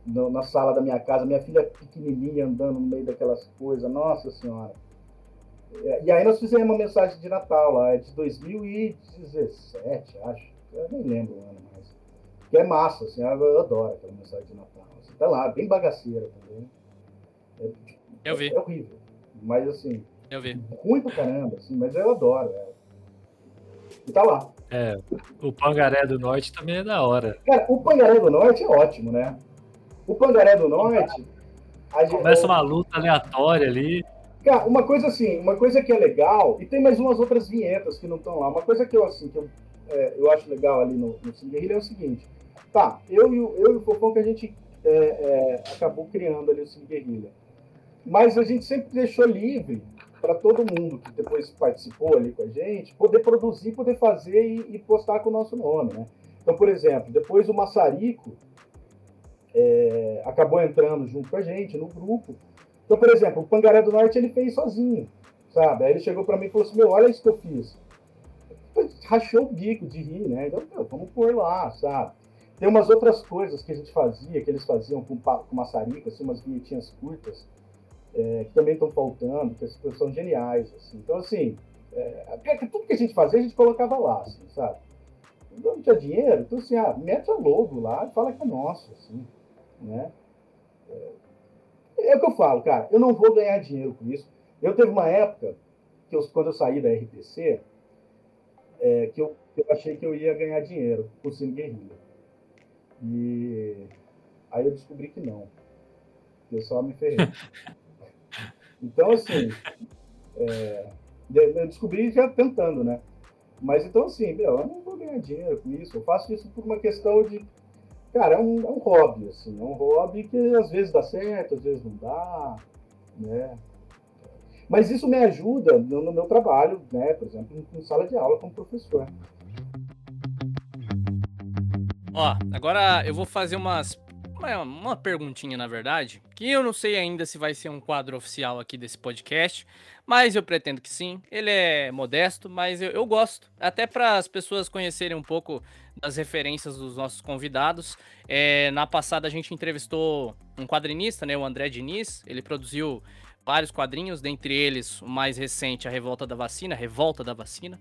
No, na sala da minha casa, minha filha pequenininha andando no meio daquelas coisas, nossa senhora. É, e aí nós fizemos uma mensagem de Natal lá, é de 2017, acho. Eu nem lembro o ano mais. Que é massa, assim, eu adoro aquela mensagem de Natal. Assim, tá lá, bem bagaceira também. É, eu vi. É, horrível. Mas assim. Eu vi. Ruim pra caramba, assim, mas eu adoro. É. E tá lá. É, o Pangaré do Norte também é da hora. Cara, o Pangaré do Norte é ótimo, né? O Pangaré do Norte. Começa uma luta aleatória ali. Cara, uma coisa assim, uma coisa que é legal, e tem mais umas outras vinhetas que não estão lá. Uma coisa que eu, assim, que eu, é, eu acho legal ali no, no Cine Guerrilha é o seguinte: Tá, eu e o, eu e o Fofão que a gente é, é, acabou criando ali o Cine Guerrilha. Mas a gente sempre deixou livre para todo mundo que depois participou ali com a gente poder produzir, poder fazer e, e postar com o nosso nome, né? Então, por exemplo, depois o Massarico é, acabou entrando junto com a gente no grupo. Então, por exemplo, o Pangaré do Norte ele fez sozinho, sabe? Aí ele chegou para mim e falou assim: Meu, olha isso que eu fiz. Rachou o bico de rir, né? Então, meu, vamos pôr lá, sabe? Tem umas outras coisas que a gente fazia, que eles faziam com, com maçarico, assim, umas vinhetinhas curtas, é, que também estão faltando, que são geniais. Assim. Então, assim, é, tudo que a gente fazia, a gente colocava lá, assim, sabe? Não tinha dinheiro, então, assim, ah, mete a logo lá e fala que é nosso, assim, né? É, é o que eu falo, cara, eu não vou ganhar dinheiro com isso. Eu teve uma época, que eu, quando eu saí da RTC, é, que, eu, eu achei que eu ia ganhar dinheiro por Cine Guerrilha. E aí eu descobri que não. Eu só me ferrei. Então, assim, é, eu descobri já tentando, né? Mas então, assim, meu, eu não vou ganhar dinheiro com isso. Eu faço isso por uma questão de. Cara, é um, é um hobby, assim. É um hobby que às vezes dá certo, às vezes não dá, né? Mas isso me ajuda no, no meu trabalho, né? Por exemplo, em, em sala de aula como professor. Ó, agora eu vou fazer umas uma, uma perguntinha, na verdade, que eu não sei ainda se vai ser um quadro oficial aqui desse podcast, mas eu pretendo que sim. Ele é modesto, mas eu, eu gosto. Até para as pessoas conhecerem um pouco das referências dos nossos convidados. É, na passada a gente entrevistou um quadrinista, né, o André Diniz. Ele produziu vários quadrinhos, dentre eles o mais recente, A Revolta da Vacina, Revolta da Vacina.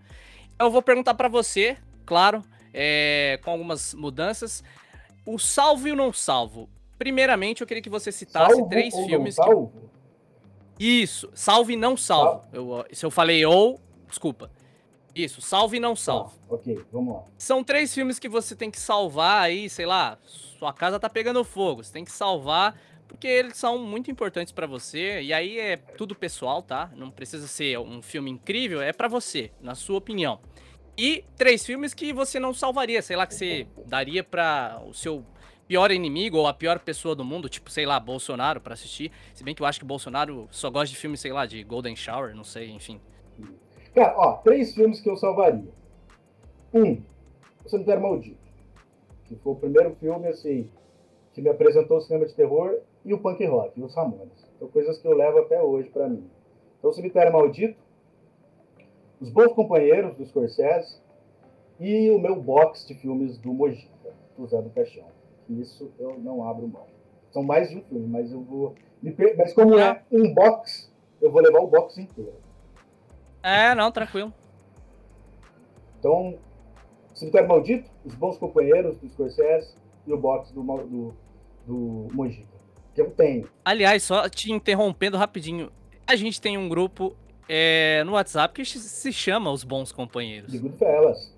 Eu vou perguntar para você, claro, é, com algumas mudanças o salvo e o não salvo. Primeiramente, eu queria que você citasse salvo três filmes que. Isso, salve e não salvo. Eu, se eu falei ou, desculpa. Isso, salve e não tá, salvo. Ah, ok, vamos lá. São três filmes que você tem que salvar aí, sei lá, sua casa tá pegando fogo. Você tem que salvar porque eles são muito importantes para você. E aí é tudo pessoal, tá? Não precisa ser um filme incrível, é para você, na sua opinião. E três filmes que você não salvaria, sei lá, que você daria para o seu pior inimigo ou a pior pessoa do mundo, tipo, sei lá, Bolsonaro para assistir. Se bem que eu acho que Bolsonaro só gosta de filmes, sei lá, de Golden Shower, não sei, enfim. Cara, ó, três filmes que eu salvaria. Um, O Cemitério Maldito, que foi o primeiro filme, assim, que me apresentou o cinema de terror e o punk rock, e os Ramones. São coisas que eu levo até hoje para mim. Então, O Cemitério Maldito, os Bons Companheiros, do Scorsese, e o meu box de filmes do Mojica, do Zé do Caixão. Isso eu não abro mão. São mais de um filme, mas eu vou. Mas como é um box, eu vou levar o box inteiro. É, não, tranquilo. Então, Cemitério Maldito, Os Bons Companheiros do Scorsese e o box do, do, do Mojica. Que eu tenho. Aliás, só te interrompendo rapidinho. A gente tem um grupo é, no WhatsApp que se chama Os Bons Companheiros. De Goodfellas.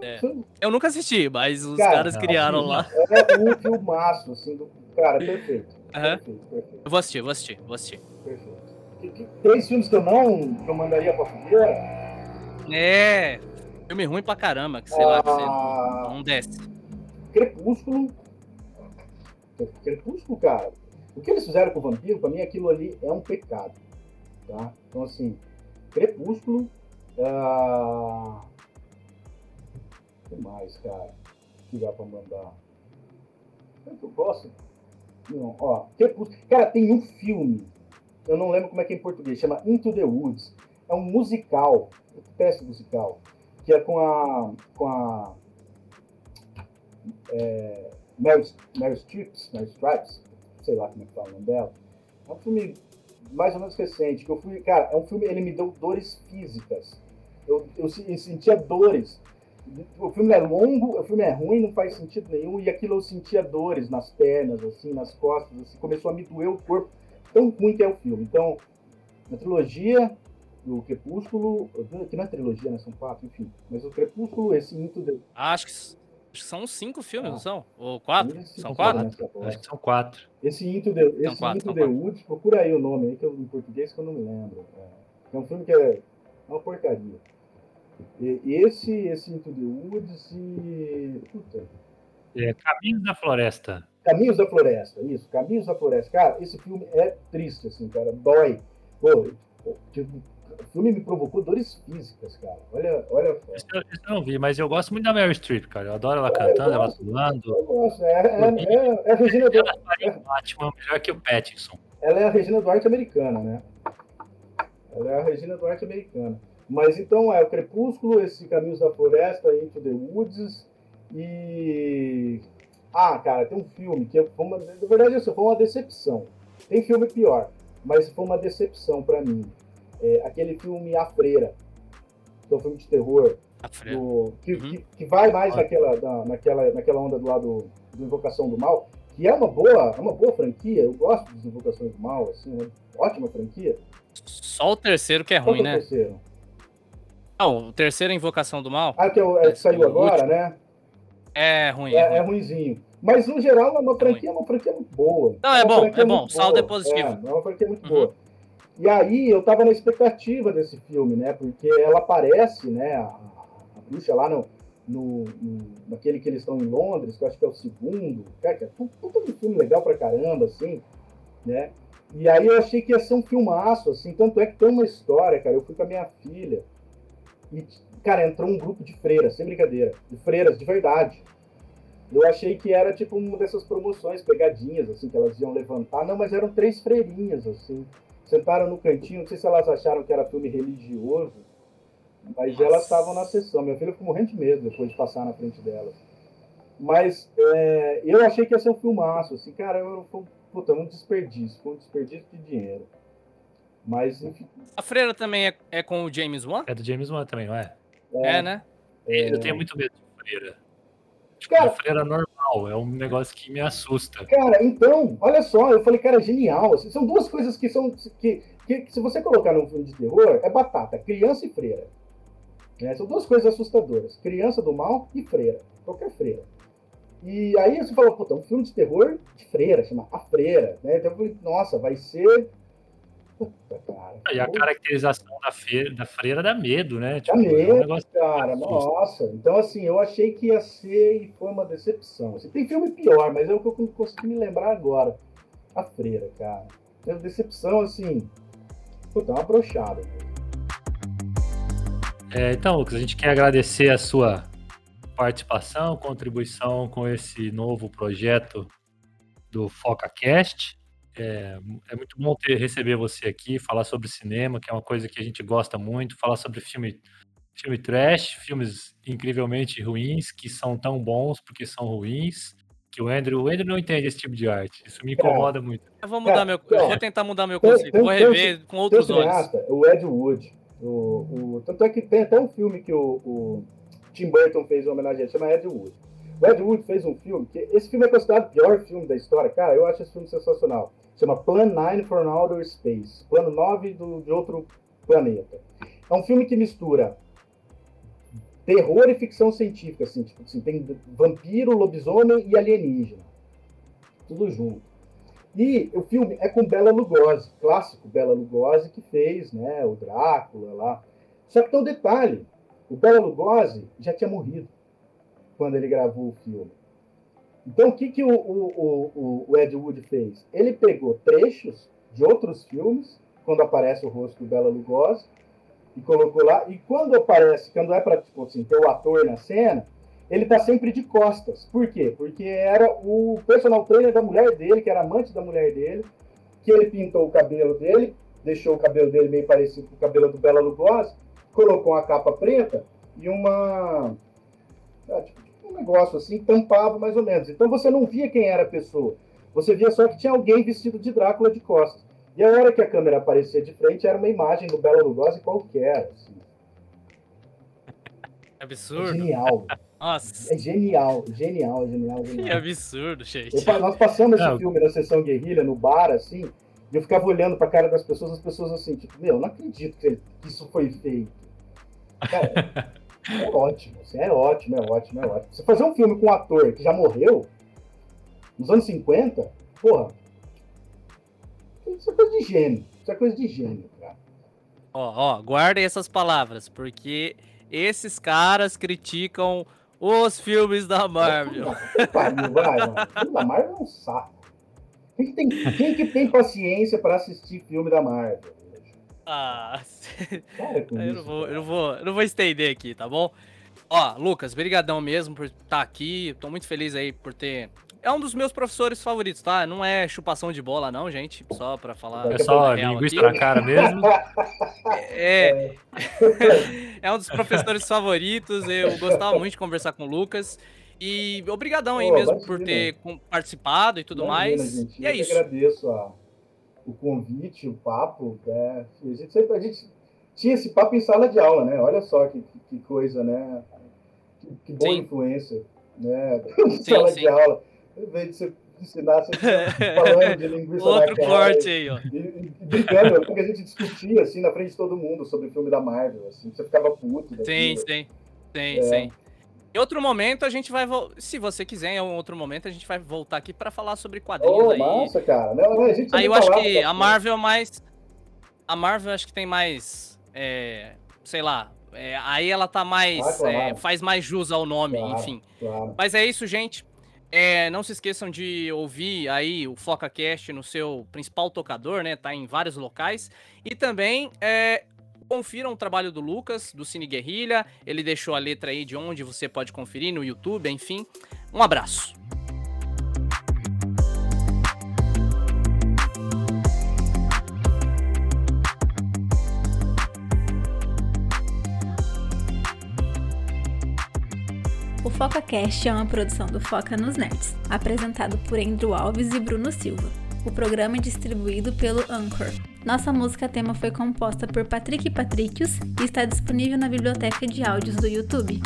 É. Eu nunca assisti, mas os cara, caras criaram assim, lá. É um filmaço, assim, do... cara, perfeito. Uhum. perfeito, perfeito. Eu vou assistir, vou assistir, vou assistir. Perfeito. três filmes que eu não que eu mandaria pra fogueira. É. Filme ruim pra caramba, que sei ah, lá, que você não, não desce. Crepúsculo. Crepúsculo, cara. O que eles fizeram com o vampiro, pra mim aquilo ali é um pecado. Tá? Então, assim, Crepúsculo. Uh... O que mais, cara? Que dá pra mandar? É eu gosto. Não, ó, Crepúsculo. Cara, tem um filme. Eu não lembro como é que é em português. Chama Into the Woods. É um musical. Peço musical. Que é com a. Com a. É, Mary, Mary Streep, Stripes, sei lá como é que fala o nome dela. É um filme mais ou menos recente, que eu fui, cara, é um filme, ele me deu dores físicas. Eu, eu, sentia dores. O filme é longo, o filme é ruim, não faz sentido nenhum, e aquilo eu sentia dores nas pernas, assim, nas costas, assim, começou a me doer o corpo, tão ruim que é o filme. Então, na trilogia do Crepúsculo, que não é trilogia, né, são quatro, enfim, mas o Crepúsculo, esse Into the... Acho que são cinco filmes, ah. não são? Ou quatro? São quatro? Acho que são quatro. Esse Into the, esse quatro, Into the Woods, procura aí o nome aí, que eu, em português que eu não me lembro. É, é um filme que é, é uma porcaria. E, esse, esse Into the Woods e. Puta. É Caminhos da Floresta. Caminhos da Floresta, isso, Caminhos da Floresta. Cara, esse filme é triste, assim, cara, dói. Pô, tipo, o filme me provocou dores físicas, cara. Olha, olha só. Isso, isso eu não vi, mas eu gosto muito da Meryl Streep, cara. Eu adoro ela cantando, ela atuando. Eu gosto, é, é, é, é a Regina Duarte, Ela faria Batman melhor que o Pattinson. ela é a Regina Duarte americana, né? Ela é a Regina Duarte americana. Mas então é o Crepúsculo, esse Caminhos da Floresta, Into the Woods e. Ah, cara, tem um filme que foi uma. Na verdade, assim, foi uma decepção. Tem filme pior, mas foi uma decepção pra mim. É aquele filme A Freira, que é um filme de terror, A freira. do- que, Uhum. que, que vai mais naquela, da- naquela, naquela onda do lado do Invocação do Mal, que é uma boa, é uma boa franquia. Eu gosto das Invocações do Mal, assim, uma ótima franquia. Só o terceiro que é Qual ruim, é né? terceiro? Não, o terceiro é Invocação do Mal. Ah, que, é é que saiu O agora, último. né? É ruim. É, É, é ruim. ruinzinho. Mas, no geral, é uma franquia, é uma franquia muito boa. Não, é bom, é bom. Saldo é positivo. É, é uma franquia muito Uhum. boa. E aí, eu tava na expectativa desse filme, né? Porque ela aparece, né? A, a bruxa lá no, no, no- naquele que eles estão em Londres, que eu acho que é o segundo. Cara, que é um filme legal pra caramba, assim, né? E aí eu achei que ia ser um filmaço, assim. Tanto é que tem uma história, cara. Eu fui com a minha filha e, cara, entrou um grupo de freiras, sem brincadeira. De freiras, de verdade. Eu achei que era tipo uma dessas promoções, pegadinhas, assim, que elas iam levantar. Não, mas eram três freirinhas, assim. Sentaram no cantinho, não sei se elas acharam que era filme religioso, mas Nossa. elas estavam na sessão. Minha filha ficou morrendo de medo depois de passar na frente delas. Mas é, eu achei que ia ser um filmaço, assim, cara, eu, foi, puta, um desperdício, foi um desperdício de dinheiro. Mas, enfim, A freira também é, é com o James Wan? É do James Wan também, não é? É, né? é, Eu tenho muito medo de freira. Tipo, Cara- freira normal. É um negócio que me assusta. Cara, então, olha só, eu falei, cara, genial. assim, São duas coisas que são. Que, que, que se você colocar num filme de terror, é batata, criança e freira. né? São duas coisas assustadoras: criança do mal e freira. Qualquer freira. E aí você falou, puta, um filme de terror de freira, chama A Freira. Né? Então eu falei, nossa, vai ser. Cara. E a caracterização da, feira, da freira dá medo, né? Dá Tipo, é um medo, negócio cara, nossa. Então, assim, eu achei que ia ser e foi uma decepção. Assim, tem filme pior, mas é o que eu consegui me lembrar agora. A Freira, cara. Decepção, assim. Puta, uma brochada. É, então, Lucas, a gente quer agradecer a sua participação, contribuição com esse novo projeto do FocaCast. É, é muito bom ter, receber você aqui, falar sobre cinema, que é uma coisa que a gente gosta muito, falar sobre filme, filme trash, filmes incrivelmente ruins, que são tão bons porque são ruins, que o Andrew, o Andrew não entende esse tipo de arte. Isso me incomoda muito. Eu vou mudar Cara, meu. Eu vou tentar mudar meu conceito. Vou rever com Tem outros olhos. cineasta, o Ed Wood. O, o- tanto é que tem até um filme que o, o Tim Burton fez em homenagem a ele, chama Ed Wood. O Ed Wood fez um filme, que esse filme é considerado o pior filme da história. Cara, eu acho esse filme sensacional. Chama Plan 9 from Outer Space. Plano 9 do, de outro planeta. É um filme que mistura terror e ficção científica, assim, tipo assim, tem vampiro, lobisomem e alienígena. Tudo junto. E o filme é com Bela Lugosi, clássico Bela Lugosi, que fez né, o Drácula lá. Só que tem um detalhe: o Bela Lugosi já tinha morrido quando ele gravou o filme. Então, o que, que o, o, o, o Ed Wood fez? Ele pegou trechos de outros filmes, quando aparece o rosto do Bela Lugosi, e colocou lá. E quando aparece, quando é para tipo assim, ter o ator na cena, ele tá sempre de costas. Por quê? Porque era o personal trainer da mulher dele, que era amante da mulher dele, que ele pintou o cabelo dele, deixou o cabelo dele meio parecido com o cabelo do Bela Lugosi, colocou uma capa preta e uma. ah, tipo, um negócio assim, tampava mais ou menos. Então você não via quem era a pessoa. Você via só que tinha alguém vestido de Drácula de costas. E a hora que a câmera aparecia de frente, era uma imagem do Bela Lugosi qualquer. Assim. É Absurdo. genial. Nossa. É genial, genial, genial, Que genial. absurdo, gente. Eu nós passamos esse Não. filme na sessão guerrilha, no bar, assim, e eu ficava olhando pra cara das pessoas, as pessoas assim, tipo, meu, não acredito que que isso foi feito. Cara, é ótimo, assim, é ótimo, é ótimo, é ótimo. Você fazer um filme com um ator que já morreu, nos anos 50, porra, isso é coisa de gênio, isso é coisa de gênio, cara. Ó, ó, guardem essas palavras, porque esses caras criticam Os filmes da Marvel. Pariu, vai, mano. O filme da Marvel é um saco. Quem, tem, quem que tem paciência para assistir filme da Marvel? Ah, eu não, vou, eu, não vou, eu não vou estender aqui, tá bom? Ó, Lucas, brigadão mesmo por estar aqui. Tô muito feliz aí por ter... É um dos meus professores favoritos, tá? Não é chupação de bola, não, gente. Só pra falar. É só linguiça aqui. na cara mesmo. É, é um dos professores favoritos. Eu gostava muito de conversar com o Lucas. E obrigadão aí Pô, mesmo por ter com- participado e tudo Imagina, mais. gente. E é eu que isso. agradeço a- o convite, o papo. né? A, gente sempre, a gente tinha esse papo em sala de aula, né? Olha só que, que- coisa, né? Que, que boa Sim. influência, né? Em sala sim. de aula. Em vez de você ensinar, você falando de linguiça Outro na cara. corte aí, ó. E, e, e brincando, porque a gente discutia assim na frente de todo mundo sobre o filme da Marvel, assim, você ficava puto. daquilo. Sim, sim. Sim, É. sim. Em outro momento a gente vai. Se você quiser, em outro momento a gente vai voltar aqui pra falar sobre quadrinhos Oh, aí. massa, cara. Não, não, Aí eu acho que a. Marvel é mais. A Marvel acho que tem mais. é, sei lá. é, aí ela tá mais. Ah, claro. é, faz mais jus ao nome, Claro. enfim. Claro. Mas é isso, gente. É, não se esqueçam de ouvir aí o FocaCast no seu principal tocador, né? Tá em vários locais. E também é, confiram o trabalho do Lucas, do Cine Guerrilha. Ele deixou a letra aí de onde você pode conferir no YouTube, enfim. Um abraço. O FocaCast é uma produção do Foca nos Nerds, apresentado por Andrew Alves e Bruno Silva. O programa é distribuído pelo Anchor. Nossa música tema foi composta por Patrick Patricius e está disponível na biblioteca de áudios do YouTube.